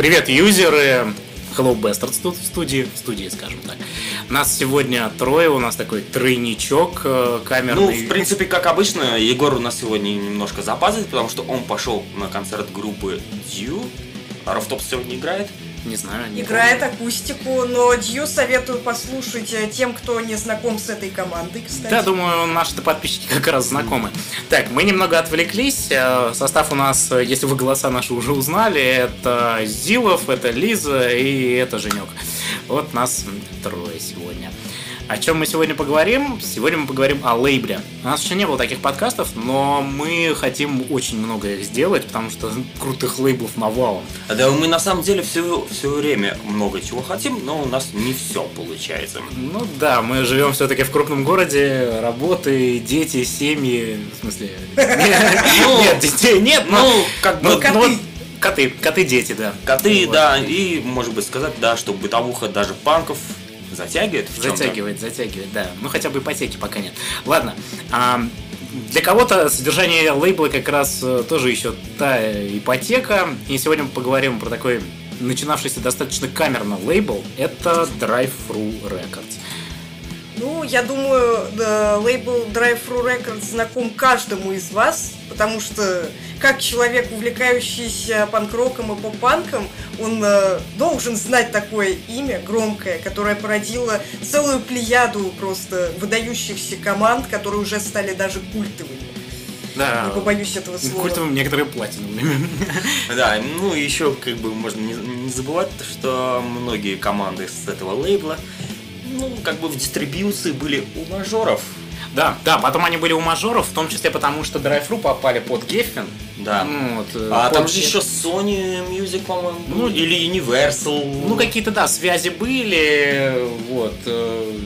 Привет, юзеры! Hello Bastards тут в студии, в студии, скажем так. Нас сегодня трое, у нас такой тройничок э, камерный. Ну, в принципе, как обычно, Егор у нас сегодня немножко запаздывает, потому что он пошел на концерт группы Дью. А Рафтоп сегодня играет. Не знаю, не Играет акустику, но Дью советую послушать э, тем, кто не знаком с этой командой, кстати. Да, думаю, наши-то подписчики как раз знакомы. Так, мы немного отвлеклись. Э, Состав у нас, э, если вы голоса наши уже узнали, это Зилов, это Лиза и это Женек. Вот нас трое сегодня. О чем мы сегодня поговорим? Сегодня мы поговорим о лейбле. У нас еще не было таких подкастов, но мы хотим очень много их сделать, потому что крутых лейблов навалом. А Да, мы на самом деле все, все время много чего хотим, но у нас не все получается. Ну да, мы живем все-таки в крупном городе, работы, дети, семьи, в смысле... Нет, детей нет, но... Ну, как бы Ну, ну Коты, коты, дети, да. коты, Вот. да, и, может быть, сказать, да, что бытовуха даже панков затягивает в. Затягивает, затягивает, да. Ну хотя бы ипотеки пока нет. Ладно. а, для кого-то содержание лейбла как раз э, тоже еще та ипотека. И сегодня мы поговорим про такой начинавшийся достаточно камерно лейбл. Это Drive-Thru Records. Ну, я думаю, да, лейбл Drive-Thru Records знаком каждому из вас, потому что как человек, увлекающийся панк-роком и поп-панком, он э, должен знать такое имя громкое, которое породило целую плеяду просто выдающихся команд, которые уже стали даже культовыми. Да. Не побоюсь этого слова. Культовым некоторые платиновыми. Да, ну и еще как бы можно не забывать, что многие команды с этого лейбла, ну, как бы в дистрибьюции были у мажоров. Да, да, потом они были у мажоров, в том числе потому, что Drive-Thru попали под Геффин. Да. Ну, вот, э, А под там же еще Sony Music, по-моему, Ну, или Universal. Ну, какие-то, да, связи были, вот. э,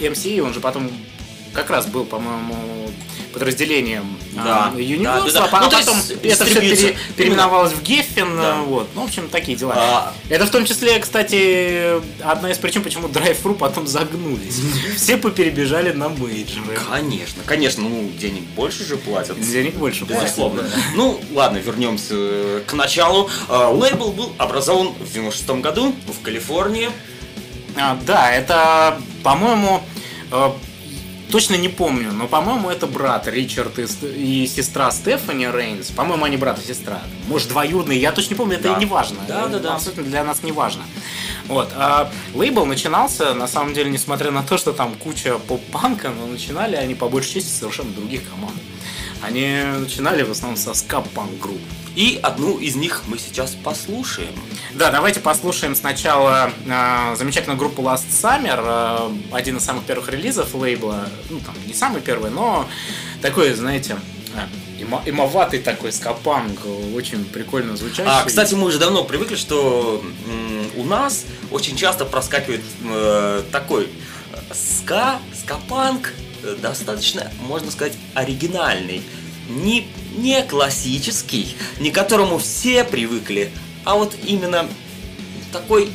MCA, он же потом как раз был, по-моему, подразделением Да, а, Universal, да, да, да. а Ну, то потом есть это все дистрибьюция. переименовалось в Геффин, Да. э, вот. Ну, в общем, такие дела. А, Это в том числе, кстати, одна из причин, почему Drive-Thru потом загнулись. Все поперебежали на мейджоры. конечно, конечно, ну, денег больше же платят. Денег больше платят. Безусловно. Ну, ладно, вернемся э, к началу. А, Лейбл был образован в 96 году в Калифорнии. А, да, это, по-моему, э, точно не помню, но, по-моему, это брат Ричард и, и сестра Стефани Рейнс. По-моему, они брат и сестра. Может, двоюродные, я точно не помню, это Да. и не важно. Да, да, да. Абсолютно для нас не важно. Вот. а лейбл начинался, на самом деле, несмотря на то, что там куча поп-панка, но начинали они по большей части совершенно других команд. Они начинали в основном со ска-панк групп. И одну из них мы сейчас послушаем. Да, давайте послушаем сначала э, замечательную группу Last Summer, э, один из самых первых релизов лейбла, ну там не самый первый, но такой, знаете, э, эмо- эмоватый такой скапанг, очень прикольно звучащий. А, кстати, мы уже давно привыкли, что у нас очень часто проскакивает э, такой э, ска, скапанк, э, достаточно, можно сказать, оригинальный. Не, не классический, не к которому все привыкли, а вот именно такой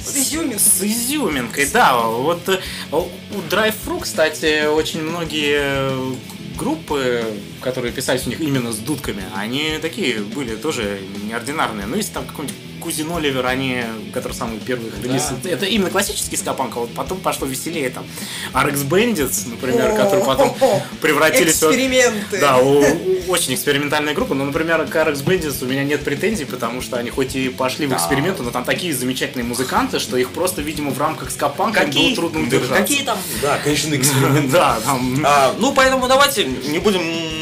С изюминкой. С изюминкой, да. Вот э, у Drive-Thru, кстати, очень многие э, группы, которые писались у них именно с дудками, они такие были тоже неординарные. Ну, если там какой-нибудь Кузин Оливер, они, который самый первый их релиз, Да. это именно классический скапанк, а вот потом пошло веселее там RX Bandits, например, О, которые потом превратились в... Эксперименты. Да, у- очень экспериментальная группа, но, например, к RX Bandits у меня нет претензий, потому что они хоть и пошли в эксперименты, но там такие замечательные музыканты, что их просто, видимо, в рамках скапанка было трудно удержаться. какие там? Да, конечно, эксперименты. Да, там... А, ну, поэтому давайте не будем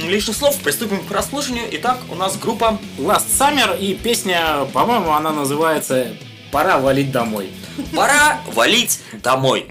лишних слов, приступим к прослушиванию. Итак, у нас группа Last Summer и песня, по-моему, она называется «Пора валить домой». «Пора валить домой».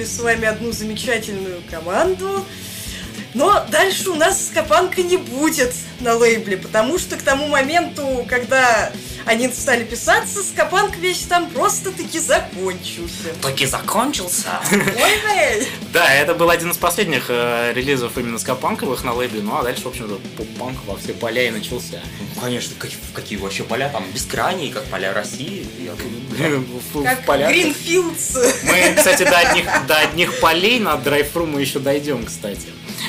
Послушали с вами одну замечательную команду. Но дальше у нас скопанка не будет на лейбле, потому что к тому моменту, когда они стали писаться, скопанк весь там просто-таки закончился. Таки закончился. Ой! Да, это был один из последних э, релизов именно скапанковых на лейбле, ну а дальше, в общем-то, поп-панк во все поля и начался. Ну, конечно, как- какие вообще поля там бескрайние, как поля России. Я думаю, В- в Как полях. Гринфилдс. Мы, кстати, до одних, до одних полей на драйв мы еще дойдем, кстати.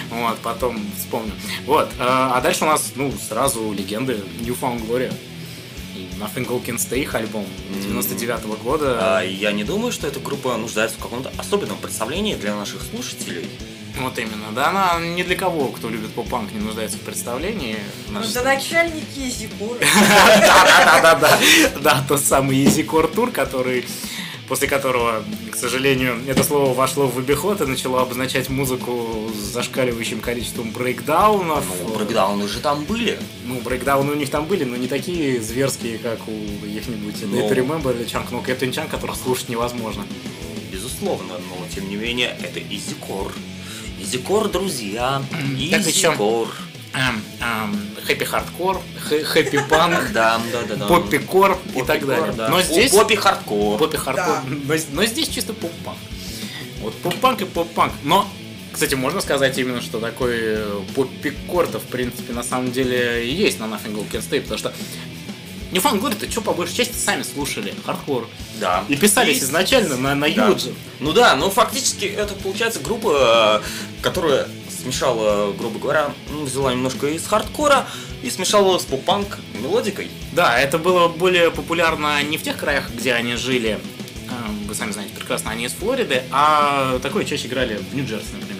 Вот, потом вспомним. Вот, э, а дальше у нас, ну, сразу легенды New Found Glory. Nothing Can Stay их альбом 99 года. А, я не думаю, что эта группа нуждается в каком-то особенном представлении для наших слушателей. Вот именно, да, она ни для кого, кто любит поп-панк, не нуждается в представлении. Наш- Да начальники Изикуры. Да-да-да-да, да, тот самый Core Tour, который после которого, к сожалению, это слово вошло в обиход и начало обозначать музыку с зашкаливающим количеством брейкдаунов. Ну, брейкдауны же там были. Ну, брейкдауны у них там были, но не такие зверские, как у их-нибудь Ну. Dead Remember или Chunk No Captain Chunk, которых слушать невозможно. Безусловно, но тем не менее, это изикор. Изикор, друзья. Easycore. Хэппи хардкор, хэппи панк, Да, да, да, poppy-кор и так далее. да. Но здесь Poppy хардкор. poppy хардкор, но, здесь чисто поп-панк. Вот поп-панк и поп-панк. Но, кстати, можно сказать именно, что такой э, poppy-кор-то, в принципе, на самом деле и есть на Nothing Gold Can Stay, потому что New Found Glory-то что по большей части сами слушали, хардкор. Да. И писались И- изначально на, на Да. Ну да, ну фактически это получается группа, э, которая смешала, грубо говоря, ну, взяла немножко из хардкора и смешала с поп-панк мелодикой. Да, это было более популярно не в тех краях, где они жили, а, вы сами знаете прекрасно, они из Флориды, а такое чаще играли в Нью-Джерси, например.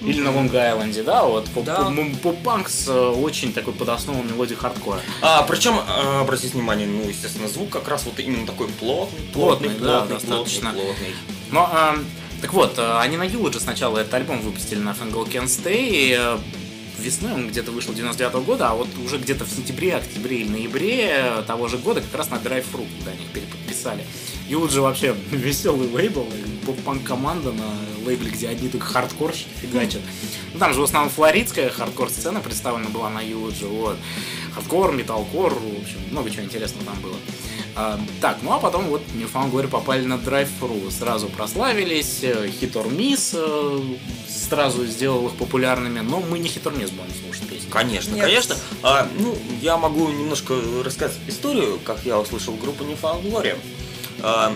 Или на Лонг-Айленде, да, вот Да. поп- поп-панк с э, очень такой подосновой мелодией хардкора. А, причем, э, обратите внимание, ну, естественно, звук как раз вот именно такой плотный, плотный, Плотный, да, плотный, достаточно. плотный. Но, а, так вот, э, они на Юлоджи сначала этот альбом выпустили на Fangle Can Stay, и э, весной он где-то вышел 99 года, а вот уже где-то в сентябре, октябре или ноябре того же года как раз на Drive когда они их переподписали. Юлоджи вообще веселый лейбл, и поп-панк команда на лейбле, где одни только хардкорщики фигачат. Ну, там же в основном флоридская хардкор-сцена представлена была на Юлоджи, вот. Хардкор, металкор, в общем, много чего интересного там было. А, так, ну а потом вот Glory попали на Drive-Thru, сразу прославились, э, Hit or Miss э, сразу сделал их популярными, но мы не Hit or Miss будем слушать песни. Конечно, Нет. конечно. А, ну, я могу немножко рассказать историю, как я услышал группу Newfound Glory. А,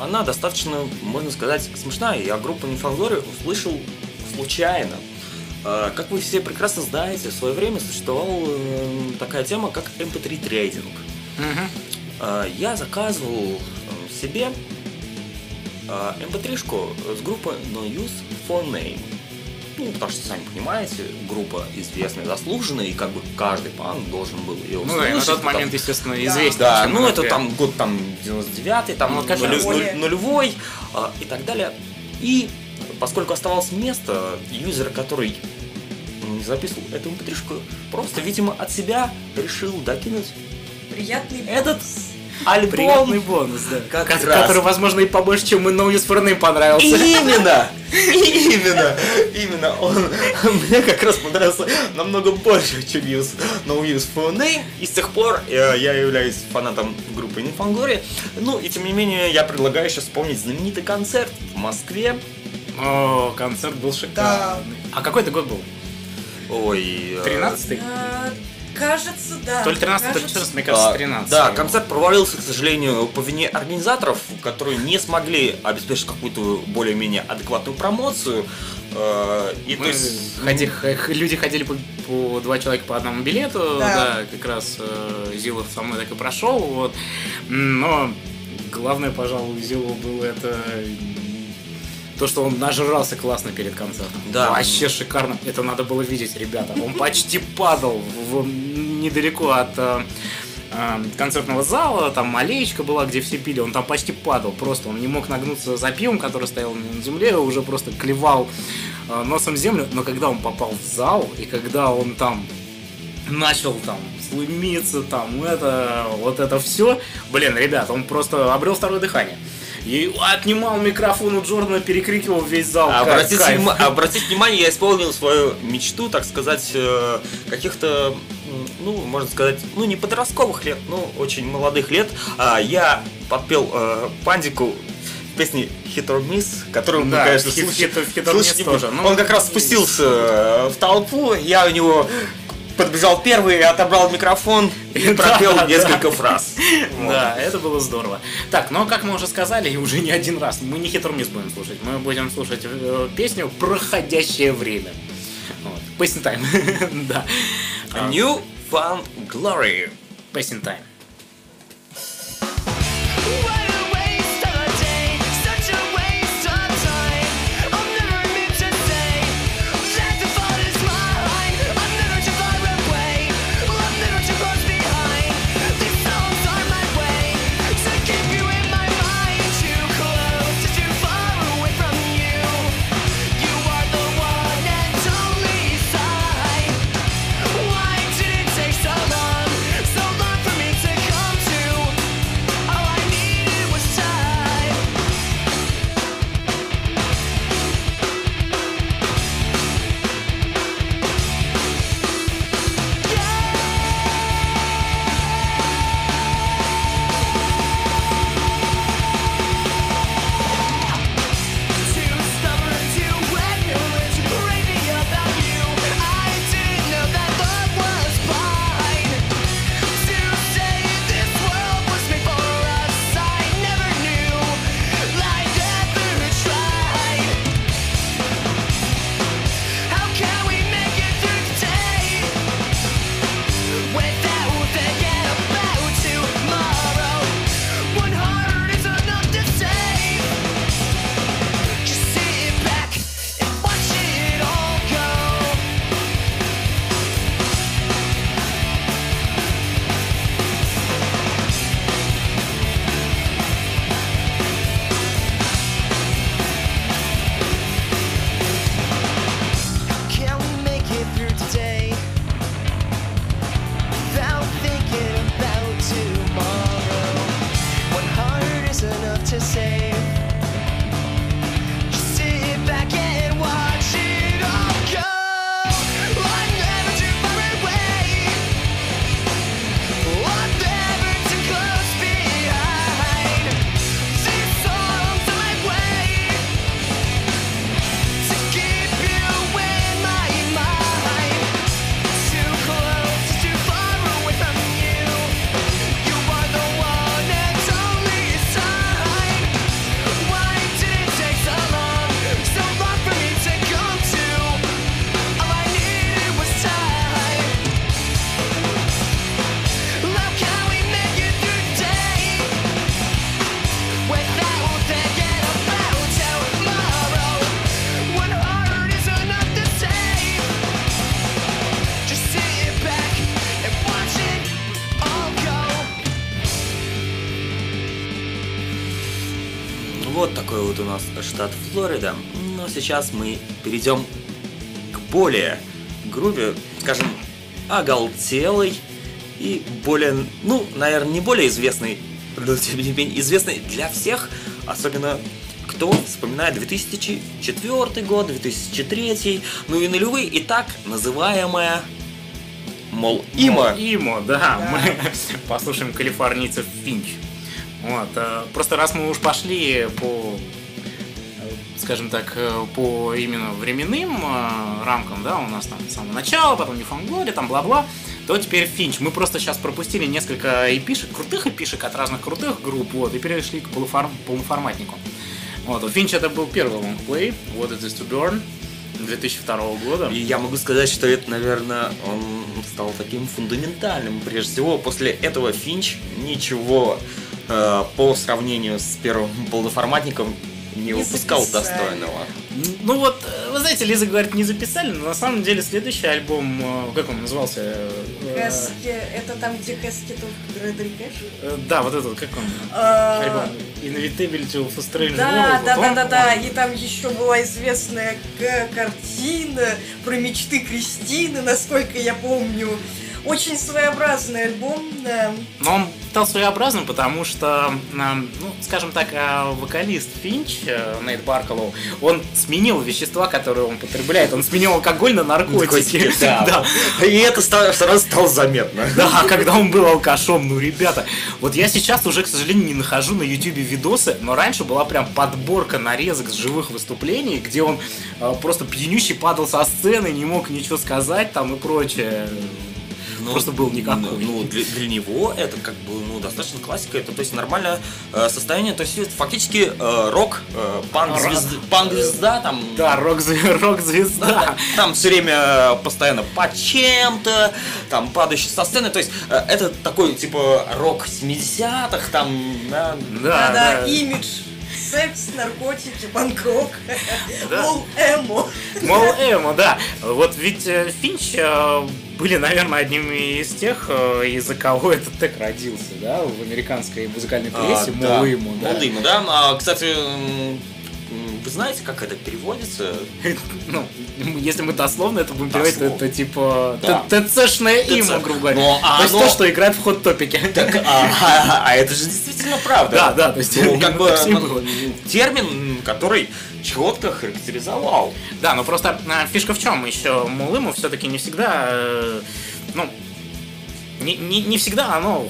она достаточно, можно сказать, смешная. Я группу Newfound Glory услышал случайно. А, как вы все прекрасно знаете, в свое время существовала э, такая тема, как MP3 трейдинг. Мгм. А, Я заказывал э, себе а, MP3-шку с группы No Use for Name. Ну, потому что, сами понимаете, группа известная, заслуженная, и как бы каждый панк должен был ее Ну да, и на услышать. тот потому- момент, естественно, Да. известен. Да, ну это MP3. там год там 99-й, там Ну, раз. нуль- нулевой а, и так далее. И поскольку оставалось место, юзер, который м, записывал эту mp просто, видимо, от себя решил докинуть Приятный этот бонус. Альбом. Приятный бонус, да. Как Ко- раз. Который, возможно, и побольше, чем и No Use for Name понравился. Именно! Именно! Именно! Он мне как раз понравился намного больше, чем Use, No Use for Name. И с тех пор э, я являюсь фанатом группы Нефангори. Ну и тем не менее, я предлагаю сейчас вспомнить знаменитый концерт в Москве. О, концерт был шикарный. А какой это год был? Ой... э, 13-й? Кажется, да. То ли 13 то ли Кажется, 14 мне кажется, А, 13 Да, концерт провалился, к сожалению, по вине организаторов, которые не смогли обеспечить какую-то более-менее адекватную промоцию. Э, И то Мы есть... ходи- х- люди ходили по, по два человека по одному билету, Да. да, как раз э, Зилов со мной так и прошел, вот. Но главное, пожалуй, у Зилова было это то, что он нажрался классно перед концертом. Да. Вообще шикарно. Это надо было видеть, ребята. Он почти падал в- недалеко от э, э, концертного зала, там малеечка была, где все пили, он там почти падал, просто он не мог нагнуться за пивом, который стоял на земле, уже просто клевал э, носом землю, но когда он попал в зал, и когда он там начал там слымиться, там это, вот это все, блин, ребят, он просто обрел второе дыхание. И отнимал микрофон у Джордана, перекрикивал весь зал. Обратите, кайф. внима- обратите внимание, я исполнил свою мечту, так сказать, э, каких-то, ну, можно сказать, ну, не подростковых лет, но очень молодых лет. А, Я подпел э, Пандику песни Hit or Miss, которую мы, Да, конечно, Hit- слушать- Hit- Hit or слушать Miss тоже, ну, Он как раз спустился э, в толпу, я у него подбежал первый, отобрал микрофон и пропел несколько фраз. Да, это было здорово. Так, но как мы уже сказали, и уже не один раз, мы не хитромис будем слушать. Мы будем слушать э, песню «Проходящее время». Pacing Time. да. А, New Fun Glory. Pacing Time. Флорида. Но сейчас мы перейдем к более группе, скажем, оголтелой и более, ну, наверное, не более известной, но тем не менее известной для всех, особенно кто вспоминает 2004 год, 2003, ну и нулевые, и так называемая, мол, има. Имо, да. Мы послушаем калифорнийцев Финч. Вот. э, Просто раз мы уж пошли по скажем так, э, по именно временным э, рамкам, да, у нас там с самого начала, потом Glory, там бла-бла, то теперь Finch. Мы просто сейчас пропустили несколько EP-шек, крутых EP-шек от разных крутых групп, вот, и перешли к полуфор- полноформатнику. Вот, Finch это был первый лонгплей, What It Is to Burn, 2002 года. И я могу сказать, что это, наверное, он стал таким фундаментальным. Прежде всего, после этого Finch ничего э, по сравнению с первым полноформатником не, Не выпускал записали. достойного. Ну вот, э, вы знаете, Лиза говорит, не записали, но на самом деле следующий альбом, э, как он назывался? Э, Кэски, это там, где Кэски э, Да, вот этот, как он? А, Альбом Inevitability of a Strange Да, да, да, да, да. И там еще была известная картина про мечты Кристины, насколько я помню. Очень своеобразный альбом, да. Но он считал своеобразным, потому что, эм, ну, скажем так, э, вокалист Финч, э, Нейт Баркалоу, он сменил вещества, которые он потребляет. Он сменил алкоголь на наркотики. Да. И это сразу стало заметно. Да, когда он был алкашом, ну, ребята, вот я сейчас уже, к сожалению, не нахожу на ютубе видосы, но раньше была прям подборка нарезок с живых выступлений, где он э, просто пьянющий падал со сцены, не мог ничего сказать там и прочее. Просто был никакой. Ну, для, для него это как бы ну, достаточно классика, это то есть нормальное э, состояние, то есть это фактически э, рок, э, панк, звезда, панк звезда там. Да, рок-звезда. рок-звезда. Там все время постоянно по чем-то, там падающий со сцены, то есть э, это такой типа рок 70-х, там, да, Да, Да-да, да. имидж. Секс, наркотики, панк-рок, Да. лол эмо. Мол, эмо, да. Вот ведь э, Финч э, были, наверное, одними из тех, э, из-за кого этот тег родился, да, в американской музыкальной прессе, А, да. Мол, эмо, да. Мол эмо, да. А, кстати, вы знаете, как это переводится? Ну, если мы дословно это будем переводить, это типа ТЦшное ТЦ. имо, грубо говоря. То есть то, что играет в ход-топике. Так, а, а- а это же действительно правда. Да, да, то есть Ну, как бы было. термин, который четко характеризовал. Да, но просто а, фишка в чем еще Мулыму все-таки не всегда, э, ну, не, не, не всегда оно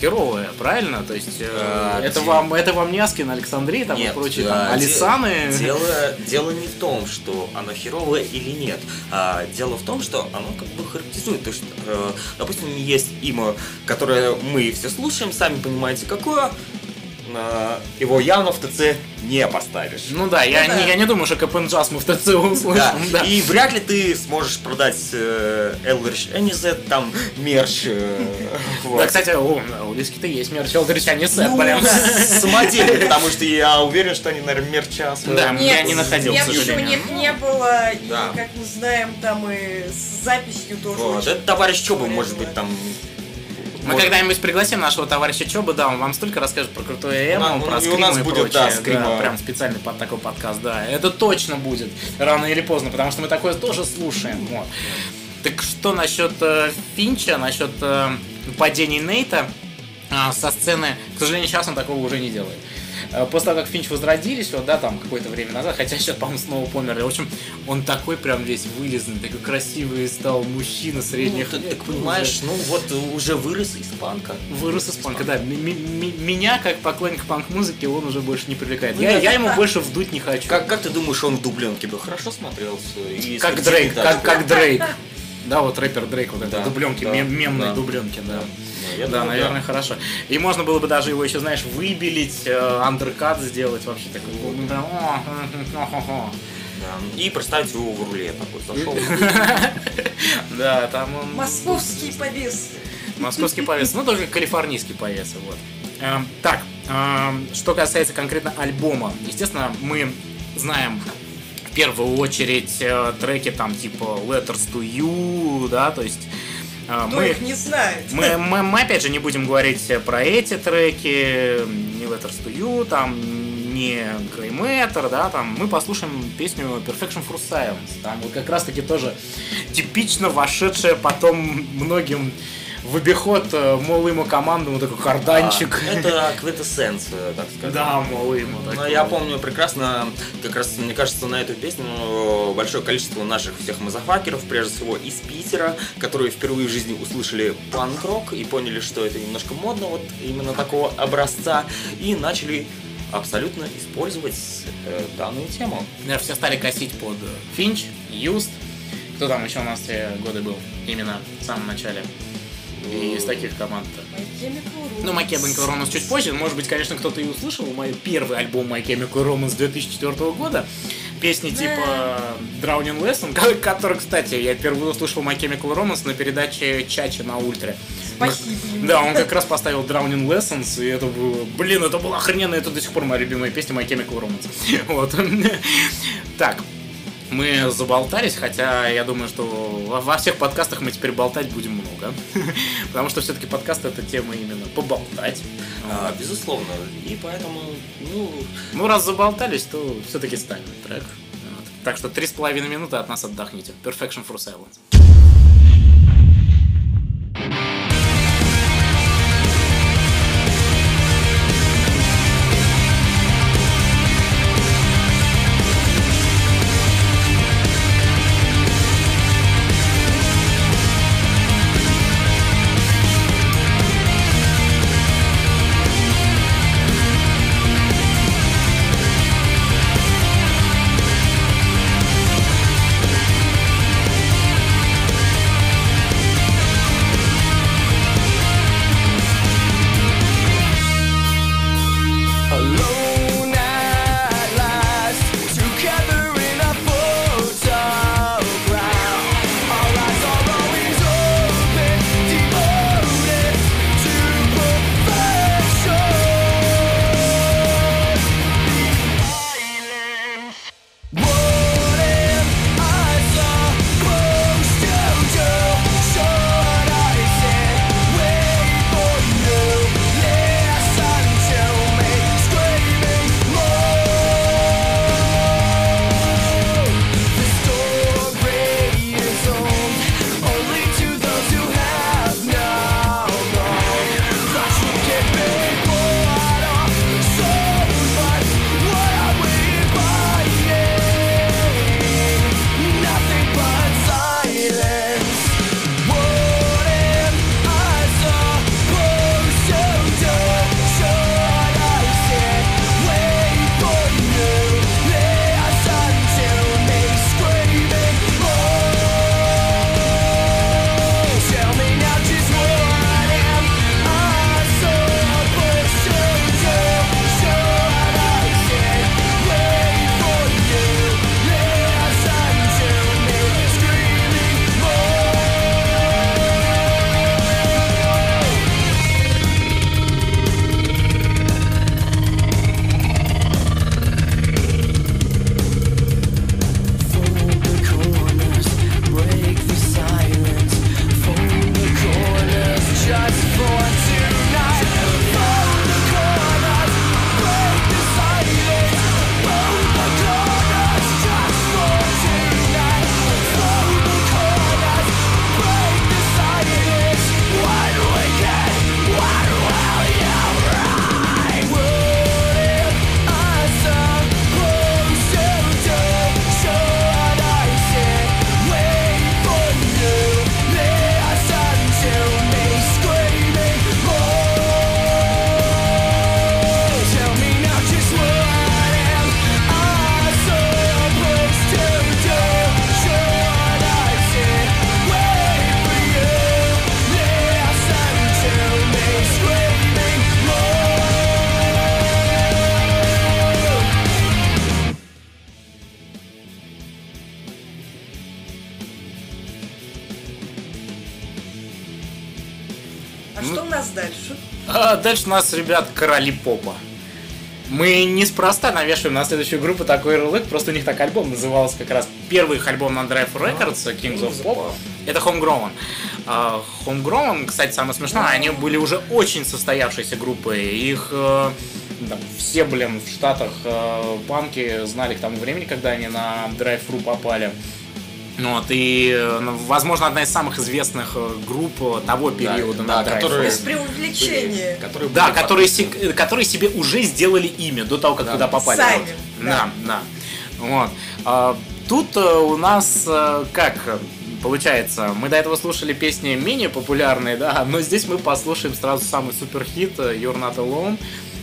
херовое, правильно? То есть э, А, это вам это вам не Аскин, Александрий там Нет, и прочие а, там, Алисаны. Дело, дело не в том, что оно херовое или нет. А дело в том, что оно как бы характеризует. То есть, э, допустим, есть имя, которое мы все слушаем, сами понимаете, какое. Э, его явно в ТЦ не поставишь. Ну да, я, Ну да. Не, я не думаю, что КПН Джаз мы в ТЦ Да. услышим. Да. И вряд ли ты сможешь продать э, Elrich NZ, там мерч. э, вот. Да, кстати, о, да, у Лиски-то есть мерч не сет, Ну, прям. самодельный, потому что я уверен, что они, наверное, мерча Да, я не находил, нет, к еще сожалению. нет, не было, и, Да. как мы знаем, там и с записью тоже Вот, очень это товарищ полезно. может быть, там... Мы может, когда-нибудь пригласим нашего товарища Чоба, да, он вам столько расскажет про крутое эмо, У про и у скримы нас и будет, да, прочее. скрима. прям специальный под такой подкаст, да. Это точно будет, рано или поздно, потому что мы такое тоже слушаем. Вот. Так что насчет э, Финча, насчет э, падений Нейта а, со сцены, к сожалению, сейчас он такого уже не делает. Э, После того, как Финч возродились, вот, да, там, какое-то время назад, хотя сейчас, по-моему, снова померли. В общем, он такой прям весь вылезанный, такой красивый стал мужчина ну, средних ты, лет. так понимаешь, ну вот уже вырос из панка. Вырос из панка, да. Меня, как поклонника панк-музыки, он уже больше не привлекает. Ну, Я, это я ему больше вдуть не хочу. Как, как ты думаешь, он в дубленке бы хорошо смотрелся? И Как Дрейк, как, как Дрейк. Да, вот рэпер Дрейк, вот это, Да, дубленки, да, мем- мемные да. дубленки, да. Я да, думаю, наверное, хорошо. И можно было бы даже его еще, знаешь, выбелить, э, андеркат сделать вообще такой. ну. Да. И представить его в руле такой зашел. Да, там он... Московский повес. Московский повес, ну только калифорнийский повес, вот. Эм, так, эм, что касается конкретно альбома, естественно, мы знаем в первую очередь э, треки там типа Letters to You, да, то есть Кто мы, их не знает? мы, мы, мы опять же не будем говорить про эти треки, не Letters to You, там не Grey Matter, да, там мы послушаем песню Perfection for Silence, там вот как раз таки тоже типично вошедшая потом многим в обиход, э, мол, ему команду, вот такой карданчик. А, Это квинтэссенция, так сказать. Да, мол, ему такой. я помню прекрасно, как раз, мне кажется, на эту песню э, большое количество наших всех мазафакеров, прежде всего из Питера, которые впервые в жизни услышали панк-рок и поняли, что это немножко модно, вот именно такого образца, и начали абсолютно использовать э, данную тему. Да, все стали косить под э, Финч, Юст. Кто там еще у нас те годы был? Именно в самом начале. И из таких команд-то. My Chemical Romance. Ну, My Chemical Romance чуть позже. Может быть, конечно, кто-то и услышал мой первый альбом My Chemical Romance 2004 года. Песни типа Drowning Lesson, ко- который, кстати, я впервые услышал My Chemical Romance на передаче Чача на Ультре. Спасибо. Да, он как раз поставил Drowning Lessons, и это было... Блин, это было охрененно, это до сих пор моя любимая песня My Chemical Romance. Вот. Так, мы заболтались, хотя я думаю, что во- всех подкастах мы теперь болтать будем много. Потому что все-таки подкаст это тема именно поболтать. А, безусловно. И поэтому, ну, Ну, раз заболтались, то все-таки ставим трек. Вот. Так что три с половиной минуты от нас отдохните. Perfection for Silence. А дальше у нас, ребят, короли попа. Мы неспроста навешиваем на следующую группу такой ярлык, просто у них так альбом назывался как раз первый их альбом на Drive Records, Kings of Pop. Это Homegrown. А, Homegrown, кстати, самое смешное, они были уже очень состоявшиеся группой. Их э, там, все, блин, в Штатах э, панки знали к тому времени, когда они на Drive-Thru попали. Ну Вот, и, э, ну, возможно, одна из самых известных э, групп э, того периода да, на Drive-Thru. которые- Без преувеличения. Которые Да, которые, се- которые себе уже сделали имя до того, как Да. туда попали. Сами, Да, да. Вот. А, тут у нас как получается, мы до этого слушали песни менее популярные, да, но здесь мы послушаем сразу самый суперхит You're Not Alone.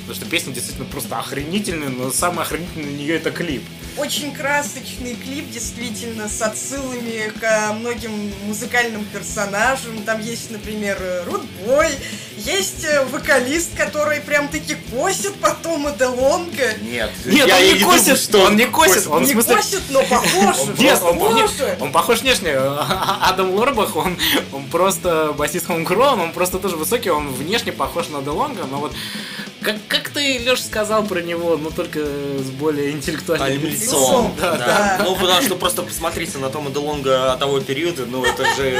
Потому что песня действительно просто охренительная, но самое охренительное на нее это клип. Очень красочный клип, действительно, с отсылами к многим музыкальным персонажам. Там есть, например, Рудбой, есть э, вокалист, который прям-таки косит потом и Делонга. Нет, Нет, я он не косит, что он не косит, он Не смысле... косит, но похож. Нет, он, Похож. он похож внешне. Адам Лорбах, он, он просто басист Хоумкрон, он просто тоже высокий, он внешне похож на Делонга, но вот как, как ты, Леш, сказал про него, но только с более интеллектуальным Альбом лицом. лицом, Да, да. да. Ну, потому что просто посмотрите на Тома Делонга того периода, ну, это же,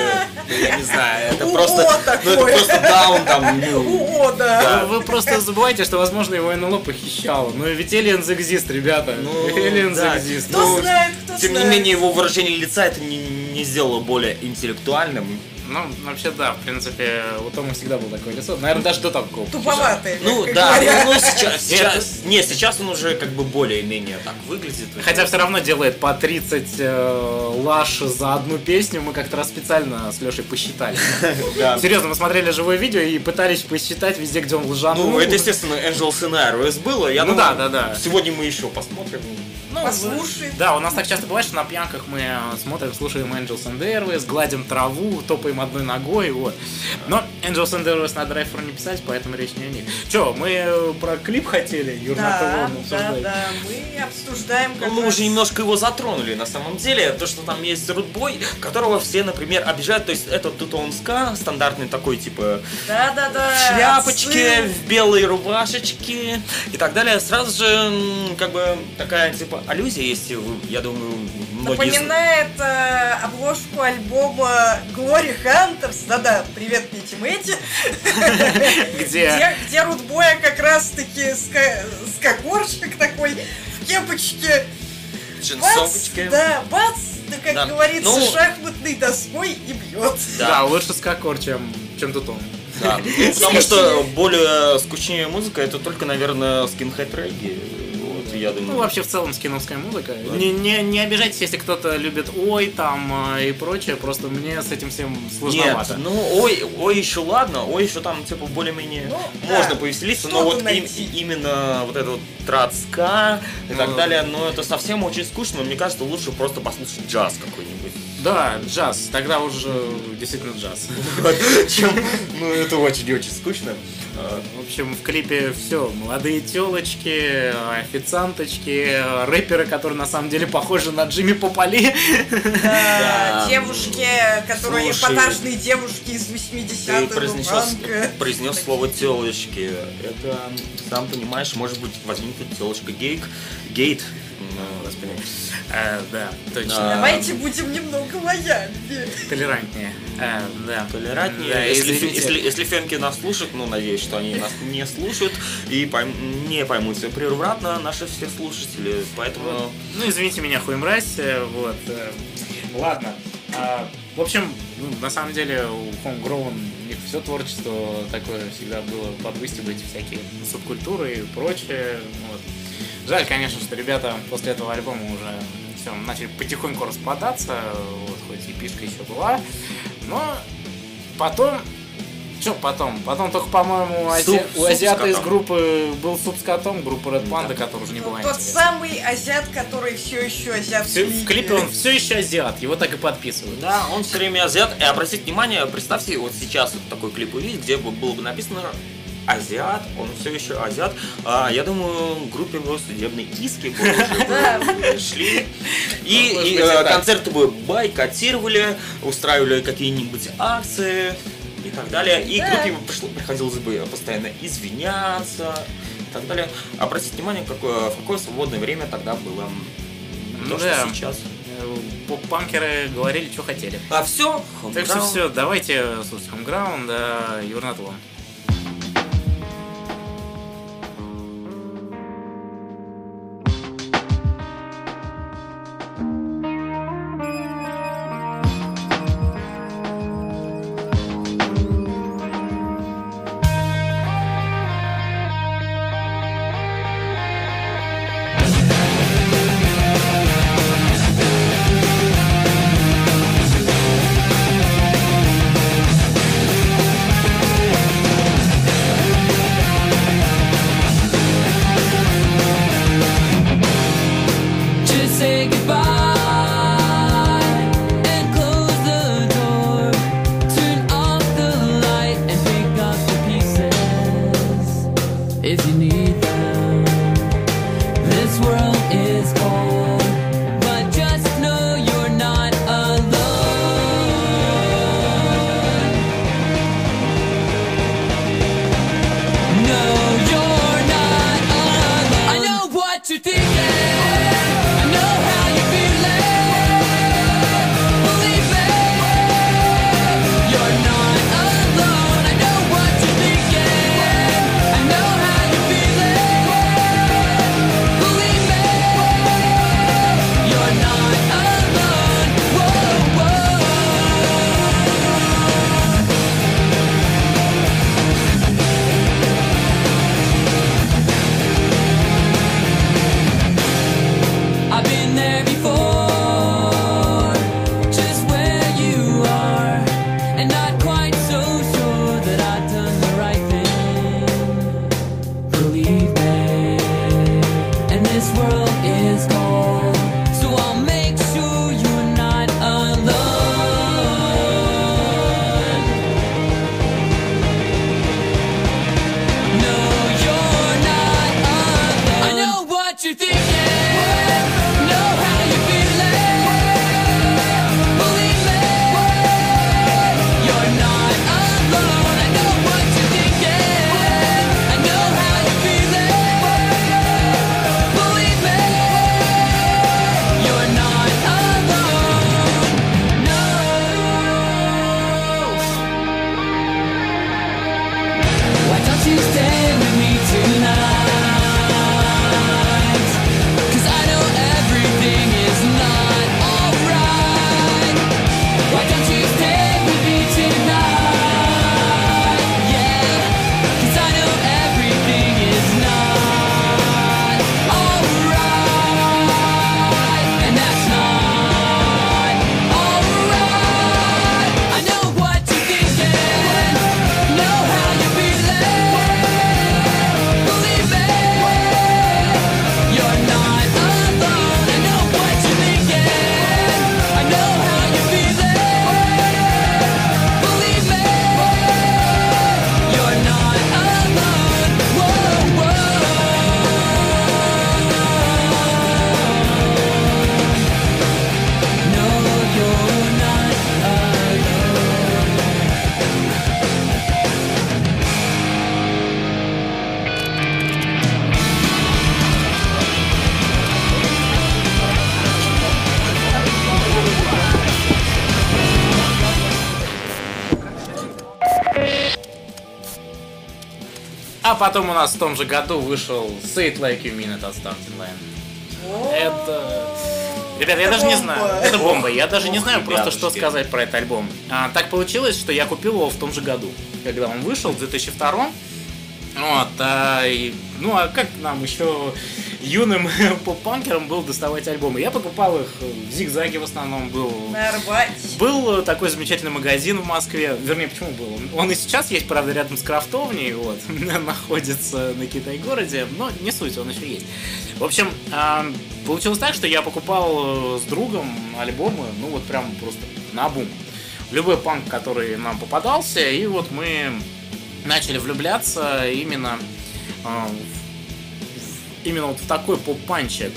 ну, я не знаю, это О, просто, ну, это просто даун там, ну, О, да. Вы просто забываете, что, возможно, его НЛО похищало. Но ведь Aliens exist, ребята. Ну, Aliens да. exist. Кто Ну, знает, кто Тем не знает. менее, его выражение лица это не, не сделало более интеллектуальным. Ну, вообще, да, в принципе, у Тома всегда было такое лицо. Наверное, даже до такого. Туповатый, Ну да, ну, ну, сейчас, сейчас, не, сейчас он уже как бы более-менее так выглядит. Хотя все равно делает по 30 э, лаш за одну песню. Мы как-то раз специально с Лешей посчитали. Серьезно, мы смотрели живое видео и пытались посчитать везде, где он лжанул. Ну, это, естественно, Angel Scenarios было. Ну да, да, да. Сегодня мы еще посмотрим. Ну, Послушай. Да, у нас так часто бывает, что на пьянках мы э, смотрим, слушаем Angels and Airways, гладим траву, топаем одной ногой, вот. Но Angels and Airways на драйвер не писать, поэтому речь не о них. Че, мы э, про клип хотели, Юр Да, да, да, мы обсуждаем как Ну, мы раз- уже немножко его затронули на самом деле. То, что там есть рудбой, которого все, например, обижают. То есть это тутонска, стандартный такой, типа, Да, да, да. в шляпочке, отсыл. в белой рубашечке и так далее. Сразу же, как бы, такая, типа, аллюзия есть, вы- я думаю, многие... Напоминает э, обложку альбома Glory Hunters. Да-да, привет, Пити Мэти. Где? Где, Рудбоя как раз-таки ска- скакорщик такой в кепочке. Бац, Джинсовочки. да, бац, да, как Да. говорится, Ну- шахматной доской и бьет. Да, лучше скакор, чем, чем Тутон. Да. Потому что более скучнее музыка, это только, наверное, скинхед регги. Я думаю. Ну, вообще, в целом, скиновская музыка. Не, не, не обижайтесь, если кто-то любит ой там э, и прочее, просто мне с этим всем Нет, сложновато. ну ой, ой еще ладно, ой еще там типа более-менее Ну, можно да. повеселиться, но вот им- именно вот это вот трацка и так Ну, далее, но это совсем очень скучно, мне кажется, лучше просто послушать джаз какой-нибудь. Да, джаз, тогда уже действительно джаз. Чем, ну это очень-очень скучно. А, В общем, в клипе все. Молодые телочки, официанточки, рэперы, которые на самом деле похожи на Джимми Попали. Да, девушки, которые Слушай, эпатажные девушки из Ты 80-х произнес, банка. произнес слово телочки. Это, сам понимаешь, может быть, возникнет телочка гейк, гейт. Ну, господи. Э, Да, точно. Да. Давайте будем немного лояльнее. Толерантнее. Э, Да. толерантнее. Да, если, извините. если, если фемки нас слушают, ну, надеюсь, что они нас не слушают и пойм- не поймут все превратно наши все слушатели. Поэтому... Ну, извините меня, хуй мразь, э, вот. э, Ладно. А, В общем, ну, на самом деле у Homegrown у них все творчество такое всегда было подвыстебывать всякие субкультуры и прочее. Вот. Жаль, конечно, что ребята после этого альбома уже все, начали потихоньку распадаться, вот, хоть и пишка еще была. Но потом что потом? Потом только, по-моему, ази- Суп- у азиата из группы был суп с котом, группа Red Panda, который уже не была Тот интересна. самый азиат, который все еще азиат Всё- в клипе он все еще азиат, его так и подписывают. Да, он все время азиат. И обратите внимание, представьте, вот сейчас вот такой клип увидеть, где бы было бы написано азиат, он все еще азиат. А, я думаю, группе его судебные иски бы уже бы шли. И, и э, концерты бы бойкотировали, устраивали какие-нибудь акции. и так далее. И группе пришло- приходилось бы постоянно извиняться и так далее. Обратите внимание, какое, в какое свободное время тогда было. То, Да. что сейчас. Э, Поп-панкеры говорили, что хотели. А все, Так что все, давайте слушать Homeground, да, You're потом у нас в том же году вышел Say It Like You Mean It от Starting Line. Это... Ребята, я даже не знаю. Это бомба. Я даже не знаю просто, что сказать про этот альбом. А, так получилось, что я купил его в том же году, когда он вышел, в 2002 Вот, а, и- ну а как нам еще юным поп-панкерам было доставать альбомы? Я покупал их в Зигзаге в основном был. На Арбате. Был э, такой замечательный магазин в Москве. Вернее, почему был? Он- и сейчас есть, правда, рядом с крафтовней, вот, находится на Китай-городе, но не суть, он еще есть. В общем, а, получилось так, что я покупал э, с другом альбомы, ну вот прям просто на бум. Любой панк, который нам попадался, и вот мы начали влюбляться именно в- именно вот в такой поп-панчик.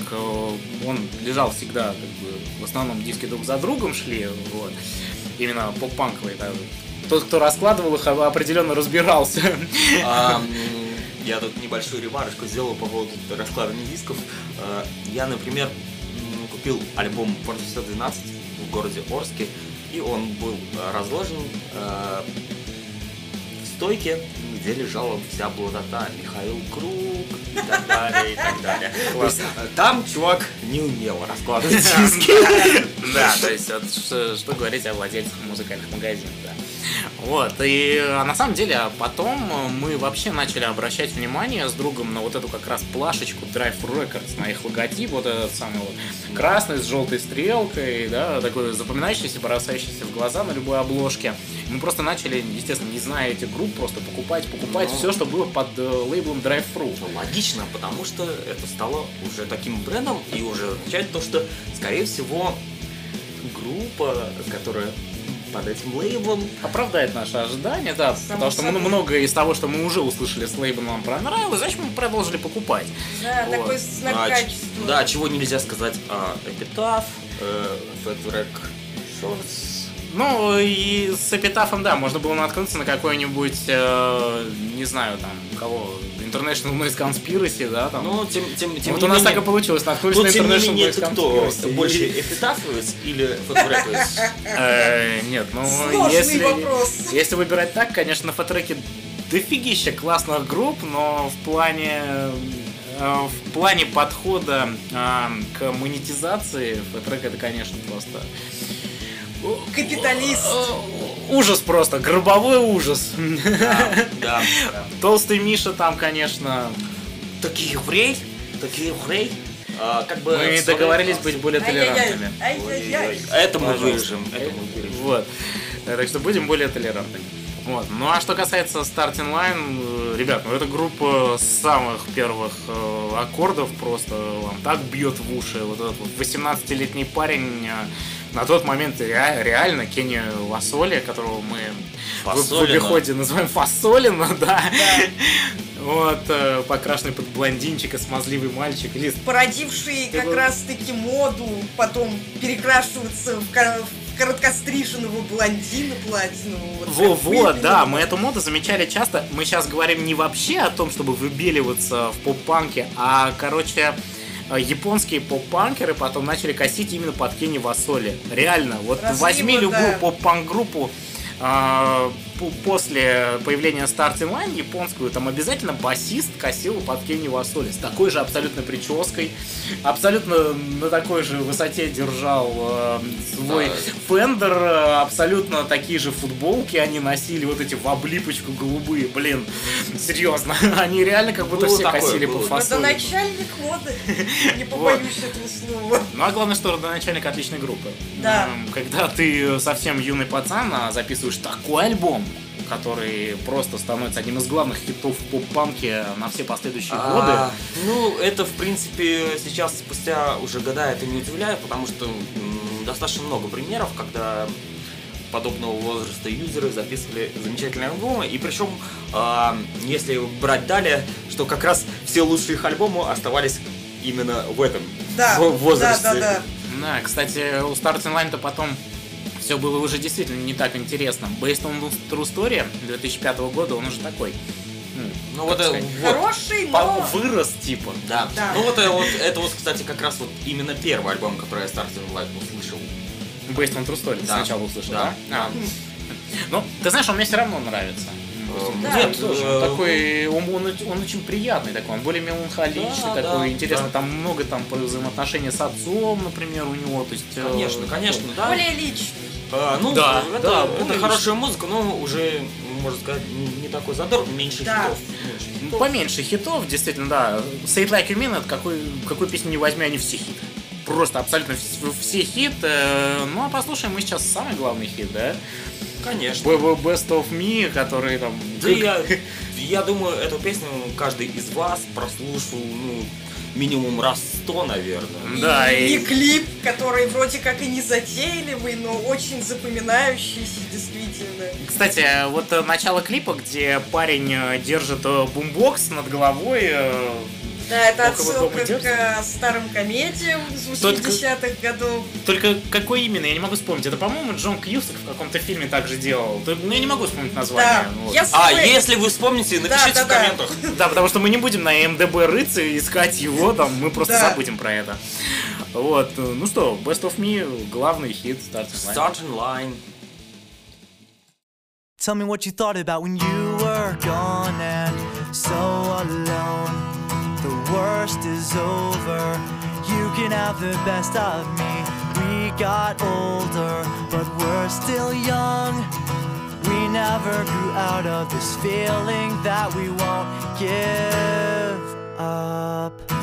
Он лежал всегда, как бы, в основном диски друг за другом шли, вот. Именно поп-панковые, да, тот, кто раскладывал их, определенно разбирался. А, я тут небольшую ремарочку сделал по поводу раскладывания дисков. А, Я, например, купил альбом Порт 12 в городе Орске, и он был а, разложен а, в стойке, где лежала вся блатота Михаил Круг и так далее, и так далее. То есть, а, Там чувак не умел раскладывать диски. Да, то есть что говорить о владельцах музыкальных магазинов, да. Вот, и а на самом деле а потом э, мы вообще начали обращать внимание с другом на вот эту как раз плашечку Drive Records, на их логотип, вот этот самый вот красный с желтой стрелкой, да, такой запоминающийся, бросающийся в глаза на любой обложке. Мы просто начали, естественно, не зная этих групп, просто покупать, покупать Ну. все, что было под э, лейблом Drive Thru. Ну, Логично, потому что это стало уже таким брендом и уже означает то, что, скорее всего, группа, которая под этим лейблом, оправдает наши ожидания, да, Само потому что собой. многое из того, что мы уже услышали с лейблом, нам понравилось, значит, мы продолжили покупать. Да, Вот. такой знак а, качества. да, чего нельзя сказать о Epitaph, э, Wreck Shorts. Ну, и с Эпитафом, да, можно было наткнуться на какой-нибудь, э, не знаю, там, кого, International Noise Conspiracy, да, там. Ну, тем, тем, тем вот у нас менее- так и получилось, наткнулись Ну, на не International менее, Noise ты кто? Conspiracy. Больше Epitaphовец или Wreckowец? Э, Нет, ну, если, если выбирать так, конечно, на фотореке дофигища классных групп, но в плане э, в плане подхода э, к монетизации фоторек это, конечно, просто Капиталист. Ужас просто, гробовой ужас. Да, да. Толстый Миша там, конечно, Такие еврей, такие еврей. А, Как бы мы договорились быть более толерантными. Это мы вырежем. Вот. Так что будем более толерантными. Вот. Ну а что касается Starting Line, э, ребят, ну это группа с самых первых э, аккордов просто вам так бьет в уши. Вот этот вот 18-летний парень э, на тот момент ре- реально Кенни Ласоли, которого мы в- в Фасолина. обиходе называем Фасолина, да. Вот, э, покрашенный под блондинчика, смазливый мальчик. Или породивший как был- раз таки моду потом перекрашиваться в, в короткостриженного блондина платинового. Вот Во, как вот, да, мы эту моду замечали часто. Мы сейчас говорим не вообще о том, чтобы выбеливаться в поп-панке, а, короче, японские поп-панкеры потом начали косить именно под Кенни Васоли. Реально, вот Разлива, возьми любую да. поп-панк-группу, а, по- после появления Starting Line японскую, там обязательно басист косил под Кенни Васоли с такой же абсолютно прической, абсолютно на такой же высоте держал э, свой Да. Фендер, э, абсолютно такие же футболки они носили, вот эти в облипочку голубые, блин, серьезно, они реально как будто Было все такое, косили было. под Это фасоль. начальник моды. Не побоюсь этого слова. Ну а главное, что родоначальник отличной группы. Да. Эм, Когда ты совсем юный пацан, а записываешь такой альбом, который просто становится одним из главных хитов в поп-панке на все последующие годы. А, Ну, это, в принципе, сейчас, спустя уже года, это не удивляет, потому что достаточно много примеров, когда подобного возраста юзеры записывали замечательные альбомы, и причем, а, если брать далее, что как раз все лучшие их альбомы оставались именно в этом Да, в- возрасте. да, да, да. Да, кстати, у Starting Line-то потом все было уже действительно не так интересно. Based on True Story 2005 года, он уже такой. ну, Ну вот, сказать, вот, Хороший, но... вырос типа. да. Да. Ну вот, вот это вот, кстати, как раз вот именно первый альбом, который я Starting Light услышал. Based on True Story Да. сначала услышал, Да, да? А. Ну, ты знаешь, он мне все равно нравится. Да. Нет, Тоже, э, такой, он, он он очень приятный такой, он более меланхоличный Да, такой, да, интересно, да. там много там взаимоотношения с отцом, например, у него, то есть... э, Конечно, конечно, да. Более личный. А, ну, Да, это, да, это более хорошая музыка, но уже, можно сказать, не, такой задор, меньше Да. хитов. меньше Ну, хитов. Поменьше хитов, действительно, да. Say It Like You Mean, это какой, какой песню не возьми, они все хиты. Просто абсолютно вс- все хиты. Ну, а послушаем мы сейчас самый главный хит, да? Конечно. Best of Me, который там... Да я, я думаю, эту песню каждый из вас прослушал, ну, минимум раз сто, наверное. Да, и... и- и клип, который вроде как и не затейливый, но очень запоминающийся, действительно. Кстати, вот э, начало клипа, где парень э, держит э, бумбокс над головой, да, это отсылка к старым комедиям из 80-х годов. Только какой именно, я не могу вспомнить. Это, по-моему, Джон Кьюсток в каком-то фильме также делал. Ну, я не могу вспомнить название. Да. А, если вы вспомните, напишите в комментах. Да, да. да, потому что мы не будем на МДБ рыться и искать его, там мы просто забудем про это. Вот, ну что, Best of Me, главный хит Starting Line. Starting Line. Tell me what you thought about when you were gone and so alone. worst is over. You can have the best of me. We got older, but we're still young. We never grew out of this feeling that we won't give up.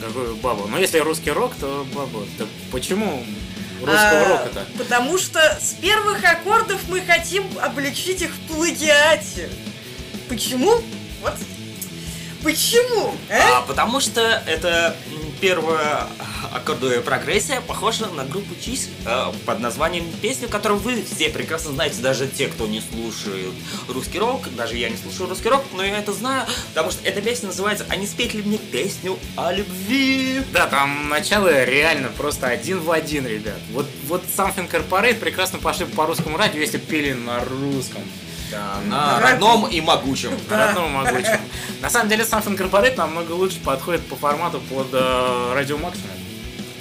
какую бабу. Но если русский рок, то бабу. Так почему русского а, рока-то? Потому что с первых аккордов мы хотим облегчить их в плагиате. Почему? Вот Почему? А? а, потому что это первое аккордовая прогрессия похожа на группу Чиз э, под названием песни, которую вы все прекрасно знаете, даже те, кто не слушает русский рок, даже я не слушаю русский рок, но я это знаю, потому что эта песня называется «А не спеть ли мне песню о любви?» Да, там начало реально просто один в один, ребят. Вот, вот Something Corporate прекрасно пошли по русскому радио, если пели на русском. Да, на родном и могучем. На родном и могучем. На самом деле Something Corporate намного лучше подходит по формату под э, радио максимум.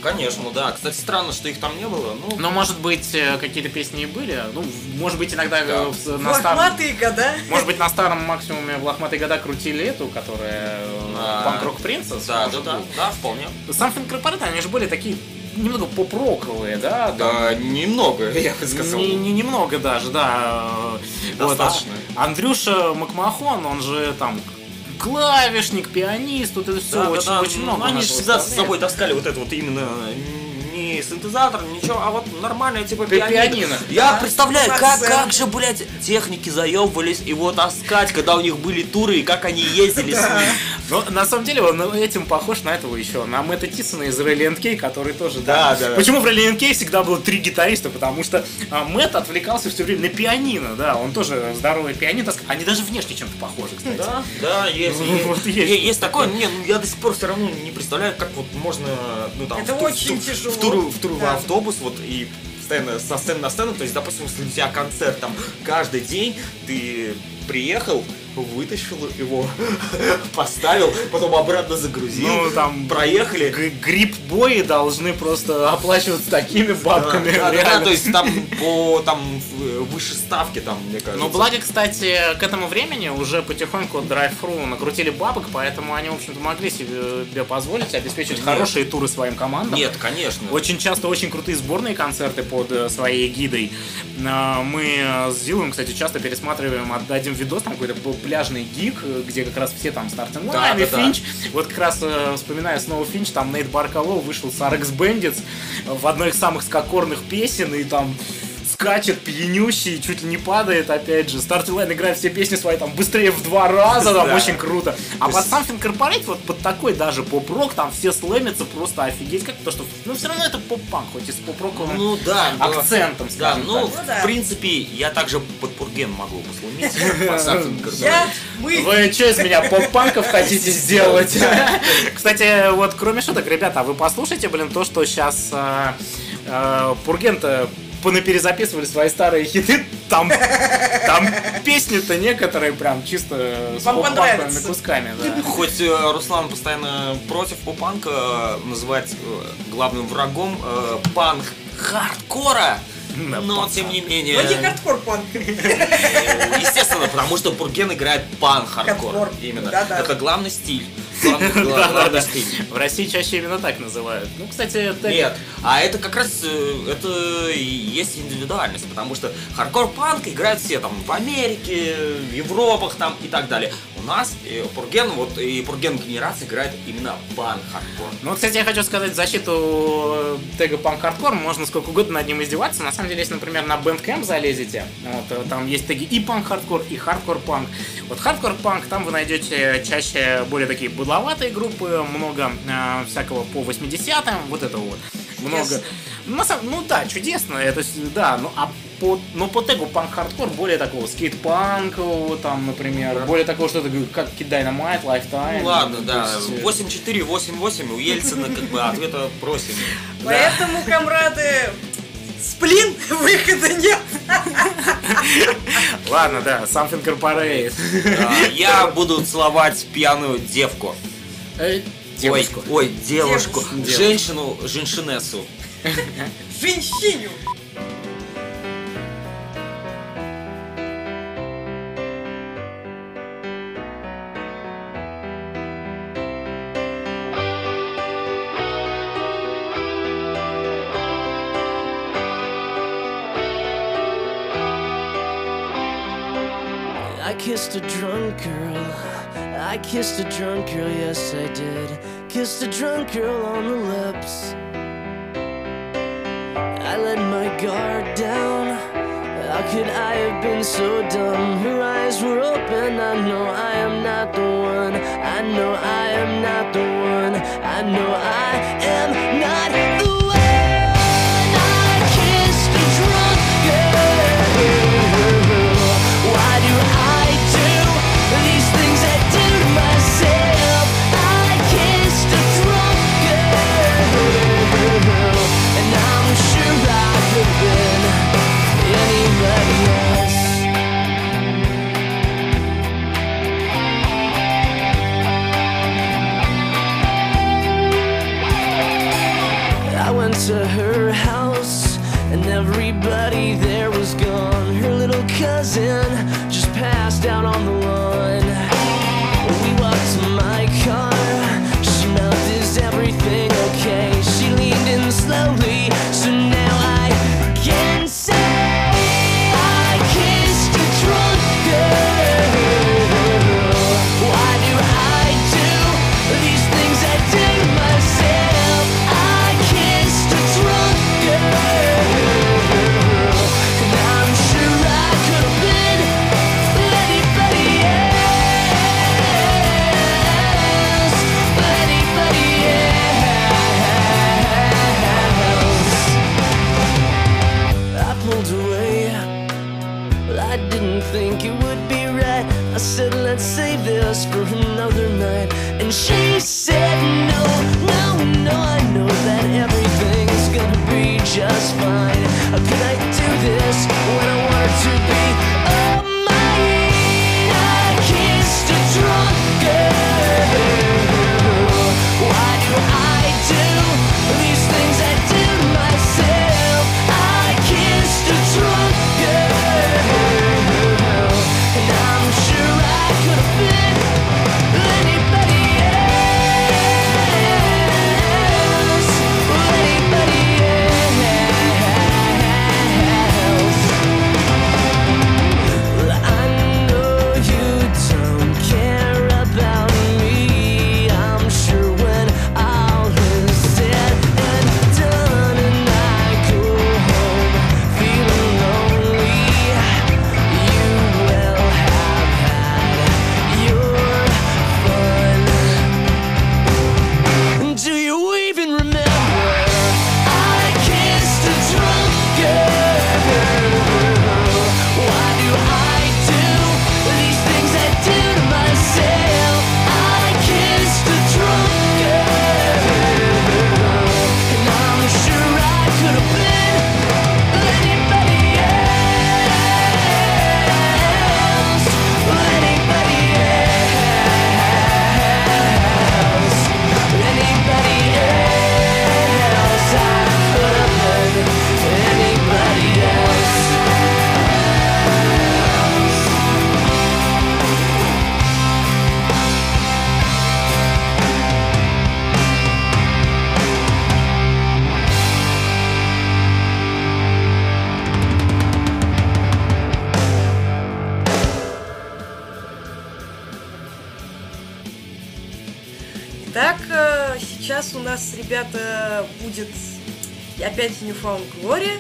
Конечно, да. Кстати, странно, что их там не было. Ну, Но может быть э, какие-то песни и были. Ну, может быть иногда э, Да. в- на старом. Лохматые года. Может быть, на старом максимуме в лохматые года крутили эту, которая А, Панк-рок Принцесс. да, да, может да, да, вполне. Something Corporate, они же были такие немного поп-роковые, да? там Да, немного, я бы сказал. Не, не немного даже, да. Вот, Достаточно. а Андрюша Макмахон, он же там клавишник, пианист, тут это все Да, очень, да. очень Ну, много. Они нас же всегда с собой таскали вот это вот именно не синтезатор, ничего, а вот нормальное типа Пи- пианино. пианино. Я Да. представляю, как, как же, блядь, техники заебывались его таскать, когда у них были туры, и как они ездили с ним. Ну, на самом деле, он этим похож на этого еще, на Мэтта Тисона из Rally Кей, который тоже, Да, да. да. Почему в Rally Кей всегда было три гитариста? Потому что а, Мэтт отвлекался все время на пианино, да, он тоже здоровый пианино. Они даже внешне чем-то похожи, кстати. Да, да, есть, Ну, есть, такое, не, ну я до сих пор все равно не представляю, как вот можно, ну там, очень тяжело. В туру, в туру в Да. автобус, вот и постоянно со сцены на сцену, то есть, допустим, если у тебя концерт там каждый день, ты приехал, вытащил его, поставил, потом обратно загрузил, Ну, там проехали. г- грипп-бои должны просто оплачиваться такими бабками. Да, да, то есть там по там в- выше ставки там, мне кажется. Но благо, кстати, к этому времени уже потихоньку Drive-Thru накрутили бабок, поэтому они, в общем-то, могли себе себе позволить обеспечить Нет. хорошие туры своим командам. Нет, конечно. Очень часто очень крутые сборные концерты под э, своей эгидой. Мы э, с Зилом, кстати, часто пересматриваем, отдадим видос, там какой-то был пляжный gig, э, где как раз все там Starting Да, Line и да, да. Finch. Вот как раз э, вспоминая снова Finch, там Nate Barcalow вышел с RX Bandits в одной из самых ска-корных песен, и там скачет пьянющий, чуть ли не падает, опять же. Starting Line играет все песни свои там быстрее в два раза, там Да. очень круто. А под Something Corporate, вот под такой даже поп-рок, там все слэмятся просто офигеть, как то, что, ну, все равно это поп-панк, хоть и с поп-роковым Ну да, акцентом, Да, скажем ну, так. Ну да. в принципе, я также под Пурген могу послумить. Вы что из меня поп-панков хотите сделать? Кстати, вот кроме шуток, ребята, а вы послушайте, блин, то, что сейчас Пурген-то понаперезаписывали свои старые хиты, там, там песни-то некоторые прям чисто с понравится. кусками, да. Хоть э, Руслан постоянно против поп-панка э, называть э, главным врагом э, панк хардкора, но панк. тем не менее, но не хардкор панк. естественно, потому что Пурген играет панк-хардкор. Хардкор. Именно. Это главный. Главный, Да, да, главный да. стиль. В России чаще именно так называют. Ну, кстати, это... Нет, а это как раз э, это и есть индивидуальность, потому что хардкор-панк играют все там в Америке, в Европах там и так далее. У нас э, Пурген, вот и Пурген генерация играет именно панк-хардкор. Ну, кстати, я хочу сказать в защиту тега панк хардкор, можно сколько угодно над ним издеваться. На самом деле, если, например, на Bandcamp залезете, вот, э, там есть теги и панк хардкор, и хардкор панк. Вот хардкор панк, там вы найдете чаще более такие быдловатые группы, много э, всякого по 80-м, вот это вот. Много. Чудесно. Ну, самом- ну да, чудесно, это да, ну а по, но по тегу панк-хардкор более такого скейт-панкового, там, например, более такого что-то как Kid Dynamite, Lifetime. Ну ладно, то да, есть, э, 8-4, 8-8, у Ельцина как бы ответа просим. Поэтому, комрады, сплин, выхода нет. Ладно, да, Something Corporate. А, Я буду целовать пьяную девку. Э, Девушку. Ой, ой, девушку. Девушку. Женщину, женщинессу. Женщину. Kissed a drunk girl. I kissed a drunk girl, yes I did. Kissed a drunk girl on the lips. I let my guard down. How could I have been so dumb? Her eyes were open. I know I am not the one. I know I am not the one. I know I sin опять New Found Glory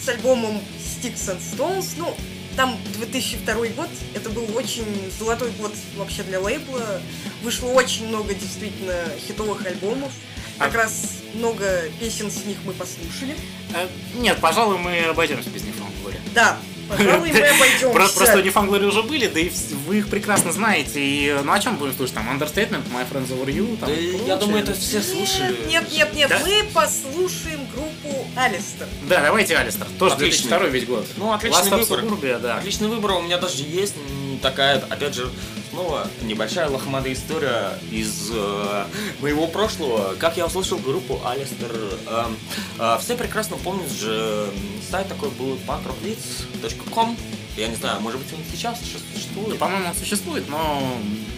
с альбомом Sticks and Stones. Ну, там 2002 год, это был очень золотой год вообще для лейбла. Вышло очень много действительно хитовых альбомов. Как А- раз много песен с них мы послушали. Э, Нет, пожалуй, мы обойдемся без Нефан Глори. Да, пожалуй, мы обойдемся. Про- Просто Нефан Глори уже были, да и вы их прекрасно знаете. И ну о чем будем слушать? Там Understatement, My Friends Over You, там Да, я думаю, это все слушали. Нет, нет, нет, Да? мы послушаем группу Алистер. Да, давайте Алистер. Тоже Отличный. 2002 ведь год. Ну, отличный Last выбор. Suburbia, да. Отличный выбор. У меня даже есть такая, опять же, снова небольшая лохматая история из э, моего прошлого. Как я услышал группу Алистер. эм, э, все прекрасно помнят же сайт такой был punkrockleads.com. Я не знаю, может быть он сейчас существует. По-моему, он существует, но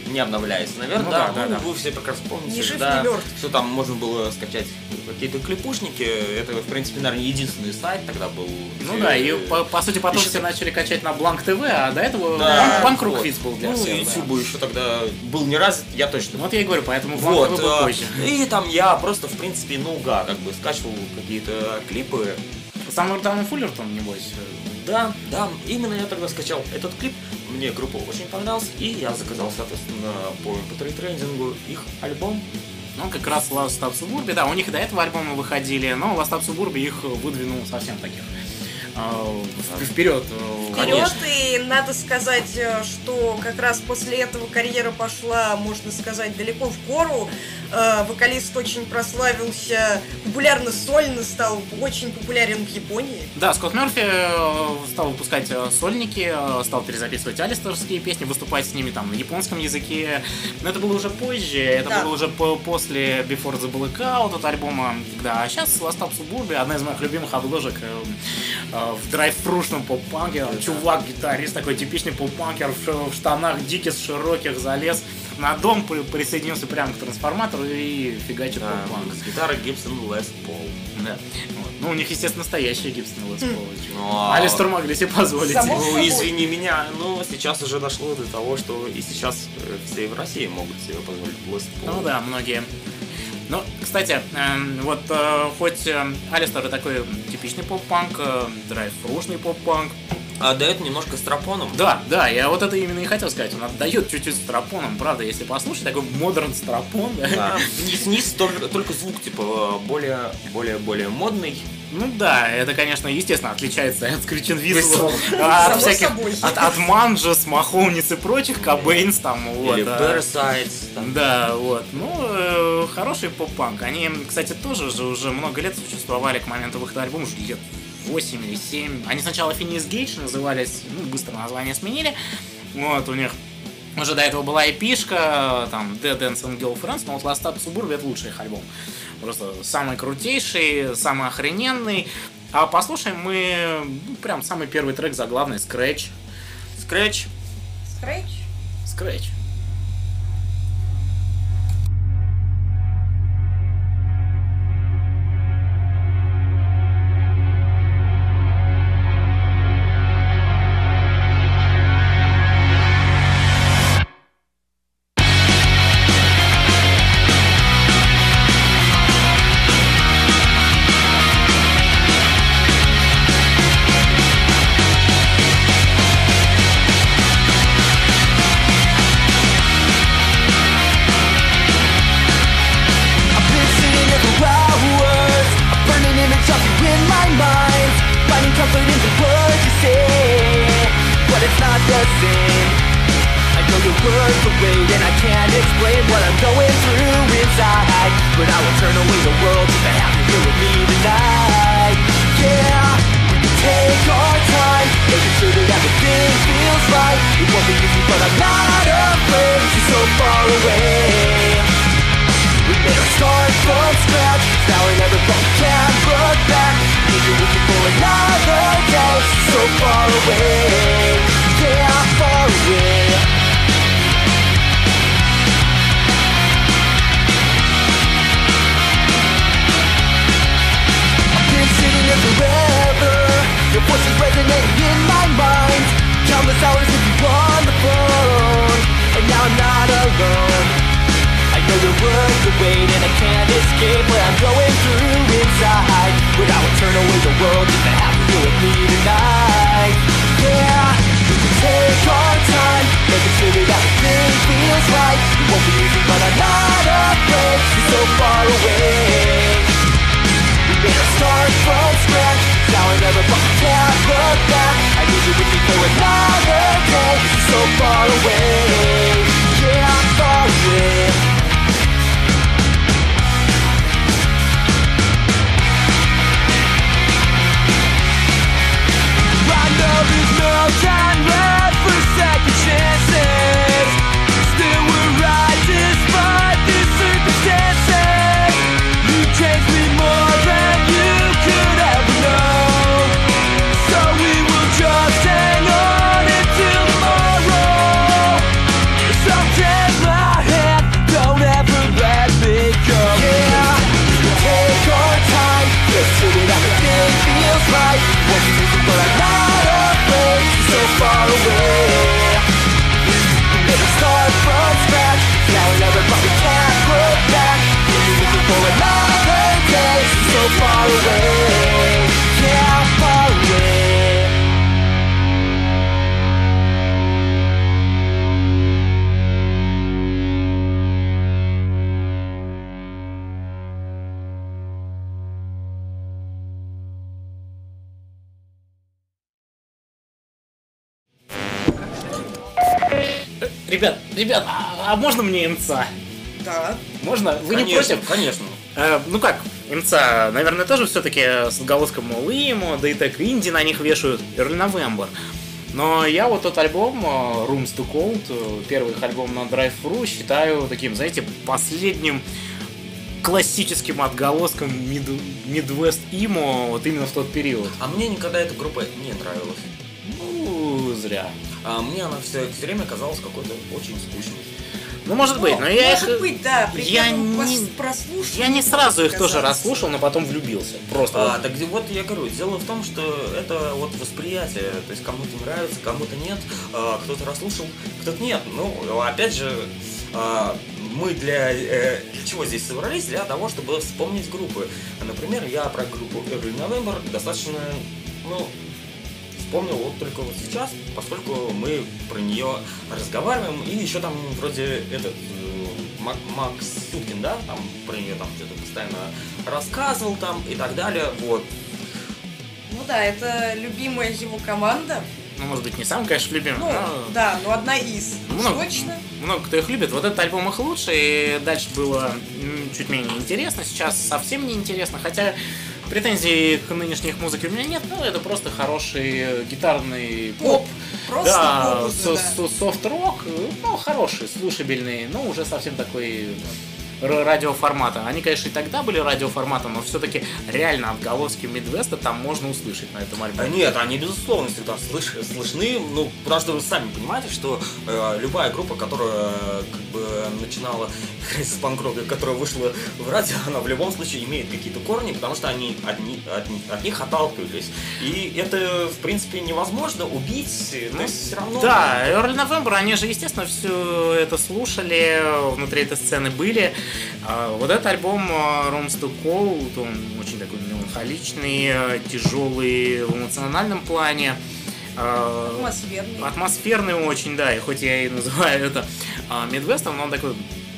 не обновляется, наверное, Ну да. да, да, ну, да. Вы все прекрасно помните, Ни жив, да, ни мертв. что там можно было скачать какие-то клипушники. Это, в принципе, наверное, единственный сайт тогда был. Ну где- да, и по, по сути потом Еще все начали качать на Blank TV, а до этого Да, Панкрук вот. Был для Ну, всех. да. YouTube еще тогда был не развит, я точно. Вот я и говорю, поэтому Blank Вот, TV был а, позже. и там я просто, в принципе, науга, как бы скачивал какие-то клипы. Самый Таун Фуллертон, небось. Да, да, именно я тогда скачал этот клип, мне группа очень понравилась, и я заказал, соответственно, по MP3 трейдингу их альбом. Ну, как раз Last Stop Suburbia, да, у них до этого альбома выходили, но Last Stop Suburbia их выдвинул совсем таких э, в- вперед. э, Вперед, и надо сказать, э, что как раз после этого карьера пошла, можно сказать, далеко в гору. Э, Вокалист очень прославился, популярно сольно стал, очень популярен в Японии. Да, Скотт Мерфи э, стал выпускать э, сольники, стал перезаписывать алистерские песни, выступать с ними там на японском языке. Но это было уже позже, это Да. было уже по- после Before the Blackout от альбома. Да, а сейчас Last Stop Suburbia, одна из моих любимых обложек э, э, в драйв-фрушном поп-панке. Чувак, гитарист, такой типичный поп-панкер в, в штанах диких широких залез на дом, при- присоединился прямо к трансформатору и фигачит Да, поп-панк. с гитарой Gibson Les Paul. Да. Вот. Ну, у них, естественно, настоящий Гибсон Лес Ну, а- Алистер могли себе позволить. Само Ну, собой. извини меня, но сейчас уже дошло до того, что и сейчас э, все в России могут себе позволить Les Paul. Ну да, многие. Ну, кстати, эм, вот э, хоть э, Алистер такой типичный поп-панк, э, драйв-фрушный поп-панк, А дает немножко стропоном. да, да, я вот это именно и хотел сказать, он отдает чуть-чуть стропоном, правда, если послушать, такой модерн стропон, да. Да, вниз-вниз только, только звук, типа, более, более, более модный. Ну да, это, конечно, естественно, отличается от Скричин Висла, Висла. от всяких, собой. от, от Манджес, Махоуниц и прочих, Кобейнс там, вот. Или там. Да, вот. Ну, э, хороший поп-панк. Они, кстати, тоже же уже много лет существовали к моменту выхода альбома, уже лет 8 или 7. Они сначала Phineas Gage назывались, ну, быстро название сменили. Вот, у них уже до этого была эпишка, там, Dead Dance and Girlfriends, но вот Last Stop Suburbia это лучший их альбом. Просто самый крутейший, самый охрененный. А послушаем мы ну, прям самый первый трек заглавный, Scratch. Scratch. Скрэч? Scratch. Ребят, ребят, а, а можно мне МЦА? Да. Можно? Вы не Конечно, против? Конечно. Э, ну как, МЦА, наверное, тоже все-таки с отголоском Лимо, да и так инди на них вешают, Early November. Но я вот тот альбом э, Rooms to Cold, э, первый их альбом на Drive Thru, считаю таким, знаете, последним классическим отголоском мид- Midwest Имо вот именно в тот период. А мне никогда эта группа не нравилась. Ну, зря. А мне она все, все время казалась какой-то очень скучной. Ну, может быть, но я Может их... быть, да. При я не- прослушивании Я не сразу их тоже расслушал, но потом влюбился. Просто. А, вот. так вот я говорю, дело в том, что это вот восприятие, то есть кому-то нравится, кому-то нет, а, кто-то расслушал, кто-то нет. Ну, опять же, а, мы для, э, для чего здесь собрались? Для того, чтобы вспомнить группы. Например, я про группу Early November достаточно, ну, вспомнил вот только вот сейчас, поскольку мы про нее разговариваем, и еще там вроде этот э, Мак- Макс Сюткин, да, там про нее там что-то постоянно рассказывал там и так далее, вот. Ну да, это любимая его команда. Ну, может быть, не сам, конечно, любимый, Ну, но... да, но одна из. Много, Точно. много кто их любит. Вот этот альбом их лучше, и дальше было чуть менее интересно. Сейчас совсем не интересно, хотя претензий к нынешней их музыке у меня нет. Ну, это просто хороший гитарный поп. Просто да, поп со- да. со- софт-рок, ну, хороший, слушабельный, но уже совсем такой радиоформата. Они, конечно, и тогда были радиоформатом, но все-таки реально отголоски Мидвеста там можно услышать на этом альбоме. нет, они безусловно всегда слыш- слышны, ну, потому что вы сами понимаете, что э, любая группа, которая как бы начинала играть с панк-роком, которая вышла в радио, она в любом случае имеет какие-то корни, потому что они от, ни- от ни- от них отталкивались. И это, в принципе, невозможно убить, то есть все равно... Ну, Да, Early November, они же, естественно, все это слушали, внутри этой сцены были. А Вот этот альбом а, Rooms to Cold, он очень такой меланхоличный, э, тяжелый в эмоциональном плане. А, Атмосферный. Атмосферный очень, да, и хоть я и называю это а, Midwest ом, но он такой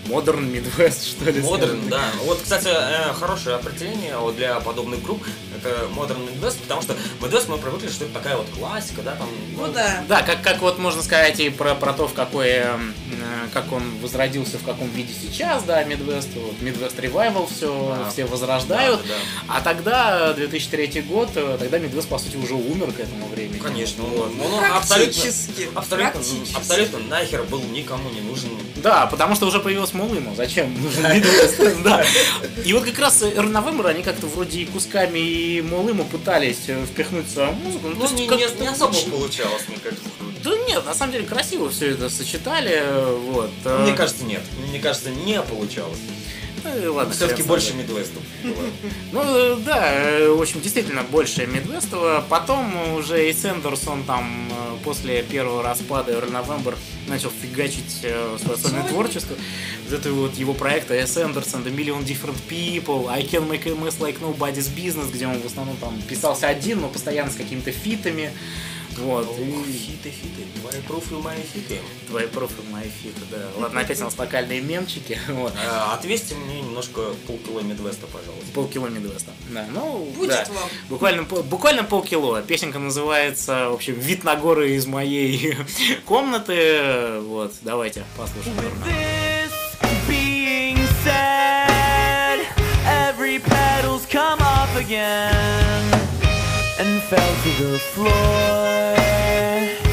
модерн Midwest, что ли. Модерн, да. Вот, кстати, э, хорошее определение вот для подобных групп это модерн Midwest, потому что Midwest мы привыкли, что это такая вот классика, да, там. Ну да. Да, как, как вот можно сказать и про, про то, в какой, эм, э, как он возродился, в каком виде сейчас, да, Midwest, вот, Midwest Revival все, Да. все возрождают. Да, да, А тогда, 2003 год, э, тогда Midwest, по сути, уже умер к этому времени. Конечно, Вот. он, он абсолютно, Практически. абсолютно, Практически. абсолютно нахер был никому не нужен. Да, потому что уже появилась Мулыма. Зачем нужен Midwest? Да. И вот как раз Early November, они как-то вроде и кусками и Мулыму пытались э, впихнуть свою музыку. Ну, не, не- особо получалось, мне кажется. Да нет, на самом деле красиво все это сочетали. э, Вот. э, Мне кажется, нет. Мне кажется, не получалось. Ну и ладно, Все-таки больше было. Ну да, в общем, действительно больше Мидвестова. Потом уже и Сэндерсон там э, после первого распада Early November начал фигачить э, свое сольное творчество. Вот это вот его проекта S. Anderson, The Million Different People, I Can Make a Mess Like Nobody's Business, где он в основном там писался один, но постоянно с какими-то фитами. Вот. Ох, И Фиты, фиты. Твои профи, мои фиты. твои профи, мои фиты, да. Ладно, опять у нас локальные мемчики. Вот. А, Отвесьте мне немножко полкило Мидвеста, пожалуйста. Полкило Мидвеста. Да, ну, Будет да. вам. Буквально, буквально полкило. Песенка называется, в общем, «Вид на горы из моей комнаты». Вот, давайте послушаем. This being said, every pedal's come off again and fell to the floor.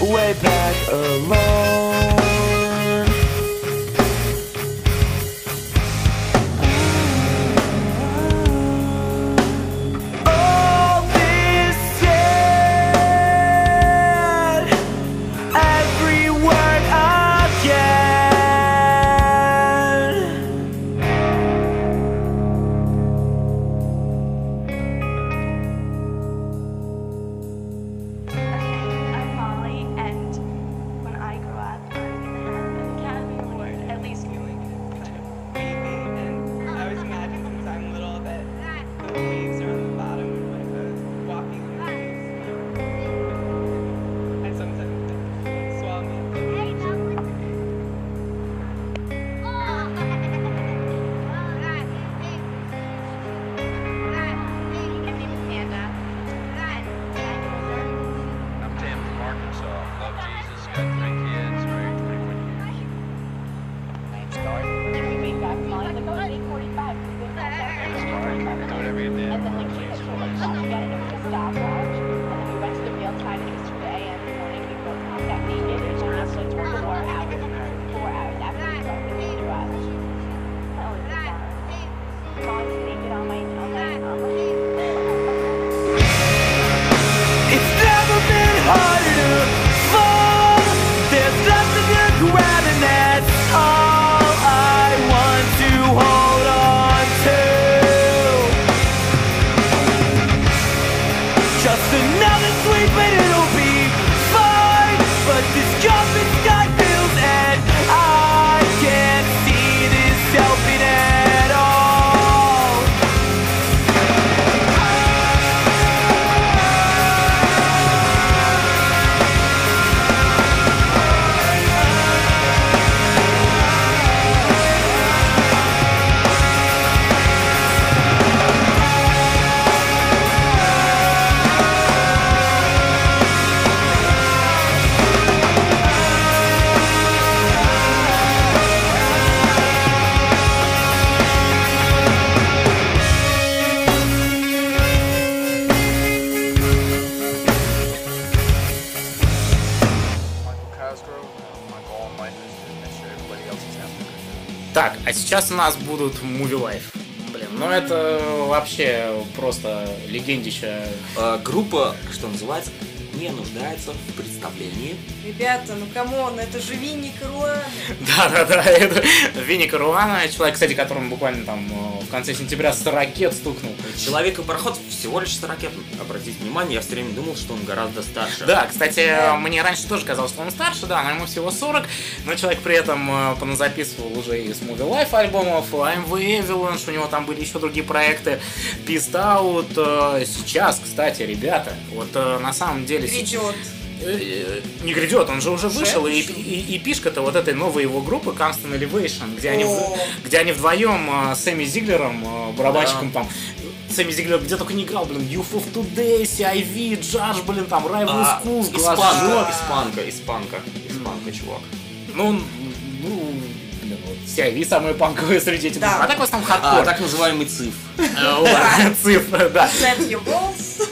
Way back alone. Сейчас у нас будут Movie Life. Блин, ну это вообще просто легендища. Э, Группа, что называется, не нуждается в представлении. Ребята, ну come on, это же Винни Каруана. Да-да-да, это Винни Каруана, человек, кстати, которому буквально там э, в конце сентября сорокет стукнул. Человек и пароход всего лишь 40 лет. Обратите внимание, я все время думал, что он гораздо старше. Да, кстати, мне раньше тоже казалось, что он старше, да, но ему всего 40, но человек при этом э, поназаписывал уже и с Movie Life альбомов, AMV Avalanche, у него там были еще другие проекты, Pissed Out. э, Сейчас, кстати, ребята, вот э, на самом деле... Э, Не грядет, он же уже вышел, и, и, и пишка-то вот этой новой его группы Constant Elevation, где они, где они вдвоем с Сэмми Зиглером, барабанщиком там, Сэмми Зиглер где только не играл, блин, Youth of Today, CIV, Джадж, блин, там, Rival А, Schools, испанка, испанка, испанка, испанка, чувак. Ну, ну, блин, вот CIV самые панковые среди этих Да. А так в основном А, хардкор. так называемый циф. Э, Цифры, да. Set your goals.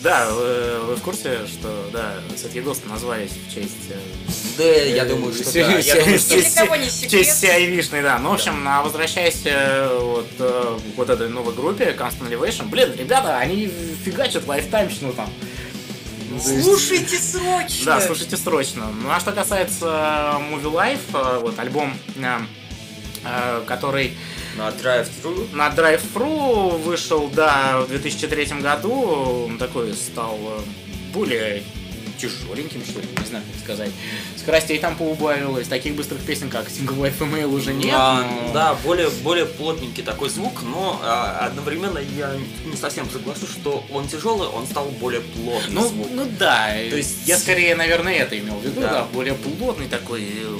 Да, вы, вы в курсе, что, да, Сет Егоста назвались в честь... э, Да, я думаю, что да. Я думаю, что честь CIV-шной, да. Ну, в общем, а возвращаясь э, вот, э, вот этой новой группе Constant Elevation, блин, ребята, они фигачат лайфтаймщину там. Ну, Слушайте срочно. Да, слушайте срочно. Ну, а что касается Movie Life, вот альбом, который на drive-thru на Drive-Thru вышел, да, в 2003 году. Он такой стал более тяжеленьким, что ли, не знаю, как сказать. Скоростей там поубавилось, таких быстрых песен, как Single Life Email уже нет. А, но- Да, более, более плотненький такой звук, но а, одновременно я не совсем соглашусь, что он тяжелый, он стал более плотный Ну, звук. ну да, То есть- я скорее, наверное, это имел в виду, Да. да, более плотный такой, э,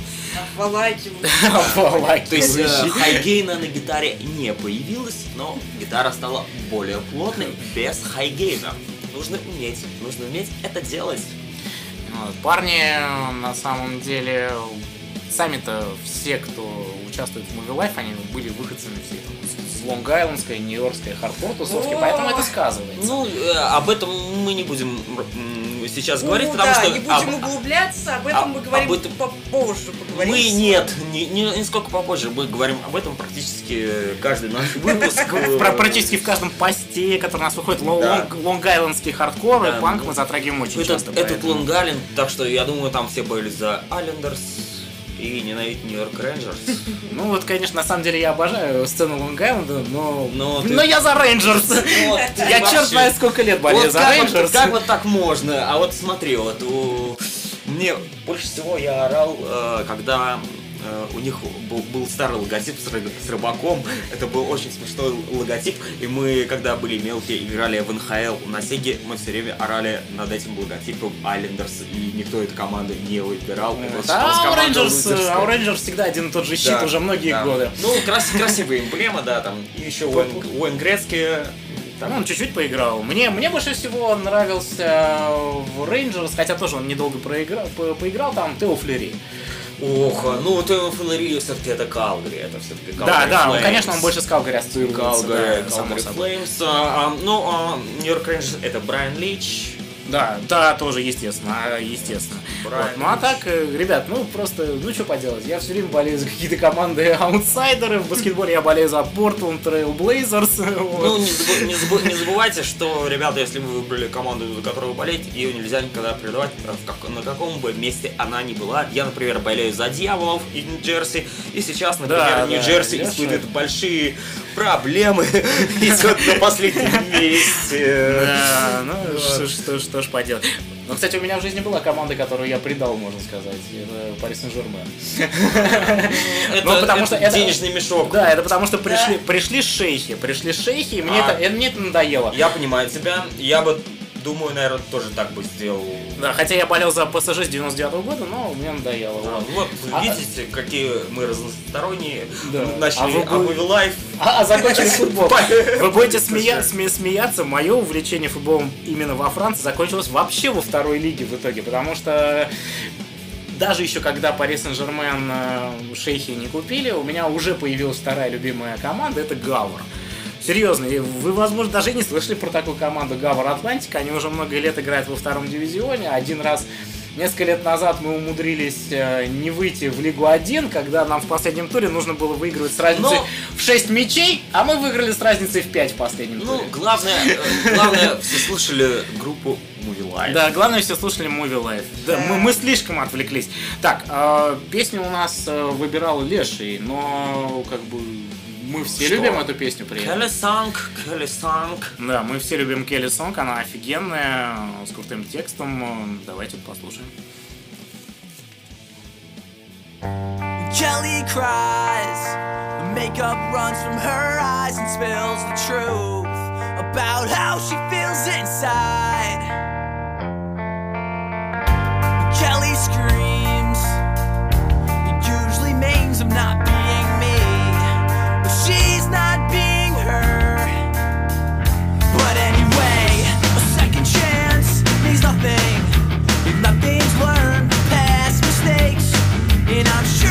Обволакивающий. То есть э, обволакивающий. хайгейна на гитаре не появилось, но гитара стала более плотной без хайгейна. Нужно уметь, нужно уметь это делать. Парни, на самом деле, сами-то все, кто участвует в Movie Life, они были выходцами все там, с- с Лонг-Айлендской, Нью-Йоркской, хардкор тусовки, О! поэтому это сказывается. Ну, э, об этом мы не будем сейчас Ну, говорить, потому да, что не будем об- углубляться, об этом об- мы говорим об этом- попозже. Поговорим мы нет, не, не, нисколько попозже. Мы говорим об этом практически каждый наш выпуск. э, Про- практически в каждом посте, который у нас выходит, лонг- лонг-айлендский хардкор и панк, ну, мы затрагиваем очень часто. этот Лонг-Айленд, так что я думаю, там все были за Айлендерс и ненавидят Нью-Йорк Рейнджерс. Ну вот, конечно, на самом деле я обожаю сцену Лонг-Айленда, но... Но но ты- я за Рейнджерс! Вот Я черт вообще- знает сколько лет болею Вот за как, вот, Рейнджерс. как вот так можно? А вот смотри, вот у- мне больше всего я орал, э, когда у них был, был старый логотип с, ры- с рыбаком. Это был очень смешной логотип. И мы, когда были мелкие, играли в НХЛ на Сеге, мы все время орали над этим логотипом Айлендерс. И никто эту команду не выбирал. Считалось А у Рейнджерс, лузерской. а у Рейнджерс всегда один и тот же щит Да, уже многие да. годы. Ну, крас- красивая эмблема, да, там. И еще Уэйн Грецки. Там он чуть-чуть поиграл. Мне, мне больше всего нравился в Рейнджерс, хотя тоже он недолго проиграл, по- поиграл там Тео Флери. Ох, ну вот Флери все-таки это Калгари, это все-таки Да, да, он, конечно, он больше с Калгари ассоциируется. Калгари, да, Калгари. Флеймс. а, Ну, а, Нью-Йорк Рейнджерс это Брайан Лич. Да, да, тоже, естественно, а, естественно. Брайан Вот. Ну а так, э, ребят, ну просто, ну что поделать, я все время болею за какие-то команды аутсайдеры, в баскетболе я болею за Portland Trail Blazers. вот. Ну, не, забу- не забу- не забывайте, что, ребята, если вы выбрали команду, за которую вы болеете, ее нельзя никогда предавать, э, как- на каком бы месте она ни была. Я, например, болею за Дьяволов и Нью-Джерси, и сейчас, например, Да, да, Нью-Джерси Леша. испытывает большие проблемы, идет на последнем месте. Да, ну что, ж поделать. Ну, кстати, у меня в жизни была команда, которую я предал, можно сказать. Это Пари Сен-Жермен. Это, Ну, потому это что денежный мешок. Да, это потому что пришли, пришли шейхи, пришли шейхи, и мне, А. это, э, мне это надоело. Я понимаю тебя. Я бы, думаю, наверное, тоже так бы сделал. Да, хотя я болел за ПСЖ с 99 года, но мне надоело. А, вот. Вот, А- видите, какие мы разносторонние. Да. Начали А вы а Life. А, а закончили футбол. Вы будете смеяться, мое увлечение футболом именно во Франции закончилось вообще во второй лиге в итоге, потому что даже еще когда Пари Сен-Жермен э, шейхи не купили, у меня уже появилась вторая любимая команда, это Гавр. Серьезно, и вы, возможно, даже не слышали про такую команду Гавр Атлантика. Они уже много лет играют во втором дивизионе. Один раз, несколько лет назад мы умудрились э, не выйти в Лигу 1, когда нам в последнем туре нужно было выигрывать с разницей Но- в 6 мячей, а мы выиграли с разницей в 5 в последнем Ну, туре. главное, э, главное, все слушали группу Movie Life. Да, главное, все слушали Movie Life. Да, мы, мы слишком отвлеклись. Так, э, песню у нас выбирал Леший, но как бы мы все Что? любим эту песню при этом. Келли Санг, Келли Санг. Да, мы все любим Келли Сонг, она офигенная, с крутым текстом. Давайте послушаем. Kelly cries, the makeup runs from her eyes and spills the truth about how she feels inside. Kelly screams, it usually means I'm not out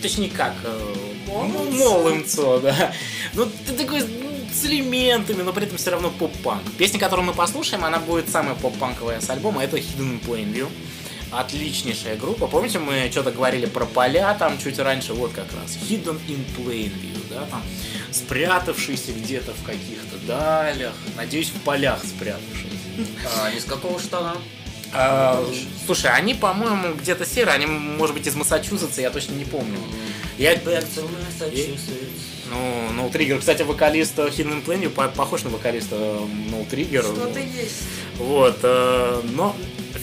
точнее как, э, Мол ну, МЦО. мол МЦО, да. Ну, ты такой ну, с элементами, но при этом все равно поп-панк. Песня, которую мы послушаем, она будет самая поп-панковая с альбома, это Hidden in Plain View. Отличнейшая группа. Помните, мы что-то говорили про поля там чуть раньше? Вот как раз. Hidden in Plain View, да, там спрятавшийся где-то в каких-то далях. Надеюсь, в полях спрятавшийся. А, с какого штана? А, слушай, они, по-моему, где-то серые, они, может быть, из Массачусетса, я точно не помню. Я, ну, No Trigger, кстати, вокалист Hidden по- похож на вокалиста No Trigger. Что-то есть. Вот, э, но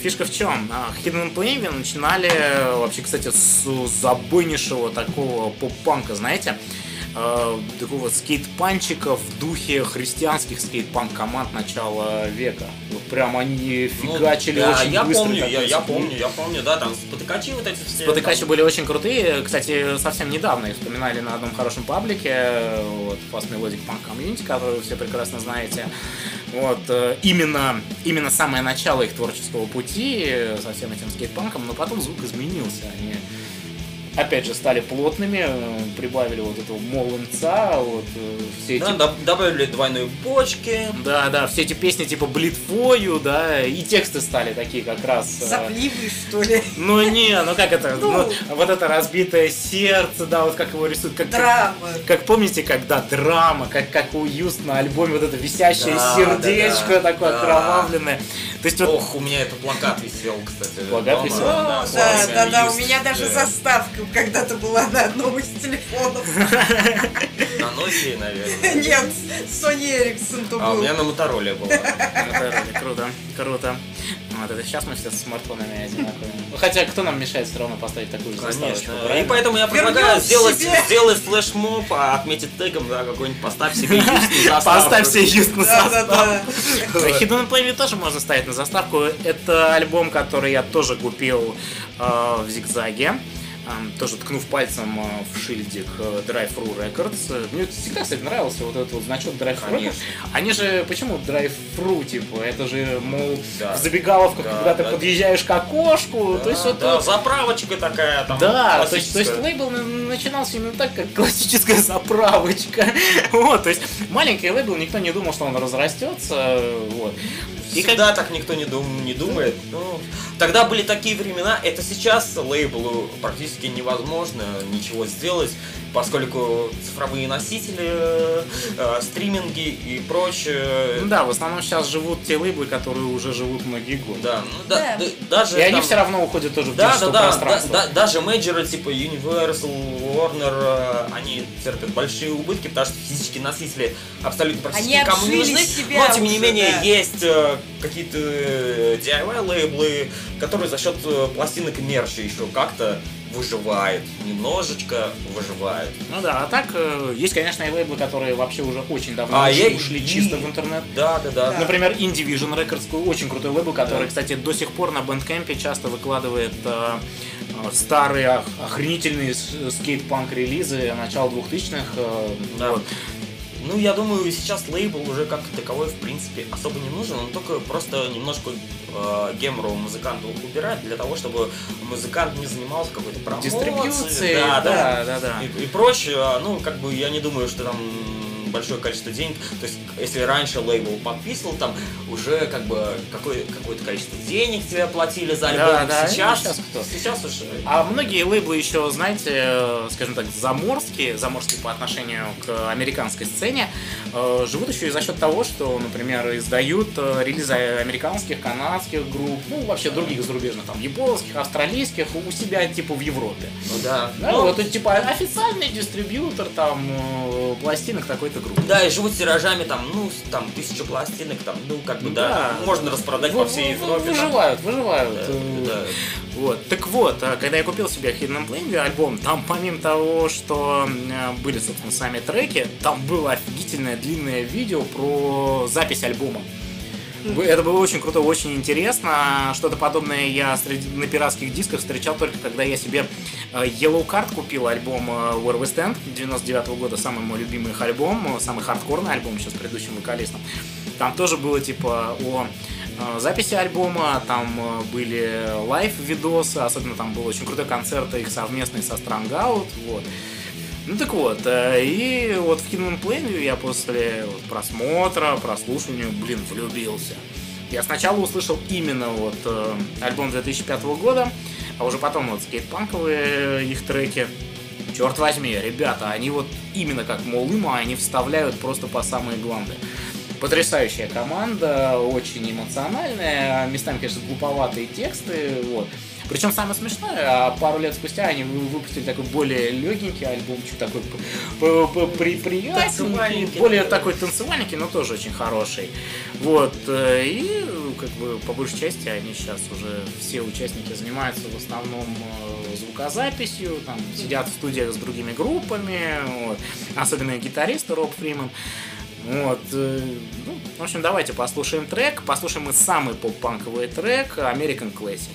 фишка в чем? А, Hidden Plain View начинали э, вообще, кстати, с забойнейшего такого поп-панка, знаете? Э, такого скейт-панчика в духе христианских скейт-панк команд начала века. Вот прям они Ну, фигачили да, очень я быстро. помню, я, я помню, я помню, да, там спотыкачи вот эти все. Спотыкачи там. были очень крутые. Кстати, совсем недавно их вспоминали на одном хорошем паблике, вот, Fast Melodic Punk Community, который вы все прекрасно знаете. Вот, э, именно, именно самое начало их творческого пути э, со всем этим скейтпанком, но потом звук изменился. Они опять же стали плотными, э, прибавили вот этого молодца, вот э, все эти Да, доб- добавили двойные бочки. да, да, все эти песни типа You, да, и тексты стали такие как раз. э, Запливый, что ли? ну не, ну как это, Ну. ну, вот это разбитое сердце, да, вот как его рисуют, как, Драма. как помните, когда драма, как, как у Юст на альбоме вот это висящее Да, сердечко да, да. такое Да. окровавленное. То есть вот Ох, у меня этот плакат висел, кстати. Плакат висел? Да, да, да, у меня даже Да. заставка когда-то была на одном из телефонов. На Nokia, наверное. Нет, Sony Ericsson то А у был. меня на было. это круто, круто. Вот это сейчас мы все с смартфонами одинаковые. Ну, Хотя кто нам мешает все равно поставить такую же заставочку. И поэтому я предлагаю сделать, сделать флешмоб, а отметить тегом, да, какой-нибудь поставь себе юст на заставку. Поставь себе Юст на заставку. Hidden Play тоже можно ставить на заставку. Это альбом, который я тоже купил э, в Зигзаге. Тоже ткнув пальцем э, в шильдик э, Drive-Thru Records. Мне всегда, кстати, нравился вот этот вот значок Drive-Thru Records. Они же, почему Drive-Thru, типа, это же, мол, Да. в забегаловках, Да, когда ты да. подъезжаешь к окошку, то есть вот да, вот- заправочка такая там. да, то есть, то есть лейбл на- начинался именно так, как классическая заправочка. Вот, то есть маленький лейбл, никто не думал, что он разрастется. Вот. И как- Всегда так никто не, дум- не думает. Ну, тогда были такие времена, это сейчас лейблу практически невозможно ничего сделать, поскольку цифровые носители, э, стриминги и прочее. Ну да, в основном сейчас живут те лейблы, которые уже живут многие годы. Да, ну да, Да. даже И они там- все равно уходят тоже в Да, да, да, да, пространство. да, даже мейджеры типа Universal, Warner, э, они терпят большие убытки, потому что физические носители абсолютно практически Они никому не нужны. себя Но тем не уже, менее да. есть э, какие-то э, DIY лейблы, которые за счет э, пластинок и мерча еще как-то выживают. Немножечко выживают. Ну да, а так э, есть, конечно, и лейблы, которые вообще уже очень давно А, ушли, я- ушли и- чисто в интернет. Да, да, да. Например, Indivision Records, очень крутой лейбл, который, Да. кстати, до сих пор на Bandcamp часто выкладывает э, э, старые ох- охренительные скейт-панк релизы начала 2000-х. э, Да. вот. Ну, я думаю, сейчас лейбл уже как таковой, в принципе, особо не нужен. Он только просто немножко э, гемору музыканту убирает для того, чтобы музыкант не занимался какой-то промоцией. Дистрибьюцией, да, да, да, да. И, и прочее. А, Ну, как бы я не думаю, что там большое количество денег. То есть, если раньше лейбл подписывал, там уже как бы какое, какое-то количество денег тебе платили за альбом. Да, да, сейчас, сейчас кто? сейчас уже... А многие лейблы еще, знаете, э, скажем так, заморские, заморские по отношению к американской сцене, э, живут еще и за счет того, что, например, издают э, релизы американских, канадских групп, ну, вообще других зарубежных, там, японских, австралийских, у себя, типа, в Европе. Ну да. Да, Ну, вот, типа, официальный дистрибьютор, там, пластинок такой-то группы. Да, и живут тиражами там, ну, там, тысячу пластинок, там, ну, как бы, да, Да. можно распродать Вы- по всей Европе. там. Выживают, выживают. Да, Э, да. Вот. Так вот, а, когда я купил себе Hidden Blame альбом, там помимо того, что э, были, собственно, сами треки, там было офигительное длинное видео про запись альбома. Это было очень круто, очень интересно. Что-то подобное я на пиратских дисках встречал только когда я себе э, Yellow Card купил альбом э, Where We Stand 99 года, самый мой любимый их альбом, э, самый хардкорный альбом еще с предыдущим вокалистом. Там тоже было типа о э, записи альбома, там были лайв-видосы, особенно там был очень крутой концерт их совместный со Strangout, вот. Ну так вот, э, и вот в Kingdom Plainview я после вот просмотра, прослушивания, блин, влюбился. Я сначала услышал именно вот э, альбом 2005 года, а уже потом вот скейтпанковые их треки. Черт возьми, ребята, они вот именно как Молыма, они вставляют просто по самые гланды. Потрясающая команда, очень эмоциональная, местами, конечно, глуповатые тексты, вот. Причем самое смешное, а пару лет спустя они вы- выпустили такой более легенький альбомчик, такой при- Танцевальненький. более такой танцевальненький, но тоже очень хороший. Вот, э, и как бы по большей части они сейчас уже все участники занимаются в основном э, звукозаписью, там сидят в студиях с другими группами, вот. особенно гитарист Роб Фриман. Вот, э, ну, в общем, давайте послушаем трек. Послушаем мы самый поп-панковый трек American Classic.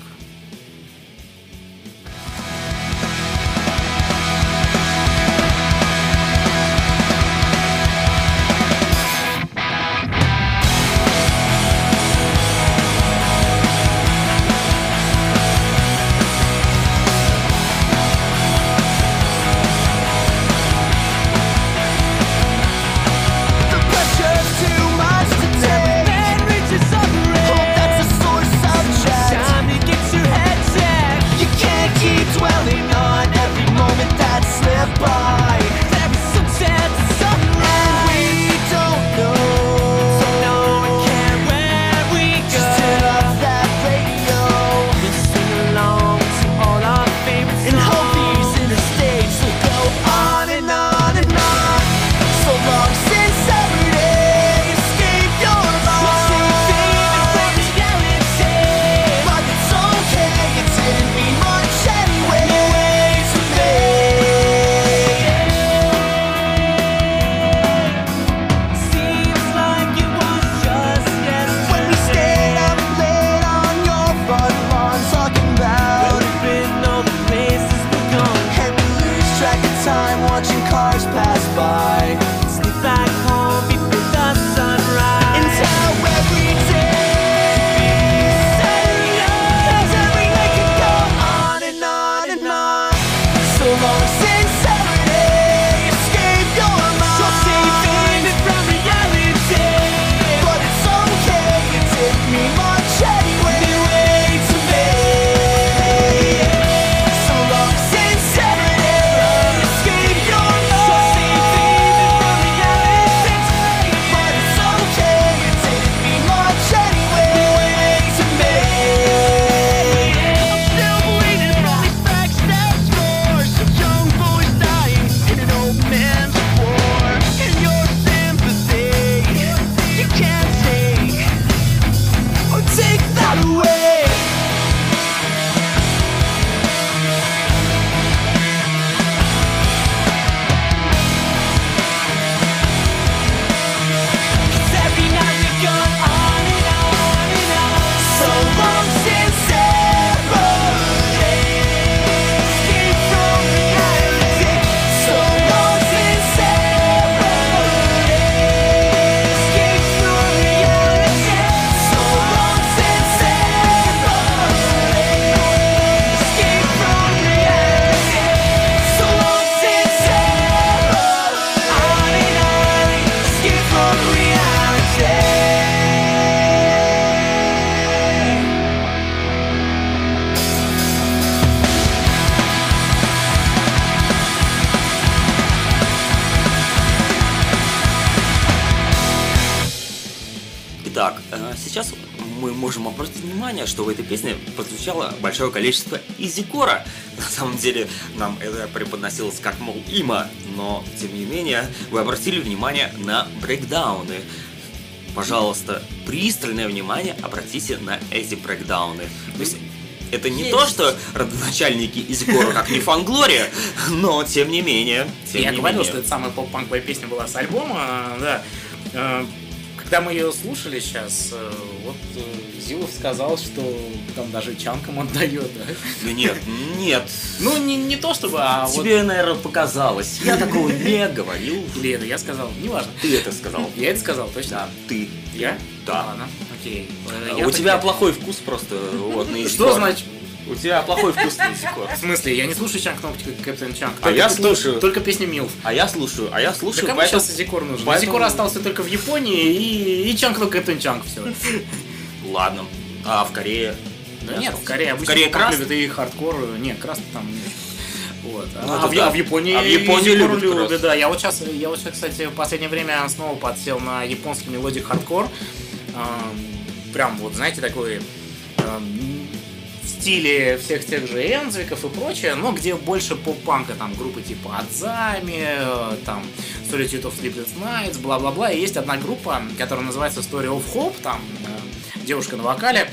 Прозвучало большое количество изикора. На самом деле нам это преподносилось как, мол, има, но тем не менее вы обратили внимание на брейкдауны. Пожалуйста, пристальное внимание обратите на эти брейкдауны. То есть это не то, что родоначальники изикора как не фанглория, но тем не менее. тем Я не говорил, менее. что это самая поп-панковая песня была с альбома, да. Э, Когда мы ее слушали сейчас, э, вот э, Зилов сказал, что там даже чанкам отдает, да. Да нет, нет. Ну, не, не то чтобы, а вот... Тебе, наверное, показалось. Я такого не говорил. Или это я сказал, неважно. Ты это сказал. Я это сказал, точно? Да, ты. Я? Да. Ладно, окей. Э, я У тебя плохой вкус просто вот на Что значит? У тебя плохой вкус на Easycore. В смысле, я не слушаю Чанг Кнопочка Кэптен Чанг. А я слушаю. Только песни Милф. А я слушаю, а я Да слушаю, кому поэтому... сейчас Изикор нужен? поэтому- Изикор остался только в Японии и, и Чанг только Кэптен Чанг, все. Ладно. А в Корее? Да нет, в Корее обычно Корее панк краст? любят и хардкор, нет, краст там не очень. Вот. Ну, а, это в, да. а в Японии, А в Японии любят краст. да. Я вот сейчас, я вот сейчас, кстати, в последнее время снова подсел на японский melodic хардкор. Эм, прям вот, знаете, такой эм, в стиле всех тех же Энзвиков и прочее, но где больше поп-панка, там группы типа Azami, э, там Solitude of Sleepless Nights, бла-бла-бла. И есть одна группа, которая называется Story of Hope, там э, девушка на вокале.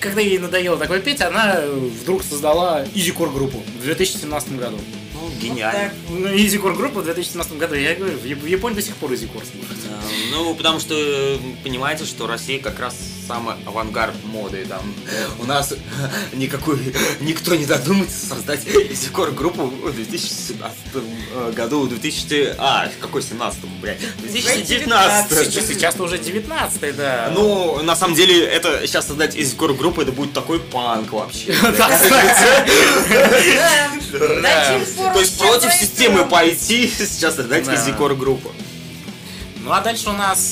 Когда ей надоело такое петь, она вдруг создала Изикор группу в 2017 году. Ну, гениально. Ну, Изикор группа в 2017 году, я говорю, в Яп- в Японии до сих пор Изикор слушают. Ну, потому что э, понимаете, что Россия как раз самый авангард моды. Там у нас никакой никто не додумается создать Изикор группу в 2017 э, году, 2000... А, какой 17 блядь? 2019. Сейчас, уже 19 да. Ну, на самом деле, это сейчас создать Изикор группу, это будет такой панк вообще. да, кстати. Дадим фору То есть против системы пойти, сейчас создать Да. Изикор группу. Ну а дальше у нас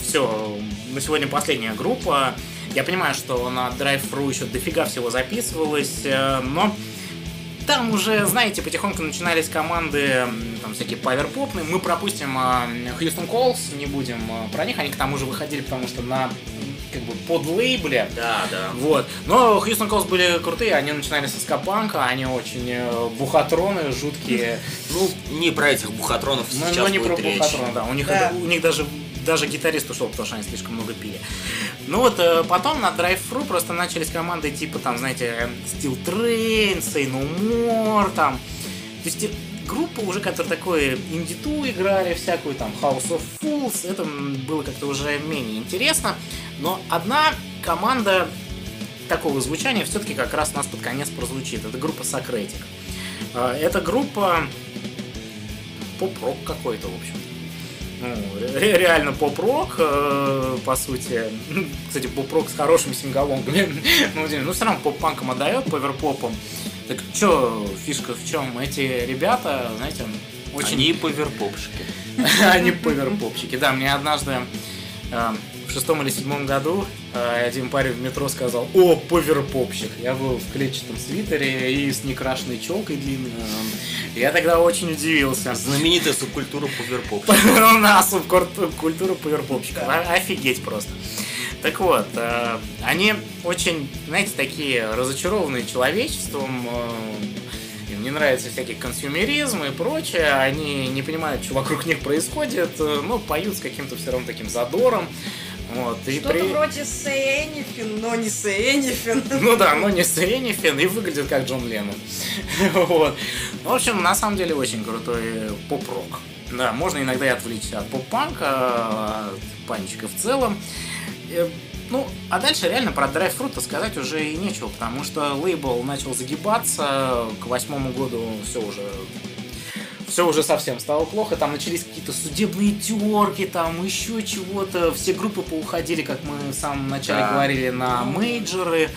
все. На сегодня последняя группа. Я понимаю, что на Drive-Thru еще дофига всего записывалось, э, но там уже, знаете, потихоньку начинались команды, там всякие паверпопные. Мы пропустим Хьюстон Колс, не будем э, про них. Они к тому же выходили, потому что на как бы под лейбле. Да, да. Вот. Но Хьюстон Колс были крутые, они начинали со скапанка, они очень э, бухатроны, жуткие. Ну, не про этих бухатронов Ну, сейчас но не будет про речь. Бухатрон, да. У них, Да. у них даже, даже гитарист ушел, потому что они слишком много пили. Ну вот э, потом на Drive-Thru просто начались команды типа там, знаете, Steel Train, Say No More, там. То есть э, группы уже, которые такое индиту играли, всякую там House of Fools, это было как-то уже менее интересно. Но одна команда такого звучания все-таки как раз у нас под конец прозвучит. Это группа Socratic. Э, Эта группа поп-рок какой-то, в общем. Ну, ре- реально поп-рок, э, по сути. Кстати, поп-рок с хорошими сингалонгами. ну, ну, все равно поп-панком отдает, поверпопом. Так что, фишка в чем? Эти ребята, знаете, очень... Они поверпопшики. Они поверпопчики. Да, мне однажды э, в шестом или седьмом году э, один парень в метро сказал, о, поверпопщик. Я был в клетчатом свитере и с некрашенной челкой длинной. Я тогда очень удивился. Знаменитая субкультура поверпоп. У нас культура поверпопщиков. О- Офигеть просто. Так вот, э, они очень, знаете, такие разочарованные человечеством. э, Им не нравится всякий консюмеризм и прочее. Они не понимают, что вокруг них происходит. э, Но поют с каким-то все равно таким задором. Вот, и Что-то при- вроде Say Anything, но не Say Anything. ну да, но не Сенефин и выглядит как Джон Леннон. вот. В общем, на самом деле очень крутой поп-рок. Да, можно иногда и отвлечься от поп-панка, от панчика в целом. Э, Ну, а дальше реально про Drive Fruit сказать уже и нечего, потому что лейбл начал загибаться, к восьмому году все уже все уже совсем стало плохо, там начались какие-то судебные терки, там еще чего-то, все группы поуходили, как мы в самом начале Да. говорили, на мейджоры.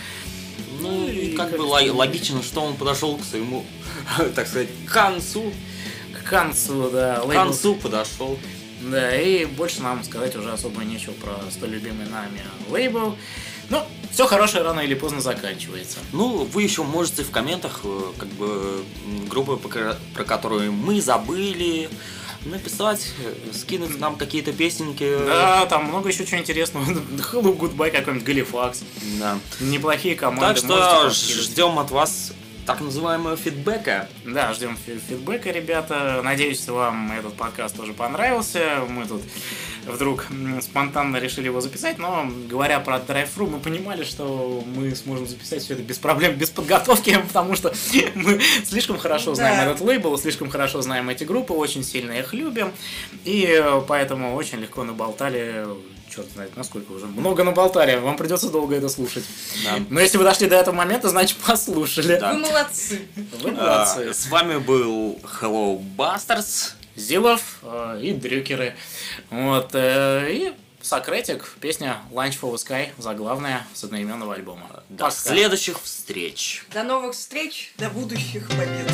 Ну, и как бы ло- логично, что он подошел к своему, так сказать, к концу. К концу, да, К концу подошел. Да, и больше нам сказать уже особо нечего про столь любимый нами лейбл. Ну, все хорошее рано или поздно заканчивается. Ну, вы еще можете в комментах, э, как бы, группы, про которые мы забыли, написать, э, скинуть нам какие-то песенки. Да, там много еще чего интересного. Hello, Goodbye, какой-нибудь Галифакс. Да. Неплохие команды. Так что ждем от вас так называемого фидбэка. Да, ждем фи- фидбэка, ребята. Надеюсь, вам этот подкаст тоже понравился. Мы тут вдруг спонтанно решили его записать, но говоря про Drive-Thru, мы понимали, что мы сможем записать все это без проблем, без подготовки, потому что мы слишком хорошо знаем Да. этот лейбл, слишком хорошо знаем эти группы, очень сильно их любим, и э, поэтому очень легко наболтали черт знает насколько уже. Много наболтали, вам придется долго это слушать. Да. Но если вы дошли до этого момента, значит послушали. Да. Вы молодцы. Вы А, молодцы. С вами был Hello Bastards. Зилов э, и дрюкеры. Вот. э, и Сокретик, песня Lunch for the Sky, заглавная с одноименного альбома. До Пока. следующих встреч. До новых встреч, до будущих побед.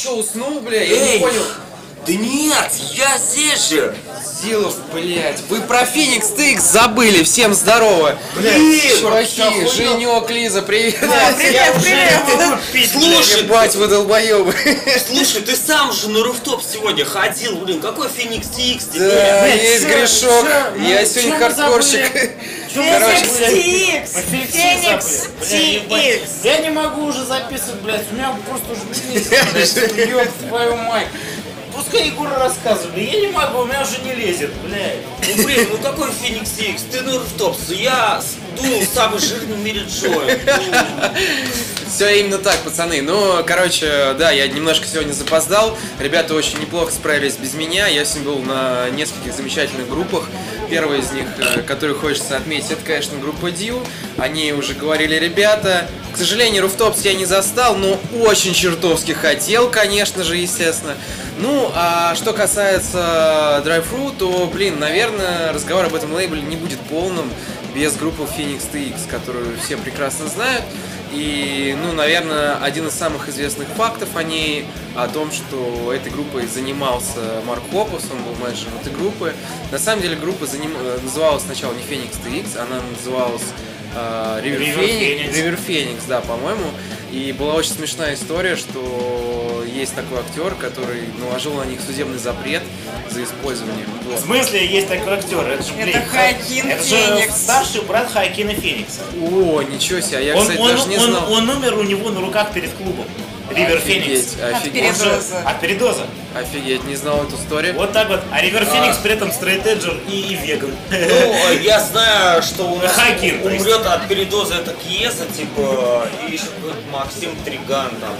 Чё, уснул, бля? Я Эй! не понял. Да нет, я здесь же. Зилов, блядь, вы про Феникс TX забыли, всем здорово. Блин, чуваки, Женек, Лиза, привет. Привет, привет! Слушай, Ебать, вы долбоёбы. слушай, ты сам же на руфтоп сегодня ходил, блин, какой Феникс тебе? Да, Блядь, есть чё- грешок. чё- Я ну, сегодня хардкорщик. Феникс Феникс TX! Феникс TX! Я не могу уже записывать, блядь, у меня просто уже блядь, ёб твою мать. Пускай Егор рассказывает, я не могу, у меня уже не лезет, блядь. Ну блин, ну какой Феникс TX? Ты на руфтоп, я думал самый жирный в мире Джоя. Все именно так, пацаны. Ну, короче, да, я немножко сегодня запоздал. Ребята очень неплохо справились без меня. Я сегодня был на нескольких замечательных группах. Первая из них, э, которую хочется отметить, это, конечно, группа Дью. Они уже говорили ребята. К сожалению, Руфтопс я не застал, но очень чертовски хотел, конечно же, естественно. Ну, а что касается Drive-Thru, то, блин, наверное, разговор об этом лейбле не будет полным без группы Phoenix TX, которую все прекрасно знают. И, ну, наверное, один из самых известных фактов о ней, о том, что этой группой занимался Марк Хопус, он был менеджером этой группы. На самом деле группа заним- э, называлась сначала не Феникс TX, она называлась River Phoenix. Phoenix. River Phoenix, да, по-моему. И была очень смешная история, что есть такой актер, который наложил на них судебный запрет за использование. В смысле есть такой актер? Это же, блин, Это Хоакин это Феникс. же старший брат Хоакина Феникса. О, ничего себе, я, он, кстати, он- даже не он- знал. он умер у него на руках перед клубом. Ривер Офигеть, Феникс. офигеть. Передоза. От передоза. Офигеть, не знал эту историю. Вот так вот. А Ривер Феникс при этом стрейт-эджер и, и веган. Ну, я знаю, что у нас Хакин, умрет от передоза это Киеса, типа, и еще какой-то Максим Триган там.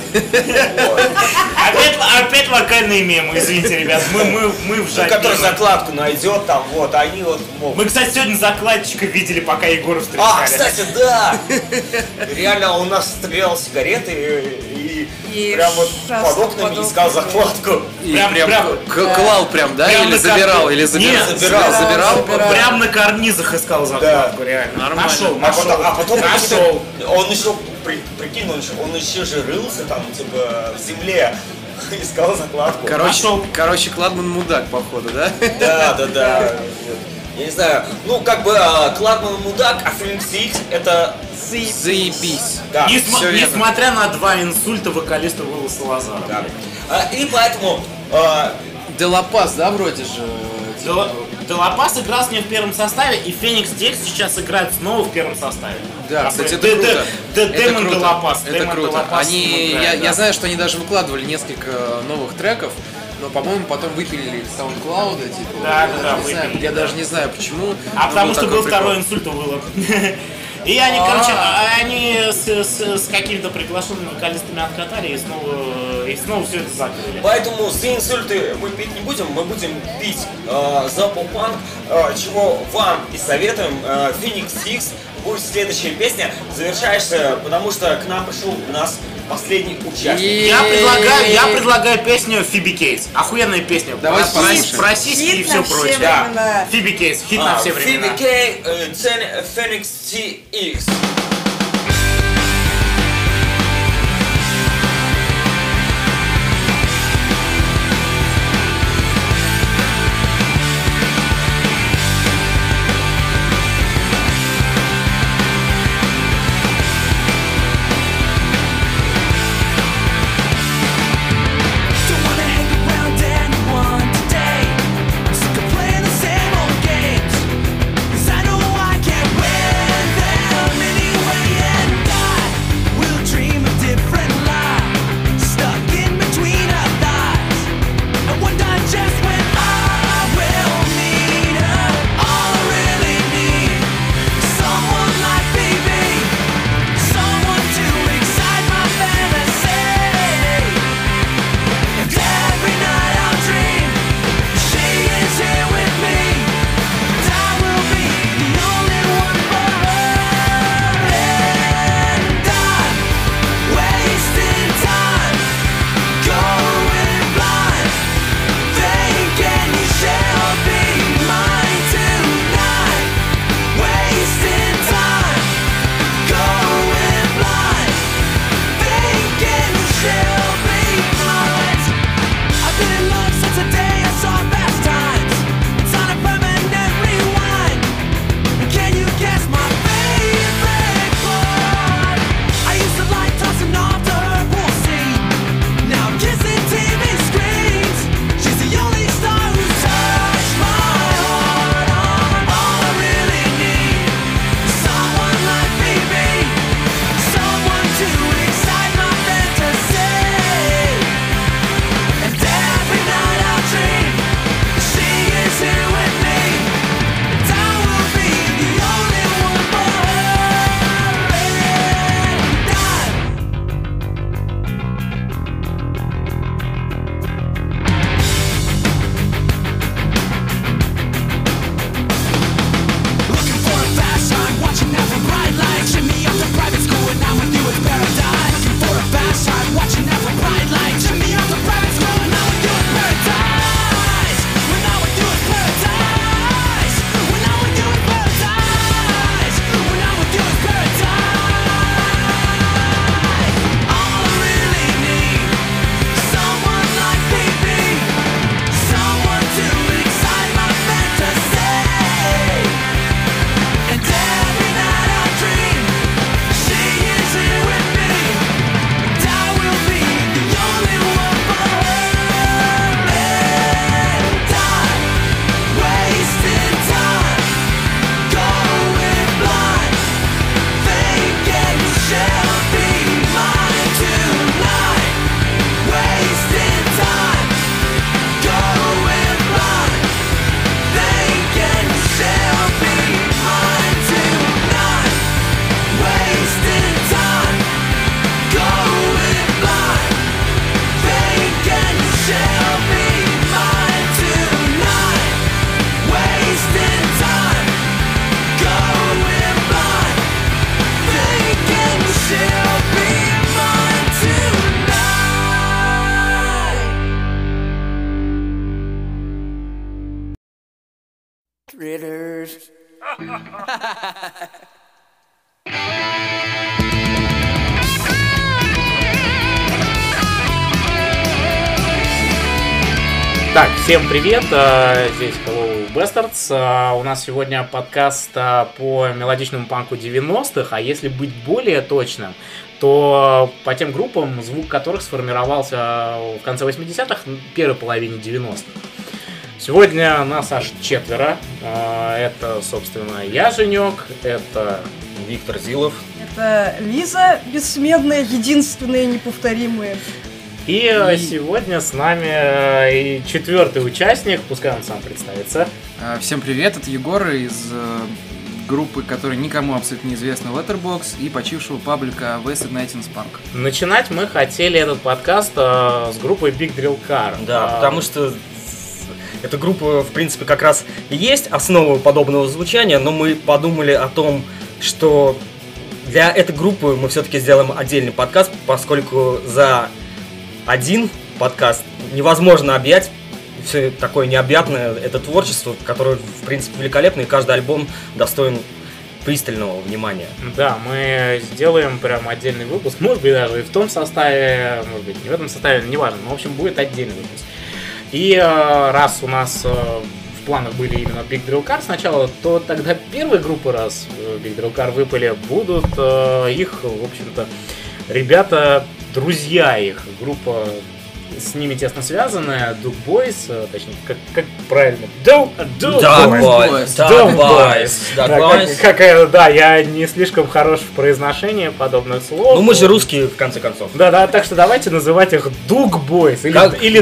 Опять, опять локальные мемы, извините, ребят. Мы, мы, мы в Ну, жопе. Который закладку найдет там, вот, они вот могут. Мы, кстати, сегодня закладчика видели, пока Егора встречали. А, кстати, да! Реально, он у нас стрелял сигареты и, И прям вот под окнами искал закладку. И Прям- прям, прям- к- клал прям, да? Прям или забирал, или забирал? Нет, забирал, забирал. забирал. Прям на карнизах искал закладку, реально. Нормально. Нашел, А нашел. потом, а потом нашел. он еще, при- прикинь, он еще, он еще же рылся там, типа, в земле, искал закладку. Короче, Нашел. короче, Кладман мудак, походу, да? Да, да, да. Я не знаю, ну, как бы, а, Кладман мудак, а Феникс Икс это... Заебись. Да, Несма- несмотря на два инсульта вокалиста Уилла Салазара. да. А, и поэтому... а, Делапас, да, вроде же? Дела- Делапас играл с ним в первом составе, и Феникс Декс сейчас играет снова в первом составе. Да, А, кстати, это Д- круто. Это круто. Делапас, Это Дэмон круто. Делапас Они, я, знаю, что они даже выкладывали несколько новых треков, но, по-моему, потом выпилили с SoundCloud, типа. Да, я да, даже да, не знаю, выпилили, Я да. даже не знаю, почему. А потому что был прикол. второй инсульт у Уилла. И они, короче, а- они с, с- с какими-то приглашенными вокалистами откатали и снова, и снова все это закрыли. Поэтому за инсульты мы пить не будем, мы будем пить э, за поп-панк, э, чего вам и советуем. Э, Phoenix Six будет следующая песня, завершаешься, потому что к нам пришел у нас последний участник. Я предлагаю, я предлагаю песню Фиби Кейс. Охуенная песня. Давай про сиськи и все прочее. Фиби Кейс, хит на А, все времена. Phoebe K, э, Phoenix TX. Всем привет, э, здесь Hello Bastards. Э, У нас сегодня подкаст э, по мелодичному панку 90-х, а если быть более точным, то по тем группам, звук которых сформировался в конце 80-х, первой половине 90-х. Сегодня нас аж четверо. Это, собственно, я, Женек, это Виктор Зилов. Это Лиза, бессмертная, единственная, неповторимая. И э, сегодня с нами э, и четвертый участник, пускай он сам представится. А, Всем привет, это Егор из э, группы, которая никому абсолютно неизвестна, Letterbox, и почившего паблика Wasted Night in Spunk. Начинать мы хотели этот подкаст э, с группой Big Drill Car. Да, А, потому что эта группа, в принципе, как раз и есть основа подобного звучания, но мы подумали о том, что для этой группы мы все-таки сделаем отдельный подкаст, поскольку за один подкаст невозможно объять все такое необъятное, это творчество, которое, в принципе, великолепно, и каждый альбом достоин пристального внимания. Да, мы сделаем прям отдельный выпуск, может быть даже и в том составе, может быть не в этом составе, неважно, но в общем будет отдельный выпуск. И э, раз у нас э, в планах были именно Big Drill Car сначала, то тогда первые группы, раз э, Big Drill Car выпали, будут их, в общем-то, ребята, друзья их, группа с ними тесно связанная, Duke Boys, э, точнее, как, как правильно? Duke, Duke Dog Boys. Boys, Dog Boys. Boys, Да, Dog как- Boys. как, да, я не слишком хорош в произношении подобных слов. Ну мы же русские, в конце концов. Да, да, так что давайте называть их Дуг Бойс или, Как- или.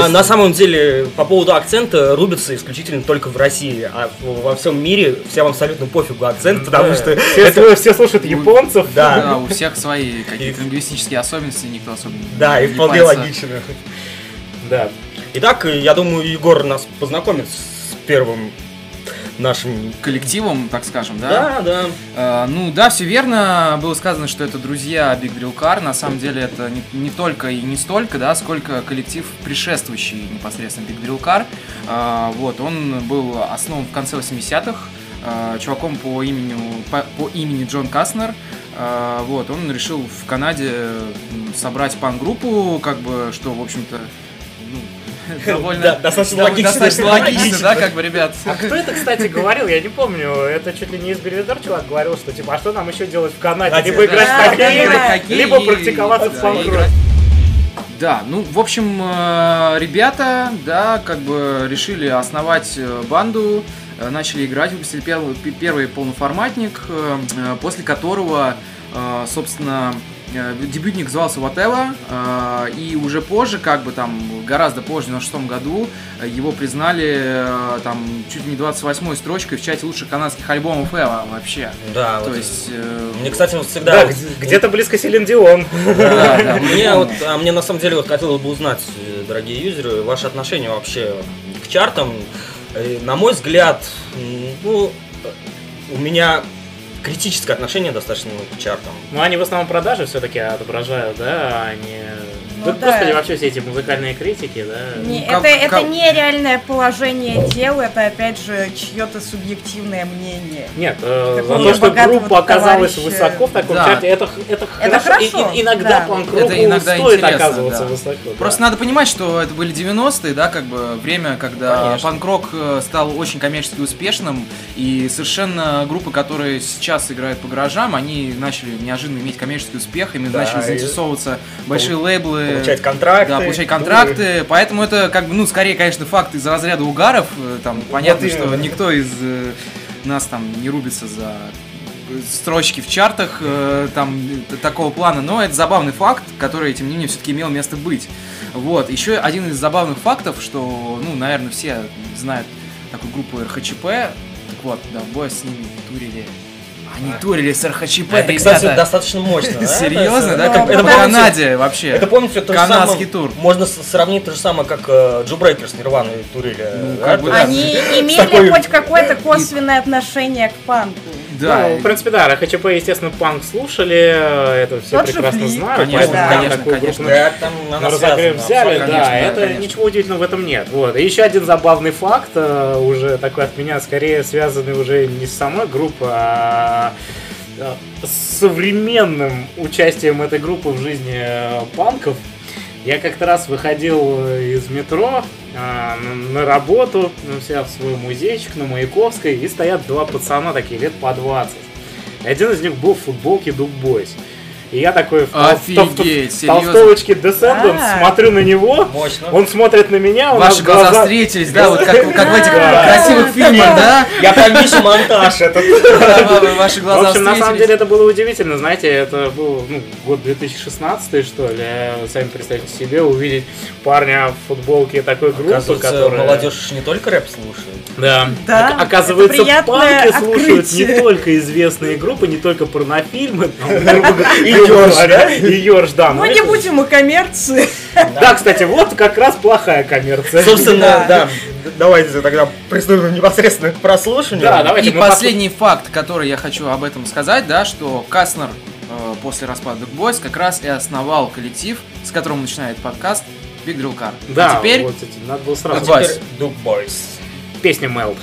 На, на самом деле, по поводу акцента рубятся исключительно только в России, а во всем мире всем абсолютно пофигу акцент, потому что все, это- все слушают японцев. Да. Да, у всех свои какие-то лингвистические особенности, никто особо не Да, и не вполне парится. логично. Да. Итак, я думаю, Егор нас познакомит с первым нашим... коллективом, так скажем, да? Да, да. Э, ну да, все верно. Было сказано, что это друзья Big Drill Car. На самом деле это не, не только и не столько, да, сколько коллектив, предшествующий непосредственно Big Drill Car. Э, вот, он был основан в конце 80-х э, чуваком по имени, по, по имени Джон Каснер. Э, вот, он решил в Канаде собрать пан-группу, как бы, что, в общем-то, ну, довольно, Да, достаточно логично. достаточно логично, да, как бы, ребят. А кто это, кстати, говорил? Я не помню. Это чуть ли не из Бельведер чувак говорил, что типа, а что нам еще делать в Канаде? Либо играть да, в хоккей, либо практиковаться в да, панк играть. Да, ну, в общем, э, ребята, да, как бы решили основать банду, начали играть, выпустили первый, первый полноформатник, э, э, после которого, э, собственно, э, дебютник назывался Whatever, э, и уже позже, как бы там, гораздо позже, на шестом году, э, его признали э, там чуть ли не 28-й строчкой в чате лучших канадских альбомов Эва вообще. Да, То вот. есть... э, Мне, кстати, вот всегда... Да, вот- где-то близко Селин Дион. да, да, Мне вот, а мне на самом деле вот хотелось бы узнать, э, дорогие юзеры, ваше отношение вообще к чартам. Э, На мой взгляд, ну, у меня критическое отношение достаточно к чартам. Ну, они в основном продажи все-таки отображают, да, они... Ну да, господи, вообще все эти музыкальные критики, да. Не, как- это, это как- не реальное положение дел, это опять же чье-то субъективное мнение. Нет, э, за то, что группа оказалась товарища. высоко в таком Да. чарте, это, это, Это хорошо. И- хорошо, и- иногда да. панк-року стоит оказываться да. высоко. да. Просто надо понимать, что это были 90-е, да, как бы время, когда Конечно. панк-рок э, стал очень коммерчески успешным, и совершенно группы, которые сейчас играют по гаражам, они начали неожиданно иметь коммерческий успех, ими Да, начали и заинтересовываться большие лейблы. Получать контракты. Да, получать контракты, поэтому это как бы, ну, скорее, конечно, факт из разряда угаров, э, там, понятно, Вот что именно. никто из э, нас там не рубится за строчки в чартах э, там э, такого плана, но это забавный факт, который, тем не менее, все-таки имел место быть. Вот, еще один из забавных фактов, что, ну, наверное, все знают такую группу РХЧП, так вот, да, бой с ними турили. Они турили с РХЧП, Это, кстати, достаточно мощно. Серьезно, да, это- как по помните- Канаде вообще. Это помните, то же Канадский тур. Можно сравнить то же самое, как э, Джо Брейкер с Нирваной турили. Ну, есть- Они имели хоть какое-то косвенное отношение к панку. Да, Ну, в принципе, да, РХЧП, естественно, панк слушали, э, это все Тот же прекрасно Флип. знают, Конечно, поэтому да, конечно, конечно. группу Да, там на связана, взяли, абсолютно. да, конечно, это конечно. ничего удивительного в этом нет. Вот. И еще один забавный факт, э, уже такой от меня, скорее связанный уже не с самой группой, а э, с современным участием этой группы в жизни панков. Я как-то раз выходил э, из метро а, на, работу, ну, взяв свой музейчик на Маяковской, и стоят два пацана такие, лет по 20. И один из них был в футболке Дуг Бойс. И я такой в, тол- в Офигеть, в серьезно? толстовочке Descendants А. смотрю на него, Мощно. он смотрит на меня, у Ваши нас глаза встретились, да, вот как, как в этих красивых фильмах, да? Я там вижу монтаж этот. Ваши В глаза общем, на самом деле это было удивительно, знаете, это был ну, год 2016, что ли, сами представьте себе, увидеть парня в футболке такой группы, которая... молодежь не только рэп слушает. Да. Да, Ок- Оказывается, панки слушают не открытие. только известные группы, не только порнофильмы, И Ёрш, да? И Ёрш, да. Ну но не будем о коммерции. Да, кстати, вот как раз плохая коммерция. Собственно, Да. да. Давайте тогда приступим непосредственно к прослушиванию. Да, давайте И последний факт, который я хочу об этом сказать, да, что Кастнер э, после распада Boys как раз и основал коллектив, с которым начинает подкаст Big Drill Car. Да, а теперь вот, кстати, надо было сразу. Теперь Дук Бойс. Песня Мелд.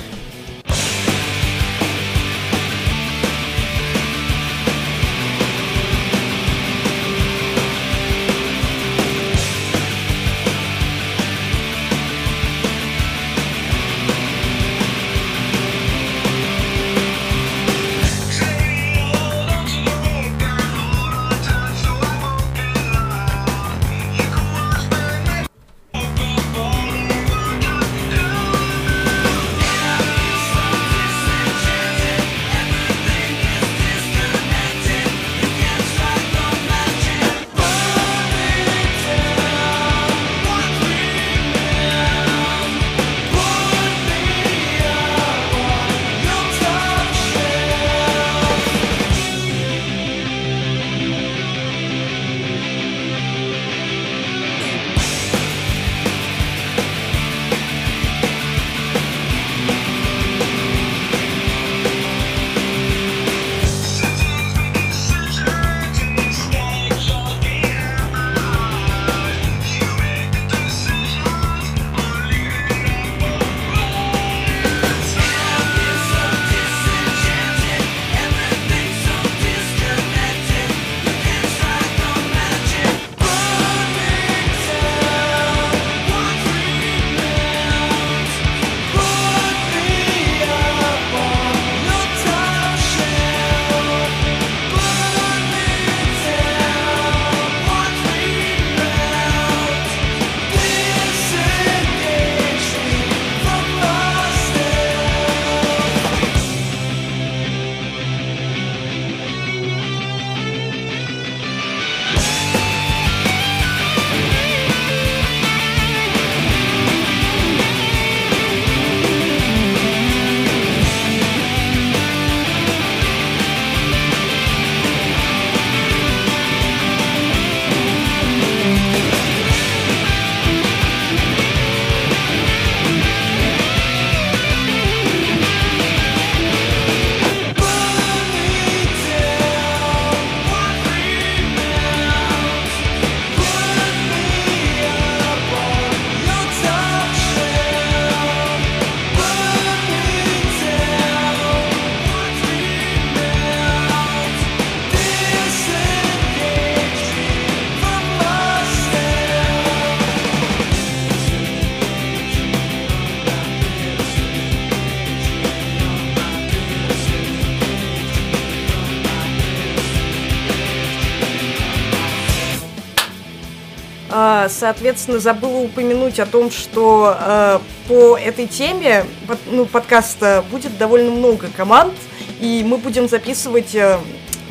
Соответственно, забыла упомянуть о том, что э, по этой теме под- ну, подкаста будет довольно много команд, и мы будем записывать э,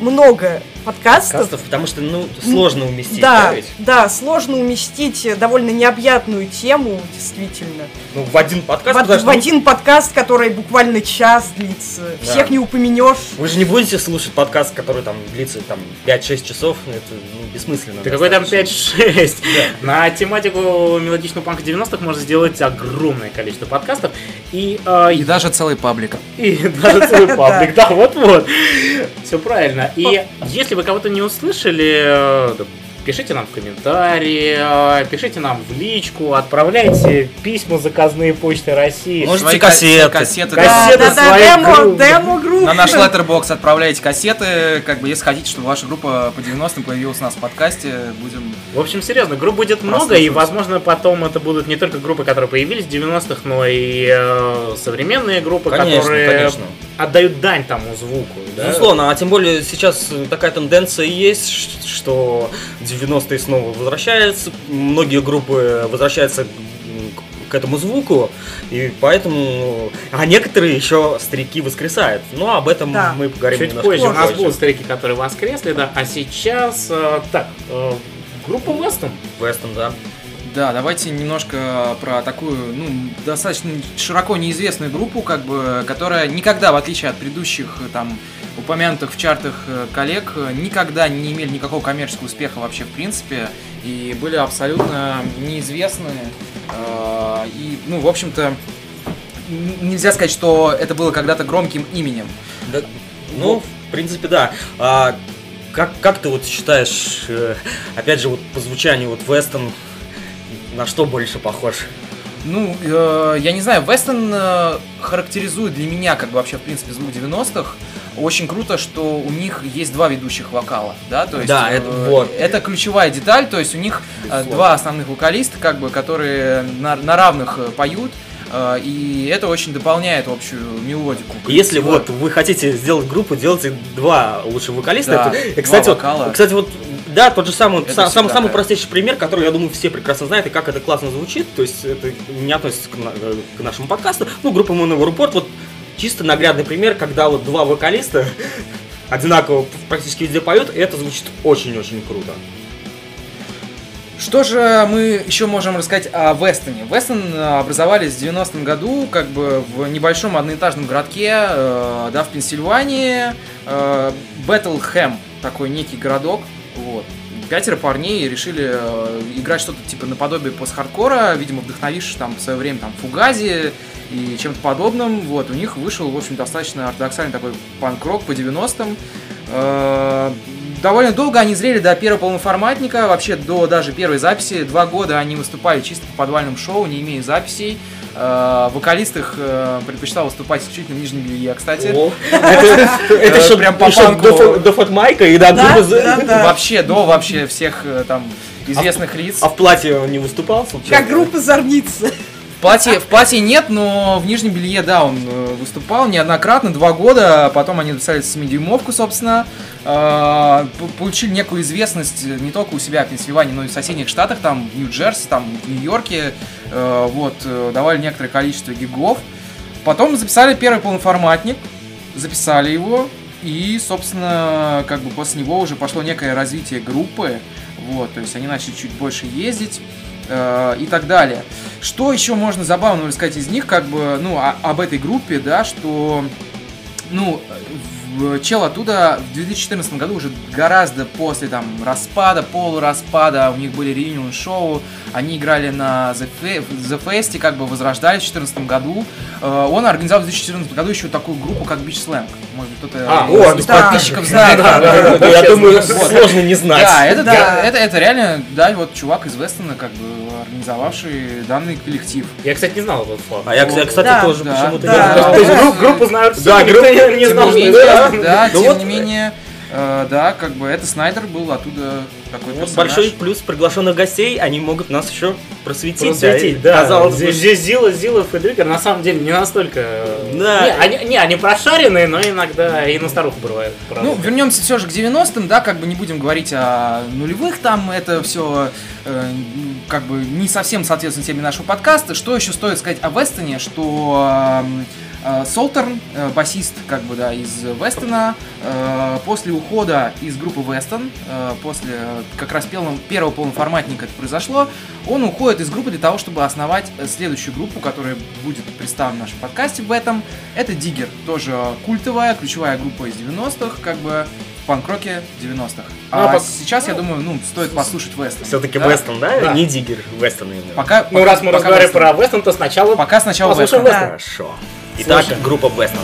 много подкастов. Подкастов, потому что, ну, сложно уместить, Да, ведь? да, сложно уместить довольно необъятную тему, действительно. Ну, в один подкаст, в, потому в что, ну, один подкаст, который буквально час длится. Да. Всех не упомянешь. Вы же не будете слушать подкаст, который там длится там 5-6 часов, ну, это ну, бессмысленно. Да какой там достаточно. 5-6? На тематику мелодичного панка 90-х можно сделать огромное количество подкастов. И, э, И даже целый паблик. и даже целый паблик, да, вот-вот. Все правильно. И если вы кого-то не услышали, э, да, пишите нам в комментарии, э, пишите нам в личку, отправляйте письма заказные почты России. Можете Свои кассеты. кассеты, Кассеты. да. Да, да, демо, демо групп. На наш letterbox отправляйте кассеты, как бы, если хотите, чтобы ваша группа по 90-м появилась у нас в подкасте, будем... В общем, серьезно, групп будет много, и, возможно, потом это будут не только группы, которые появились в 90-х, но и э, современные группы, Конечно, которые конечно. Отдают дань тому звуку. Да? Безусловно, а тем более сейчас такая тенденция есть, что 90-е снова возвращаются, многие группы возвращаются к- к этому звуку, и поэтому... А некоторые еще старики воскресают. Но об этом Да. мы поговорим Чуть немножко позже у нас будут старики, которые воскресли, да, а сейчас, э, так, э, группа Вестон. Вестон, да. Да, давайте немножко про такую, ну, достаточно широко неизвестную группу, как бы, которая никогда, в отличие от предыдущих, э, там, упомянутых в чартах э, коллег, э, никогда не имели никакого коммерческого успеха вообще в принципе, и были абсолютно неизвестны, э, и, ну, в общем-то, нельзя сказать, что это было когда-то громким именем. Да, ну, в принципе, да. А как, как ты вот считаешь, э, опять же, вот по звучанию, вот Вестон на что больше похож? Ну, э, я не знаю, Вестон э, характеризует для меня, как бы вообще, в принципе, звук 90-х. Очень круто, что у них есть два ведущих вокала, да, то есть Да, э, это вот. это ключевая деталь, то есть у них э, два основных вокалиста, как бы, которые на, на равных э, поют, э, и это очень дополняет общую мелодику. Если вот вы хотите сделать группу, делайте два лучших вокалиста. Да, Это- и, два кстати, вот, вокала. кстати, вот да, тот же самый, Это сам- самый, самый простейший пример, который, я думаю, все прекрасно знают, и как это классно звучит. То есть это не относится к, э, к нашему подкасту. Ну, группа Monover Report, вот чисто наглядный пример, когда вот два вокалиста одинаково практически везде поют, и это звучит очень-очень круто. Что же мы еще можем рассказать о Вестоне? Вестон э, образовались в 90-м году как бы в небольшом одноэтажном городке, э, да, в Пенсильвании, э, Бэтлхэм, такой некий городок, вот. Пятеро парней решили э, играть что-то типа наподобие пост-хардкора, видимо, вдохновившись там в свое время там Фугази и чем-то подобным. Вот, у них вышел, в общем, достаточно ортодоксальный такой панк-рок по 90-м. Э, Довольно долго они зрели до первого полноформатника, вообще до даже первой записи. Два года они выступали чисто по подвальным шоу, не имея записей. Э, Вокалист их э, предпочитал выступать исключительно в нижнем белье, кстати. О, Это что, прям по еще панку. до фо- до фотмайка и до. Вообще, до вообще всех э, там известных лиц. А в платье он не выступал случайно? Как группа Зорница. В платье, в платье нет, но в нижнем белье, да, он э, выступал неоднократно, два года, потом они написали 7-дюймовку, собственно, п- получили некую известность э, не только у себя в Пенсильвании, но и в соседних штатах, там, в Нью-Джерси, там, в Нью-Йорке, э, вот, давали некоторое количество гигов. Потом записали первый полноформатник, записали его, и, собственно, как бы после него уже пошло некое развитие группы, вот, то есть они начали чуть больше ездить, э, и так далее. Что еще можно забавно рассказать из них, как бы, ну, о- об этой группе, да, что, ну, чел оттуда в 2014 году уже гораздо после там распада, полураспада, у них были реюнион шоу, они играли на The, Fe- The Fest, как бы возрождались в 2014 году. Э, Он организовал в 2014 году еще такую группу, как Beach Slang. Может быть, кто-то А, из о, да. подписчиков знает. Да, да. Я думаю, Вот. сложно не знать. Да, это, Да. это, это реально, да, вот чувак из Вестона, как бы, организовавший данный коллектив. Я, кстати, не знал этот факт. А я, кстати, тоже почему-то не знал. То есть группу, знают все, Да, никто не, знал, что да, Ну тем вот- не менее, э, да, как бы это Снайдер был оттуда такой Вот персонаж. большой плюс приглашенных гостей, они могут нас еще просветить. Просветить, да. да. Казалось бы, здесь, здесь Зила, Зилов и Дрикер на самом деле не настолько... Да. Не, они, не, они прошаренные, но иногда и на старуху бывает. Ну, вернемся все же к 90-м, да, как бы не будем говорить о нулевых, там это все э, как бы не совсем соответствует теме нашего подкаста. Что еще стоит сказать о Вестоне, что э, Солтерн, э, басист как бы да из Вестона, э, после ухода из группы Вестон, э, после э, как раз первого, первого полноформатника это произошло, он уходит из группы для того, чтобы основать э, следующую группу, которая будет представлена в нашем подкасте в этом. Это Диггер, тоже культовая, ключевая группа из 90-х, как бы в панк-роке 90-х. Ну, а А пок- сейчас, я думаю, ну, стоит послушать Вестон. Все-таки Да? Вестон, да? Да. Не Диггер, Вестон именно. Пока, Ну, пока- раз мы пока разговариваем про Вестон, то сначала... Пока сначала Послушаем Вестон. Вестон. Хорошо. Итак, Слушаем. группа Вестон.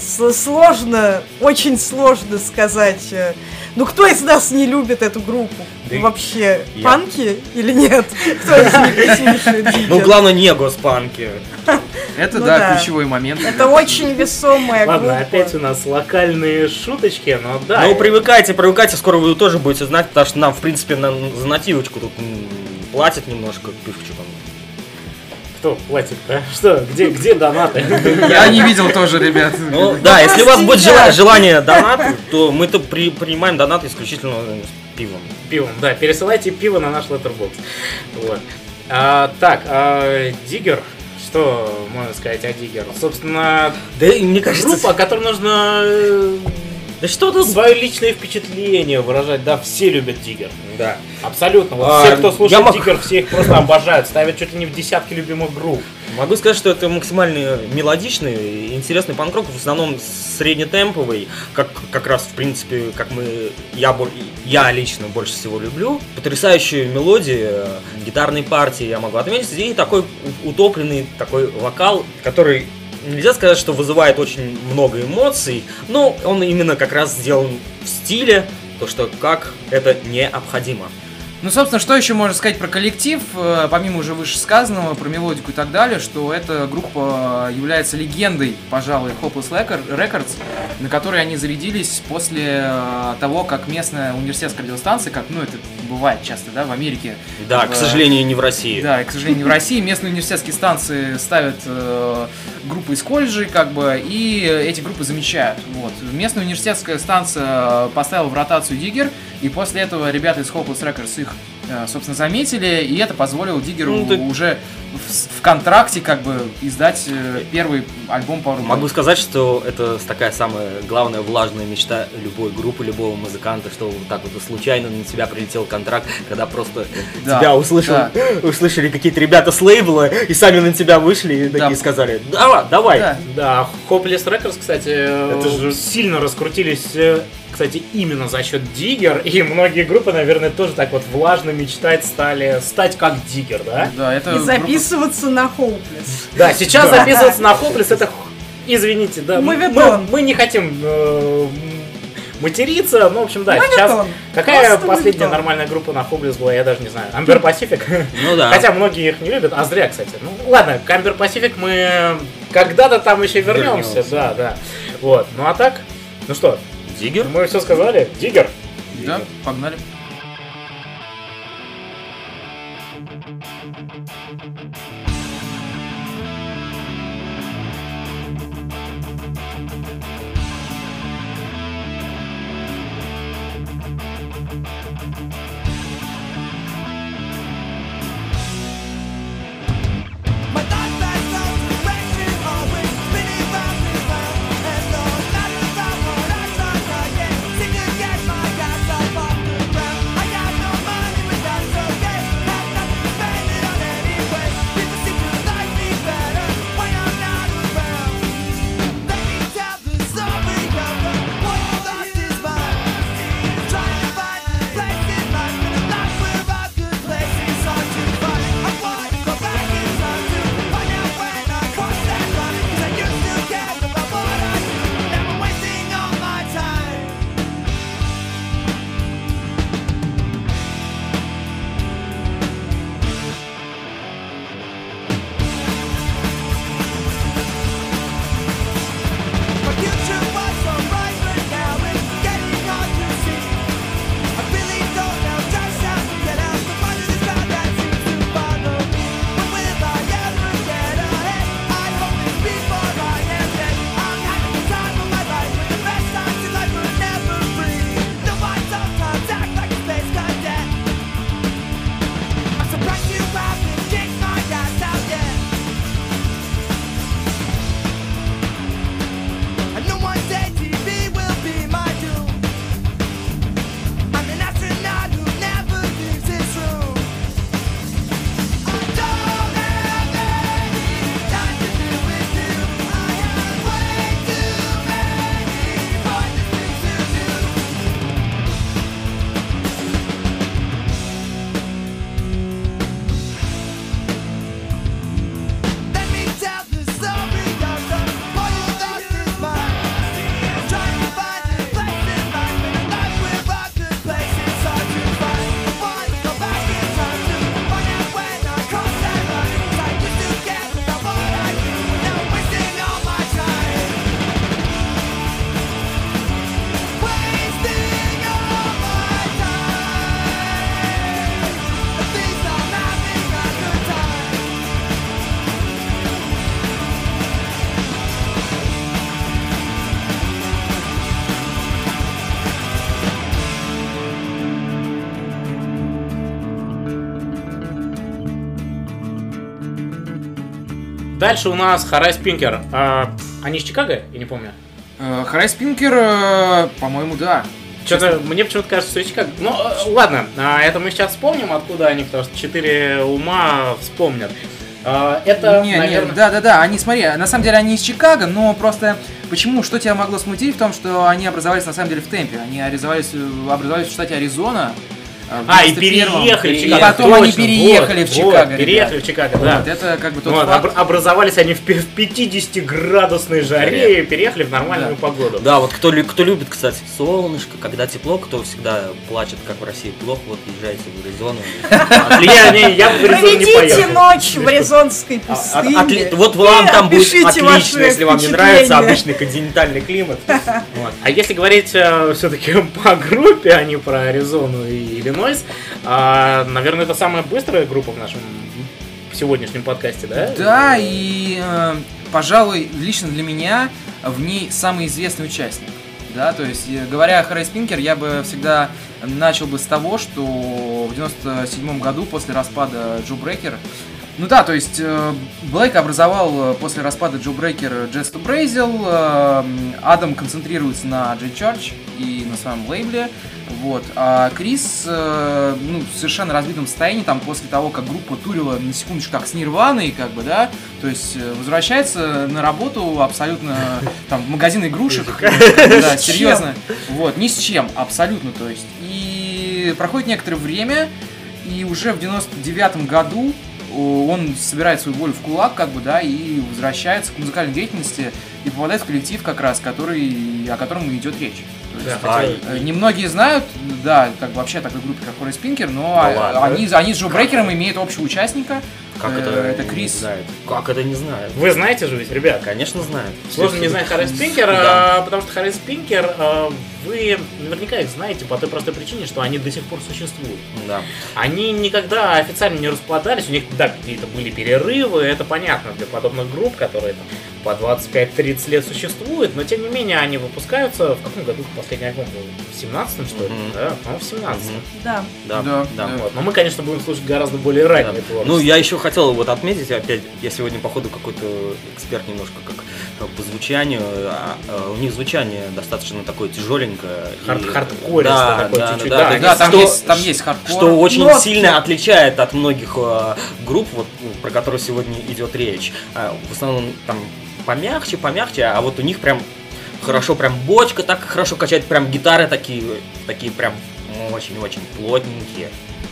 Сложно, очень сложно сказать. э, Ну кто из нас не любит эту группу? Да Вообще, я. панки или нет? Кто из них слушает Ну, главное, не госпанки. Это, Ну да, ключевой момент. Это очень весомая Ладно, группа. опять у нас локальные шуточки, но да. Ну, привыкайте, привыкайте, скоро вы тоже будете знать, потому что нам, в принципе, за нативочку тут платят немножко, пивчу там. Кто платит, да? Что, где, где донаты? Я не видел тоже, ребят. Ну, да, если у вас будет деньгах. жела- желание донат, то мы-то при- принимаем донаты исключительно с пивом. Пивом, да, пересылайте пиво на наш letterbox. Вот. А, так, а, Диггер, что можно сказать о Диггер? Собственно, Да, и мне кажется... группа, о которой нужно э, Да что тут... свое личное впечатление выражать, да, все любят Диггер. Да. Абсолютно. Вот А, все, кто я слушает мог- Диггер, все их просто обожают, ставят чуть ли не в десятки любимых групп. Могу сказать, что это максимально мелодичный и интересный панк-рок, в основном среднетемповый, как, как раз, в принципе, как мы, я, я лично больше всего люблю. Потрясающие мелодии, э, гитарные партии я могу отметить, и такой утопленный такой вокал, который нельзя сказать, что вызывает очень много эмоций, но он именно как раз сделан в стиле, то, что как это необходимо. Ну, собственно, что еще можно сказать про коллектив, э, помимо уже вышесказанного, про мелодику и так далее, что эта группа является легендой, пожалуй, Hopeless Record- Records, на которой они зарядились после э, того, как местная университетская радиостанция, как, ну, это бывает часто, да, в Америке. Да, в- к сожалению, не в России. Да, к сожалению, в России местные университетские станции ставят э, группы из колледжей, как бы, и эти группы замечают. Вот. Местная университетская станция поставила в ротацию Диггер, И после этого ребята из Hopeless Records их, э, собственно, заметили, и это позволило Диггеру Ну, ты- уже в, в контракте как бы издать э, первый альбом Power Могу Boy. сказать, что это такая самая главная влажная мечта любой группы, любого музыканта, что вот так вот случайно на тебя прилетел контракт, когда просто Да, тебя услышал, да. услышали какие-то ребята с лейбла и сами на тебя вышли и Да. такие сказали, давай, давай. Да. Да, Hopeless Records, кстати, Это же- сильно раскрутились, э, кстати, именно за счет Диггер, и многие группы, наверное, тоже так вот влажно мечтать стали стать как Диггер, да? Да, это И группа- записываться на Hopeless. Да, сейчас записываться на Hopeless, это, извините, да, мы, Моветон. мы не хотим э, материться, ну, в общем, да, Моветон. сейчас... Какая Просто последняя моветон. нормальная группа на Hopeless была, я даже не знаю. Amber Pacific? Ну да. Хотя многие их не любят, а зря, кстати. Ну, ладно, к Amber Pacific мы когда-то там еще вернемся, Вернемся. да, да. Вот, ну а так, ну что, Диггер? мы все сказали, Диггер. Да, погнали. My Дальше у нас Харай Спинкер. А, они из Чикаго? Я не помню. Э, Харай Спинкер, э, по-моему, да. Что-то мне почему-то кажется, что из Чикаго. Ну, э, ладно, а, это мы сейчас вспомним, откуда они, потому что четыре ума вспомнят. А, это, не, наверное... не, да, да, да, они, смотри, на самом деле они из Чикаго, но просто почему, что тебя могло смутить в том, что они образовались на самом деле в темпе, они образовались, образовались в штате Аризона. Э, в А, и 91-м. переехали в И Чикаго. потом они точно, переехали вот, в Чикаго, вот, переехали ребят. в Чикаго, да. Вот, это как бы тот Вот, факт. обр- образовались они в пи- в 50-градусной жаре и переехали в нормальную погоду. Да, вот кто, кто любит, кстати, солнышко, когда тепло, кто всегда плачет, как в России плохо, вот езжайте в Аризону. Я, не, я в Аризону не Проведите поехал. ночь в Аризонской А- пустыне. отли- Вот вам и там будет отлично, если вам не нравится обычный континентальный климат. А если говорить все-таки по группе, а не про Аризону и Иллинойс, а, наверное, это самая быстрая группа в нашем сегодняшнем подкасте, да? Да, и, э, пожалуй, лично для меня в ней самый известный участник. Да, то есть, э, говоря о Харай Спинкер, я бы всегда начал бы с того, что в 97 году после распада Джо Брекер ну да, то есть э, Блейк образовал э, после распада Джо Just to Brazil, э, Адам концентрируется на J Church и на своем лейбле, вот, а Крис, э, ну, в совершенно разбитом состоянии, там, после того, как группа турила, на секундочку, как с Нирваной, как бы, да, то есть возвращается на работу абсолютно, там, в магазин игрушек, да, серьезно, вот, ни с чем, абсолютно, то есть, и проходит некоторое время, и уже в 99 году он собирает свою волю в кулак, как бы, да, и возвращается к музыкальной деятельности и попадает в коллектив как раз, который, о котором и идет речь. То есть, Да, хотел- э, Немногие знают, да, как бы вообще о такой группе, как Хоррис Пинкер, но Да а- ладно. они, они с Джо Брейкером имеют общего участника. Как Э, это? Это не Крис. знает? Как это не знает? Вы знаете же ведь, ребят? Конечно, знает. Сложно не знать Харрис Пинкер, Да. а, потому что Харрис Пинкер, а, вы наверняка их знаете по той простой причине, что они до сих пор существуют. Да. Они никогда официально не распадались, у них, да, какие-то были перерывы, это понятно для подобных групп, которые там по 25-30 лет существуют, но тем не менее они выпускаются, в каком году последний альбом был? В 17-м, что ли? Мгм. Да, по-моему, в 17 Мгм. Да. Да, Да, да. да. Вот. Но мы, конечно, будем слушать гораздо более раннее Да. творчество. Ну, я еще хотел вот отметить, опять, я сегодня, походу, какой-то эксперт немножко как э, по звучанию. а, а, У них звучание достаточно такое тяжеленькое. Хард- хардкористое да, такое да, чуть-чуть, да, да. есть Да, там что- есть, там есть хардкор. Что очень Нотки. сильно отличает от многих э, групп, вот, ну, про которые сегодня идет речь. А, в основном там помягче, помягче, а вот у них прям хорошо, прям бочка так хорошо качает, прям гитары такие, такие прям очень-очень плотненькие.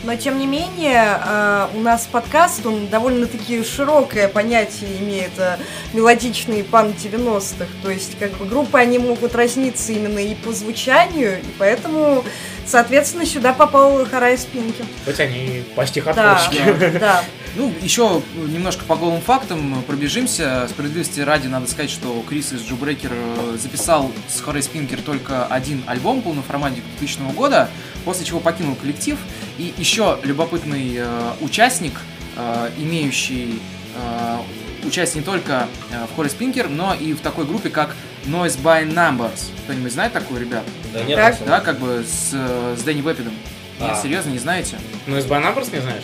Но тем не менее, э, у нас подкаст, он довольно-таки широкое понятие имеет мелодичный панк 90-х. То есть, как бы группы, они могут разниться именно и по звучанию, и поэтому, соответственно, сюда попал Харай Спинки. Хоть они почти Да, хардкорщики. да. Ну, еще немножко по голым фактам пробежимся. Справедливости ради надо сказать, что Крис из Джо Брейкер э, записал с Хоррис Пинкер только один альбом полноформатник 2000 года, после чего покинул коллектив. И еще любопытный э, участник, э, имеющий э, участие не только э, в Хоррис Пинкер, но и в такой группе, как Noise by Numbers. Кто-нибудь знает такую, ребят? Да нет, Так. Да, как бы с, э, с Дэнни Вепидом. Нет, А. серьезно, не знаете? Ну, из Байнабрс не знаешь?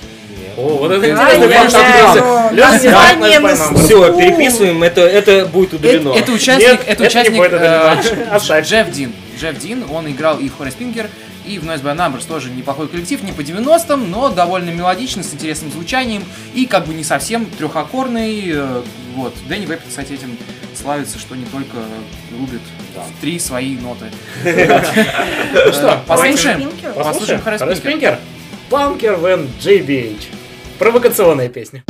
О, вот это Noise by на Numbers. Все, переписываем, это, это будет удалено. Это, это участник, Нет, это участник э. Джефф Дин. Джефф Дин, он играл и в Хоррис Пинкер, и в Noise by Numbers тоже неплохой коллектив, не по 90-м, но довольно мелодичный, с интересным звучанием, и как бы не совсем трехаккордный. э, Вот. Дэнни Веб, кстати, этим славится, что не только рубит в три свои ноты. Ну что, Послушаем. Пинкер? Послушаем Хоррис Пинкер. Пинкер. Панкер Вен JBH. Провокационная песня.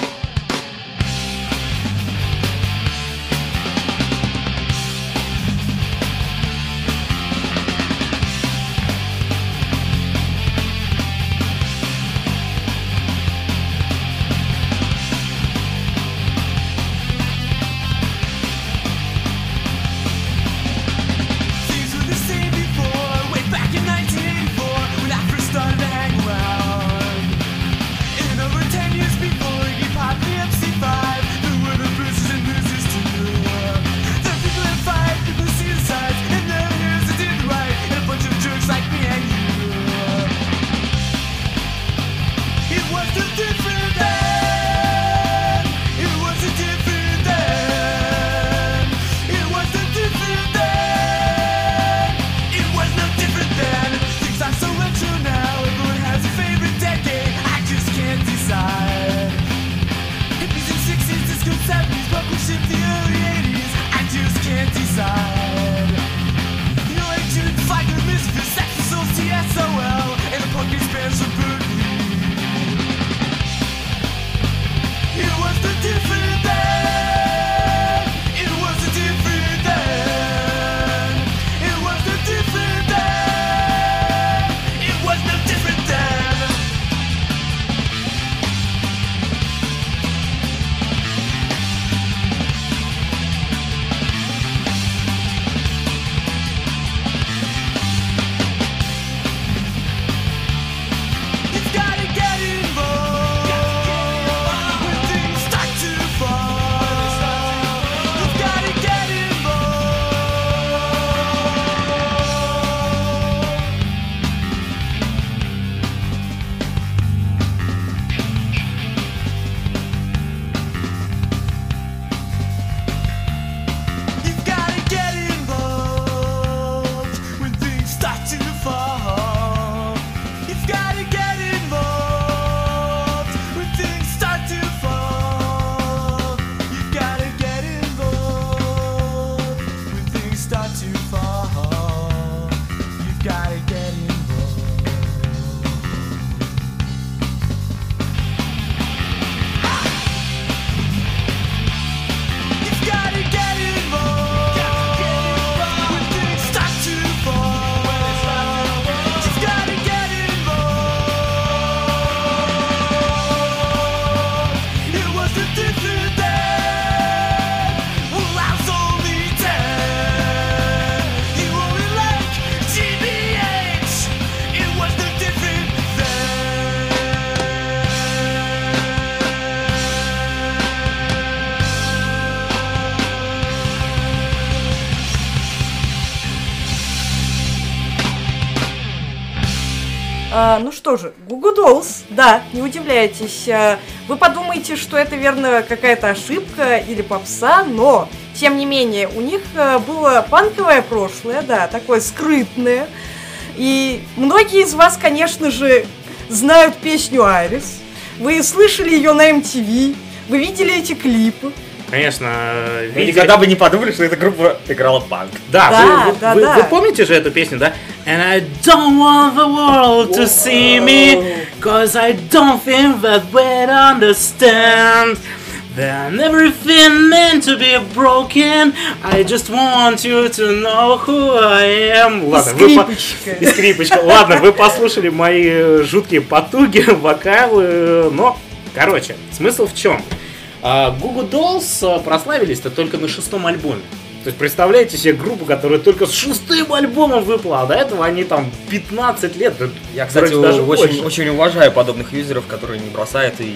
Dolls, да, не удивляйтесь. А, Вы подумаете, что это, верно, какая-то ошибка или попса, но, тем не менее, у них а, было панковое прошлое, да, такое скрытное. И многие из вас, конечно же, знают песню Айрис. Вы слышали ее на MTV, вы видели эти клипы. Конечно, Вы видели- никогда бы не подумали, что эта группа играла панк. Да, Да, вы, вы- да, вы- да. вы помните же эту песню, да? And I don't want the world to see me, cause I don't think that we'd understand. Then everything meant to be broken. I just want you to know who I am. Ладно, вы по- скрипочка. И скрипочка. Ладно, вы послушали мои э, жуткие потуги, вокалы, но, короче, смысл в чем? А, Google Dolls э, прославились-то только на шестом альбоме. То есть представляете себе группу, которая только с шестым альбомом выпала, а до этого они там 15 лет. Я, кстати, вроде даже очень, больше. очень уважаю подобных юзеров, которые не бросают и,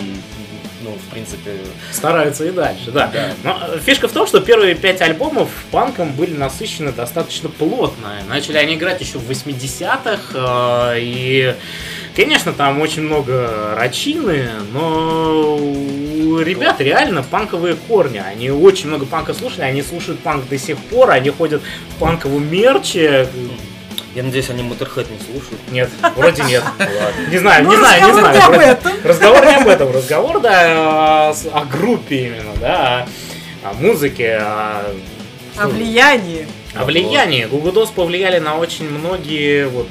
ну, в принципе, стараются и дальше, да. Да. Но э, фишка в том, что первые пять альбомов панком были насыщены достаточно плотно. Начали они играть еще в 80-х, э, и, конечно, там очень много рачины, но у ребят реально панковые корни. Они очень много панка слушали, они слушают панк до сих пор, они ходят в панковом мерче. я надеюсь, они Motorhead не слушают. Нет, вроде нет. Не знаю, Ну, не знаю, не разговор знаю. не об этом. Разговор не об этом. Разговор, да, о, группе именно, да, о, музыке, о, О влиянии. о влиянии. Google Dolls повлияли на очень многие вот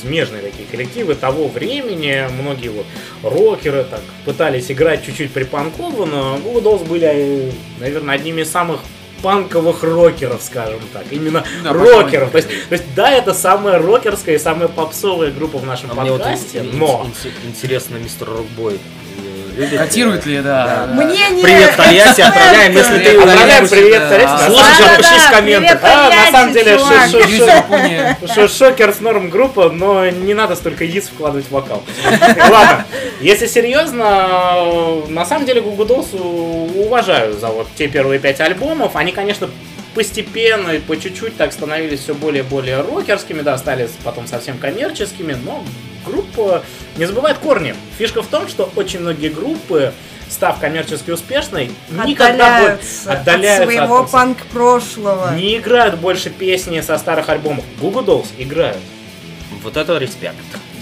смежные такие коллективы того времени. Многие вот рокеры так пытались играть чуть-чуть припанково, но Google Dolls были, наверное, одними из самых панковых рокеров, скажем так. Именно Да, рокеров. То есть, то есть, да, это самая рокерская и самая попсовая группа в нашем А вот подкасте, ин- но... ин- интересно, мистер Рокбой любит? Котирует ли, да. да. Мнение Привет, Тольятти, отправляем, если ты Отправляем привет. Тольятти. Слушай, Да-да-да, отпишись в комментах. привет, А, на самом деле, Шокер с норм группа, но не надо столько яиц вкладывать в вокал. Ладно, если серьезно, на самом деле Google Dolls уважаю за вот те первые пять альбомов. Они, конечно, постепенно и по чуть-чуть так становились все более и более рокерскими, да, стали потом совсем коммерческими, но группа не забывает корни. Фишка в том, что очень многие группы, став коммерчески успешной, никогда больше Отдаляются, отдаляются от своего от- панк-прошлого. не играют больше песни со старых альбомов. Google Dolls играют. Вот это респект.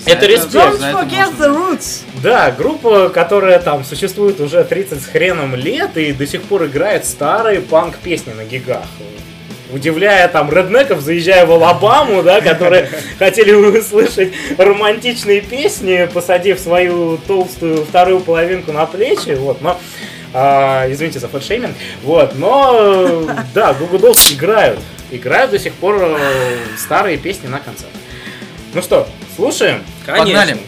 Это респект. Don't за это forget можно. the roots. Да, группа, которая там существует уже 30 с хреном лет и до сих пор играет старые панк-песни на гигах. Удивляя там реднеков, заезжая в Алабаму, да, которые хотели услышать романтичные песни, посадив свою толстую вторую половинку на плечи, вот, но а, извините за фэтшейминг, вот, но да, Goo Goo Dolls играют, играют до сих пор э, старые песни на концертах. Ну что, слушаем? Погнали.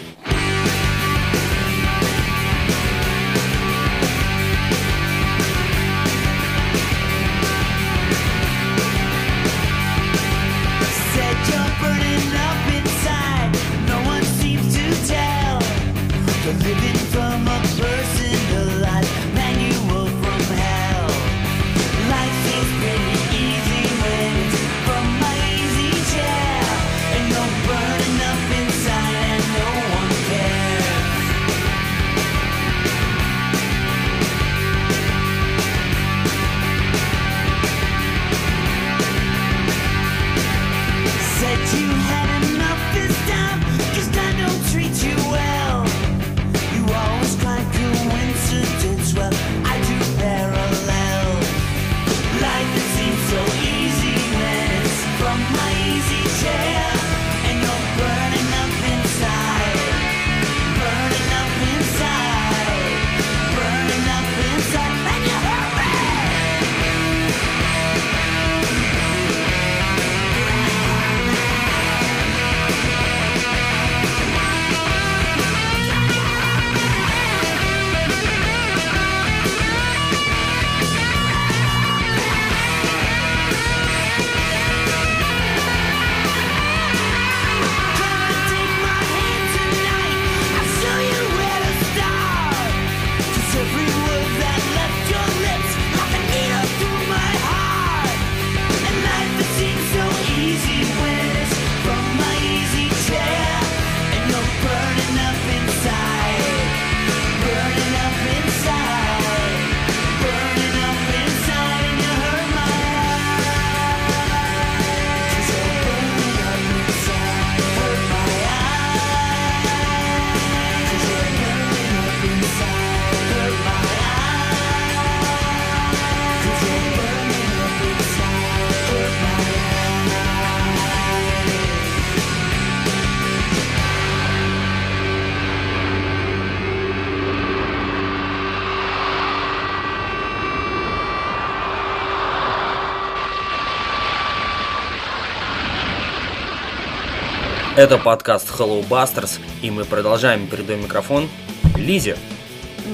Это подкаст Hello Busters, и мы продолжаем. Передаем микрофон Лизе.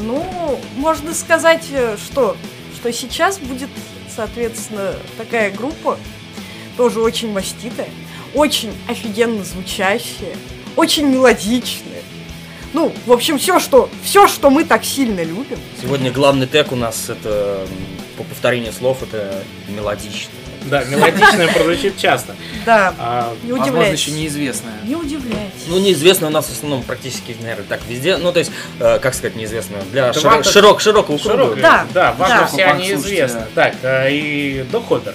Ну, можно сказать, э, что, что сейчас будет, соответственно, такая группа, тоже очень маститая, очень офигенно звучащая, очень мелодичная. Ну, в общем, все, что, все, что мы так сильно любим. Сегодня главный тег у нас это, по повторению слов, это мелодично. Да, мелодичное прозвучит часто. Да, А, не Возможно, удивляйтесь. еще неизвестное. Не удивляйтесь. Ну, неизвестно у нас в основном практически, наверное, так везде. Ну, то есть, э, как сказать, неизвестно. Для Да широ- вам-то- широк, широкого круга. Широкая, Да, да, важно, да. все они известны. да. Так, э, и Док Хоппер.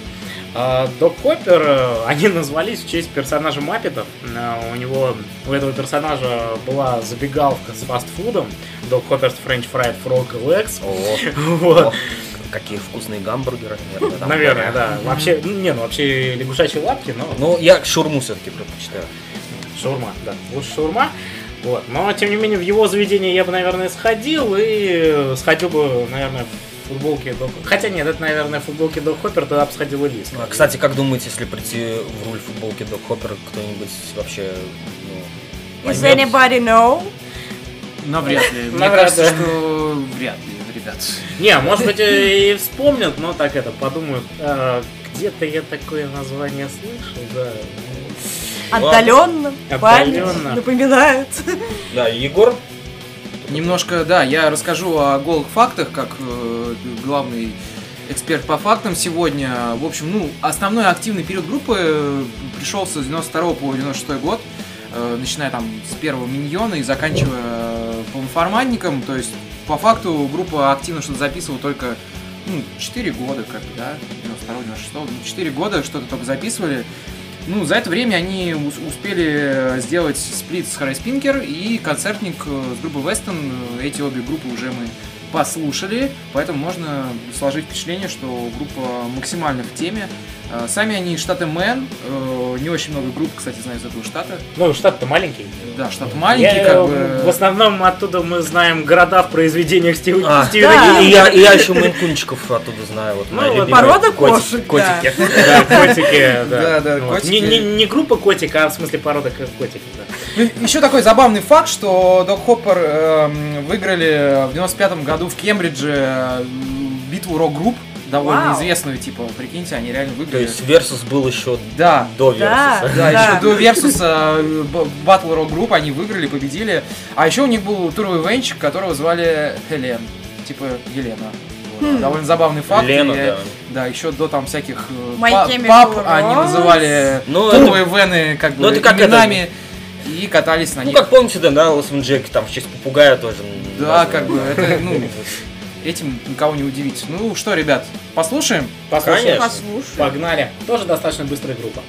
А, Док Хоппер, э, они назвались в честь персонажа Маппетов. Э, У него, у этого персонажа была забегаловка с фастфудом. Док Хоппер's French Fried Frog Legs. О, Вот. о, какие вкусные гамбургеры, наверное. там Наверное, да. Вообще, ну, не, ну вообще лягушачьи лапки, но Ну, я шурму все-таки предпочитаю. шаурма, да. Лучше шаурма. Вот. Но, тем не менее, в его заведение я бы, наверное, сходил и сходил бы, наверное, в футболке Док... Хотя нет, это, наверное, в футболке Док Хоппер, тогда бы сходил и Лис. А, Кстати, как думаете, если прийти в руль футболки Док Хоппер, кто-нибудь вообще ну, Is поймет? anybody know? Навряд ли. Мне кажется, что вряд ли, ребят. Не, может быть, и вспомнят, но так это, подумают, «А, где-то я такое название слышал, да. Отдаленно, память Отдаленно. напоминает. Да, Егор, Немножко, да, я расскажу о голых фактах, как э, главный эксперт по фактам сегодня. В общем, ну, основной активный период группы э, пришелся с 92 по 96 год, э, начиная там с первого миньона и заканчивая э, полноформатником. То есть, по факту, группа активно что-то записывала только ну, 4 года, как бы, да, 92 96 ну, 4 года что-то только записывали. Ну, за это время они ус- успели сделать сплит с Харри Спинкер и концертник э, с группой Вестон. Э, Эти обе группы уже мы послушали, поэтому можно сложить впечатление, что группа максимально в теме. Э, Сами они из штата Мэн, э, не очень много групп, кстати, знаю из этого штата. Ну, штат-то маленький. Да, штат маленький, Я, как э, бы... В основном оттуда мы знаем города в произведениях Стив- А, Стивена Да. и, я, и я еще мейн-кунчиков оттуда знаю. Вот Ну, вот Порода котики- кошек, котики. Да, котики, да. Да, да, Вот. котики. Не, не, не группа котика, а в смысле порода котиков, да. Еще такой забавный факт, что Doc Hopper эм, выиграли в 95 году в Кембридже э, битву рок-групп, довольно Вау. известную, типа, прикиньте, они реально То выиграли. есть Версус был еще Да, до Да. Версуса. да, Да. еще до Версуса э, Батл Рок Групп они выиграли, победили. А еще у них был туровый венчик, которого звали Хелен, типа Елена. Вот. Довольно забавный факт. Лена, И, э, да. Да, еще до там всяких э, пап Romance. они называли Ну, туровые вены как бы ну, это как именами и катались на Ну, них. как помните, да, на Лосом Джеке, там в честь попугая тоже. Да, названо. как бы это, ну, этим никого не удивить. Ну что, ребят, послушаем? Послушаем. Конечно. Послушай. Погнали. Тоже достаточно быстрая группа.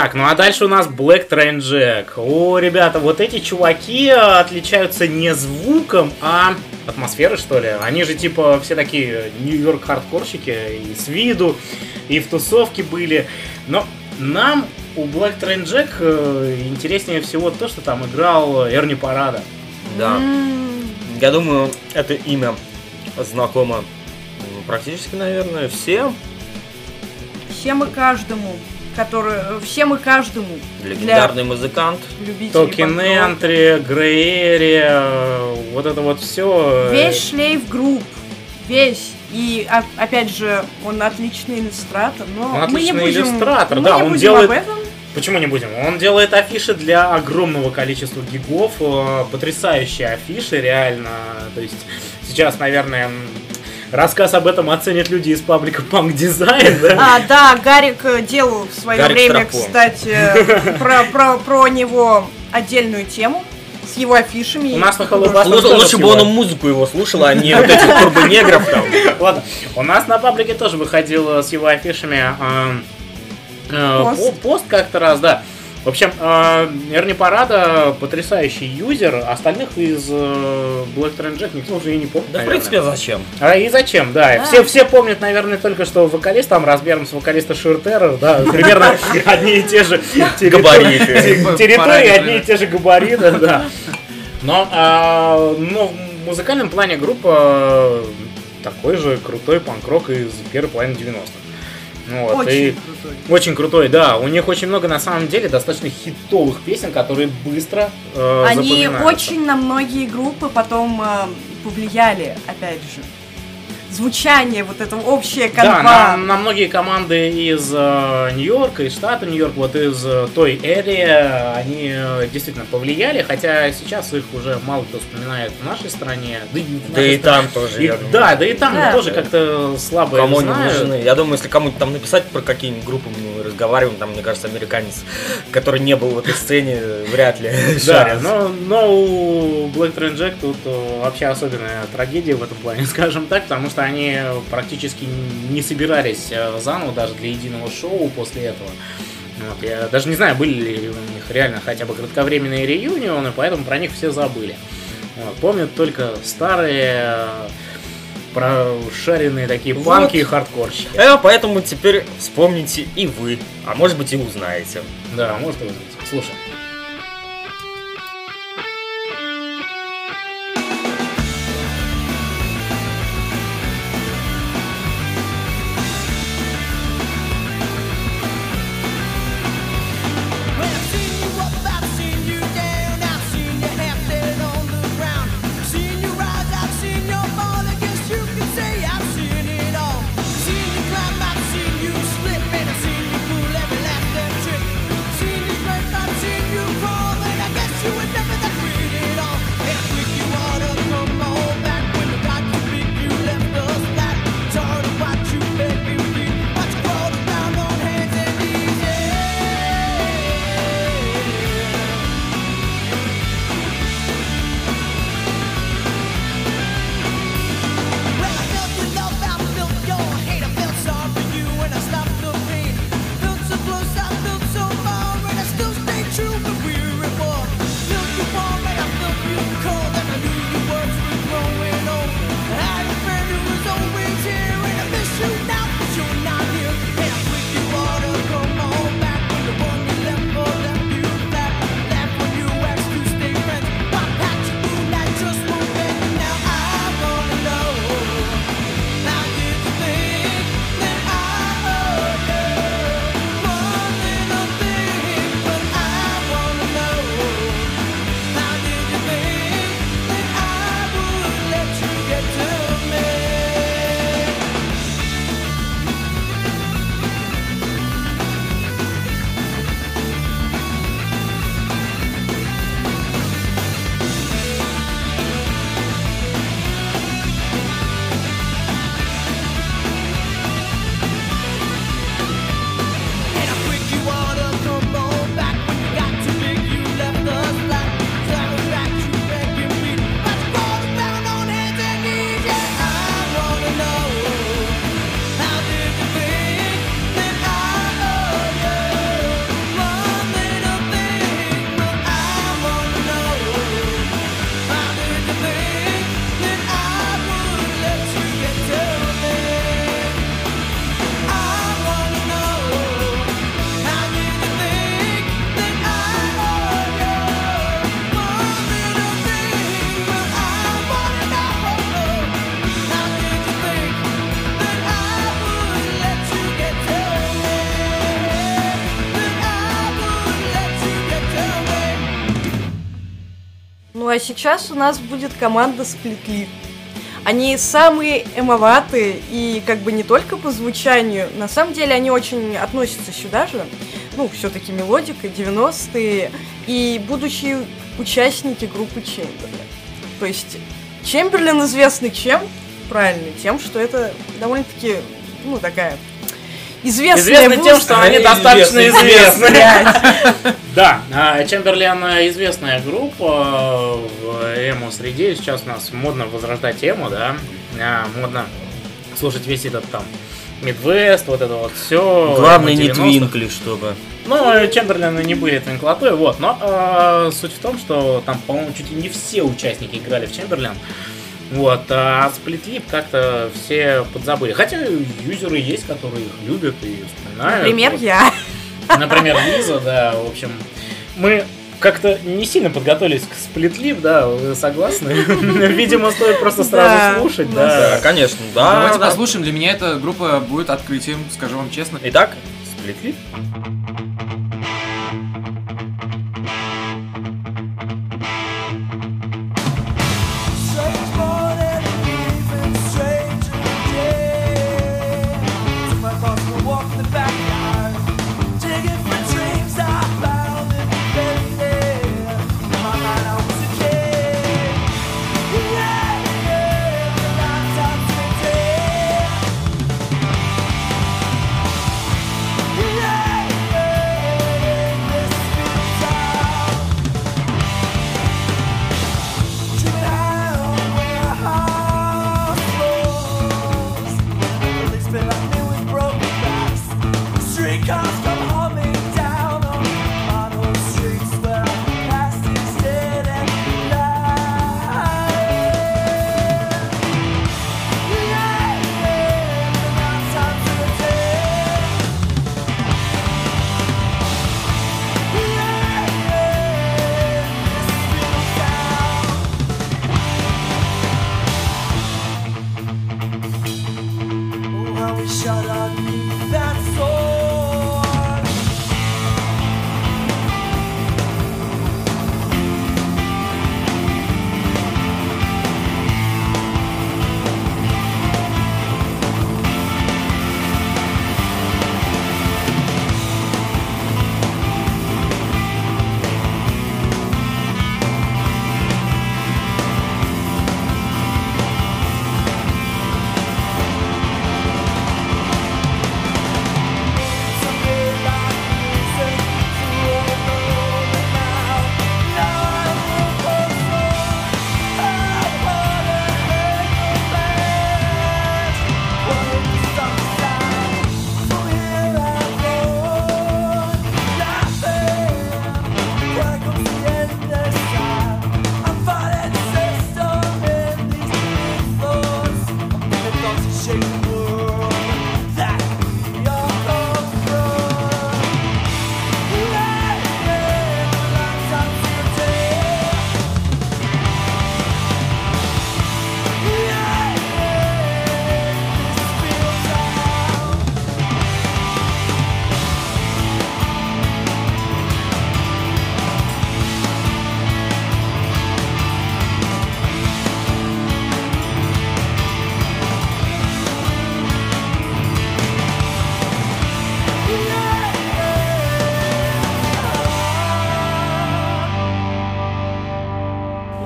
Так, ну а дальше у нас Black Train Jack. О, ребята, вот эти чуваки отличаются не звуком, а атмосферой, что ли. Они же типа все такие Нью-Йорк хардкорщики и с виду, и в тусовке были. Но нам у Black Train Jack э, интереснее всего то, что там играл Эрни Парада. Да. Я думаю, это имя знакомо практически, наверное, всем. Всем и каждому, который... э, Всем и каждому. Легендарный музыкант. Для любителей Токен. Энтри, Грей Area, вот это вот все. Весь шлейф групп. Весь. И а- опять же, он отличный иллюстратор, но Он мы не отличный будем, иллюстратор, мы да, не он будем делает- об этом. Почему не будем? Он делает афиши для огромного количества гигов, э, потрясающие афиши, реально. То есть сейчас, наверное, рассказ об этом оценят люди из паблика Punk Design, да? А, да, Гарик э, делал в свое Гарик время, Страпон. кстати, э, про, про, про него отдельную тему с его афишами. У нас на И Хэллоуин художественными. Бас- Лучше, бы он музыку его слушал, а не вот этих турбонегров там. Ладно, у нас на паблике тоже выходил с его афишами э, Пост. по- пост как-то раз, да. В общем, э, Эрни Парада потрясающий юзер, остальных из э, Black Train Jack никто уже и не помнит. Да, в наверное. принципе, зачем? А и зачем, да. Да. Все, все помнят, наверное, только что вокалист там размером с вокалиста Ширтера, да, примерно одни и те же Габариты. те- территории, Параметры. одни и те же габариты, да. Но, а, но в музыкальном плане группа такой же крутой панк-рок из первой половины 90-х. Вот, Очень и- крутой. очень крутой, да. У них очень много, на самом деле, достаточно хитовых песен, которые быстро э, Они очень на многие группы потом э, повлияли, опять же. Звучание, вот это общее Да, канва. на, на многие команды из э, Нью-Йорка, из штата Нью-Йорк, вот из э, той эрии, они э, действительно повлияли, хотя сейчас их уже мало кто вспоминает в нашей стране. Да и, в Да нашей и там тоже, И- я думаю. да, да и там Да. тоже как-то слабо Кому они нужны? Я думаю, если кому-нибудь там написать про какие-нибудь группы мы разговариваем, там, мне кажется, американец, который не был в этой сцене, вряд ли Да, но, но у Black Train Jack тут э, вообще особенная трагедия в этом плане, скажем так, потому что они практически не собирались э, заново даже для единого шоу после этого. Вот, я даже не знаю, были ли у них реально хотя бы кратковременные реюнионы, поэтому про них все забыли. Вот, помнят только старые э, прошаренные такие Вот. панки и хардкорщики. Э, поэтому теперь вспомните и вы, а может быть и узнаете. Да, может и быть. Слушай. А сейчас у нас будет команда Сплитли. Они самые эмоватые и как бы не только по звучанию, на самом деле они очень относятся сюда же. Ну, все-таки мелодика, 90-е и будущие участники группы Чемберлен. То есть Чемберлен известный чем? Правильно, тем, что это довольно-таки, ну, такая известная Известны тем, музыка. что они достаточно Известны. Да, а, Чемберлен э, известная группа в эмо-среде. Сейчас у нас модно возрождать эмо, да. А, Модно слушать весь этот там Мидвест, вот это вот все. Главное не твинкли, чтобы. Ну, Чемберлены не были твинклотой, вот. Но э, суть в том, что там, по-моему, чуть ли не все участники играли в Чемберлен. Вот, а сплитлип как-то все подзабыли. Хотя юзеры есть, которые их любят и вспоминают. Например, Вот. я. Например, Лиза, да, в общем. Мы как-то не сильно подготовились к сплитлип, да, вы согласны? Видимо, стоит просто сразу слушать, да. да. Да, конечно, да. Давайте да. послушаем. Для меня эта группа будет открытием, скажу вам честно. Итак, сплитлип. Strange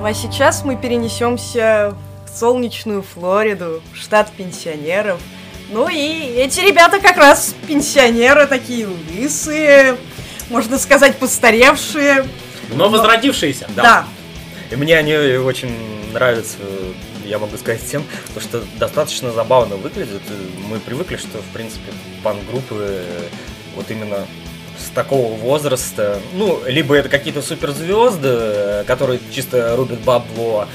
а сейчас мы перенесемся в солнечную Флориду, в штат пенсионеров. Ну и эти ребята как раз пенсионеры, такие лысые, можно сказать, постаревшие. Но возродившиеся. Да. И мне они очень нравятся, я могу сказать, тем, то, что достаточно забавно выглядят. Мы привыкли, что, в принципе, пан-группы э, вот именно такого возраста, ну, либо это какие-то суперзвезды, которые чисто рубят бабло,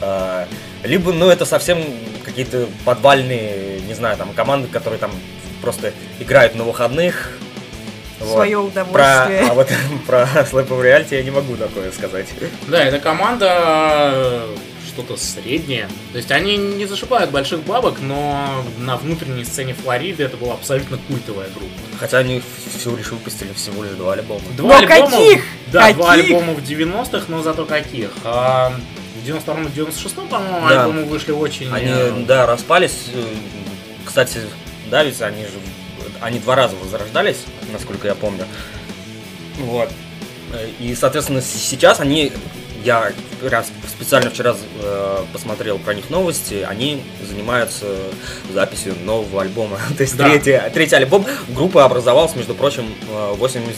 э, либо, ну, это совсем какие-то подвальные, не знаю, там, команды, которые там просто играют на выходных. Вот. Свое Про, удовольствие. а вот про Slap of Reality я не могу такое сказать. Да, эта команда, что-то среднее. То есть они не зашибают больших бабок, но на внутренней сцене Флориды это была абсолютно культовая группа. Хотя они всего лишь выпустили всего лишь два альбома. Два Но альбома, каких? Да, два Каких? альбома в 90-х, но зато каких. А в 92-м и 96-м, по-моему, Да. альбомы вышли очень... Они, э, да, распались. Э, Кстати, да, ведь они же они два раза возрождались, насколько я помню. Вот. Э, И, соответственно, сейчас они, я раз специально вчера э, посмотрел про них новости, они занимаются записью нового альбома. То есть Да. третий, третий альбом группа образовалась, между прочим, э, 80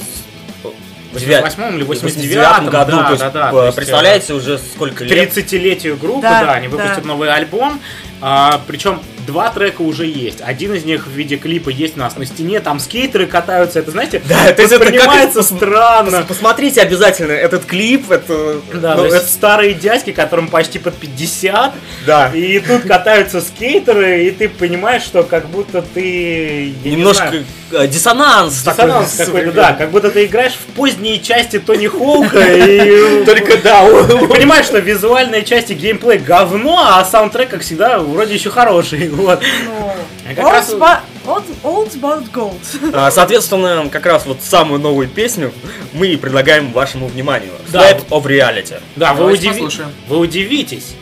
В 88-м или 89 89-м, году. да, то есть, да, да, э, то есть, представляете, уже сколько к лет. 30-летию группы, Да, да, они выпустят да. новый альбом. А, причем два трека уже есть. Один из них в виде клипа есть у нас на стене, там скейтеры катаются, это, знаете, Да, то есть это воспринимается странно. Пос- Посмотрите обязательно этот клип, это... Да, ну, это- старые дядьки, которым почти под 50, Да. и тут катаются скейтеры, и ты понимаешь, что как будто ты... не Немножко знаю, э, диссонанс. Диссонанс какой-то, да, как будто ты играешь в поздние части Тони Хоука и... Только да, Ты понимаешь, что визуальные части геймплей говно, а саундтрек, как всегда, вроде еще хороший. Вот. Ну, раз- old, but, old, old but gold. А, Соответственно, как раз вот самую новую песню мы и предлагаем вашему вниманию. Да. Slap of Reality. Да, вы, вы удивитесь.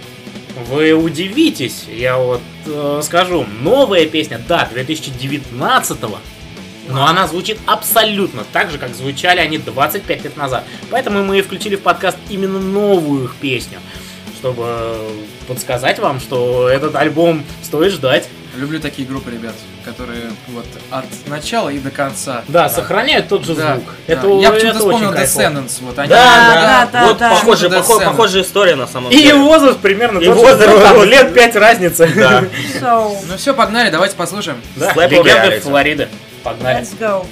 Вы удивитесь, я вот э, скажу. Новая песня, да, 2019 но она звучит абсолютно так же, как звучали они 25 лет назад. Поэтому мы и включили в подкаст именно новую их песню, чтобы подсказать вам, что этот альбом стоит ждать. Люблю такие группы, ребят, которые вот от начала и до конца. Да, сохраняют тот же Да, звук. да. Это, Я почему-то очень вспомнил. Descendants. Вот они, Да, да, да, да, вот да. похожая, Почему-то похо- Descendants. похожая история на самом И деле. возраст примерно И тот возраст, ну, там лет 5 разницы. Да. So, Ну все, погнали, давайте послушаем. Да, легенды. Флориды. Погнали. let's go.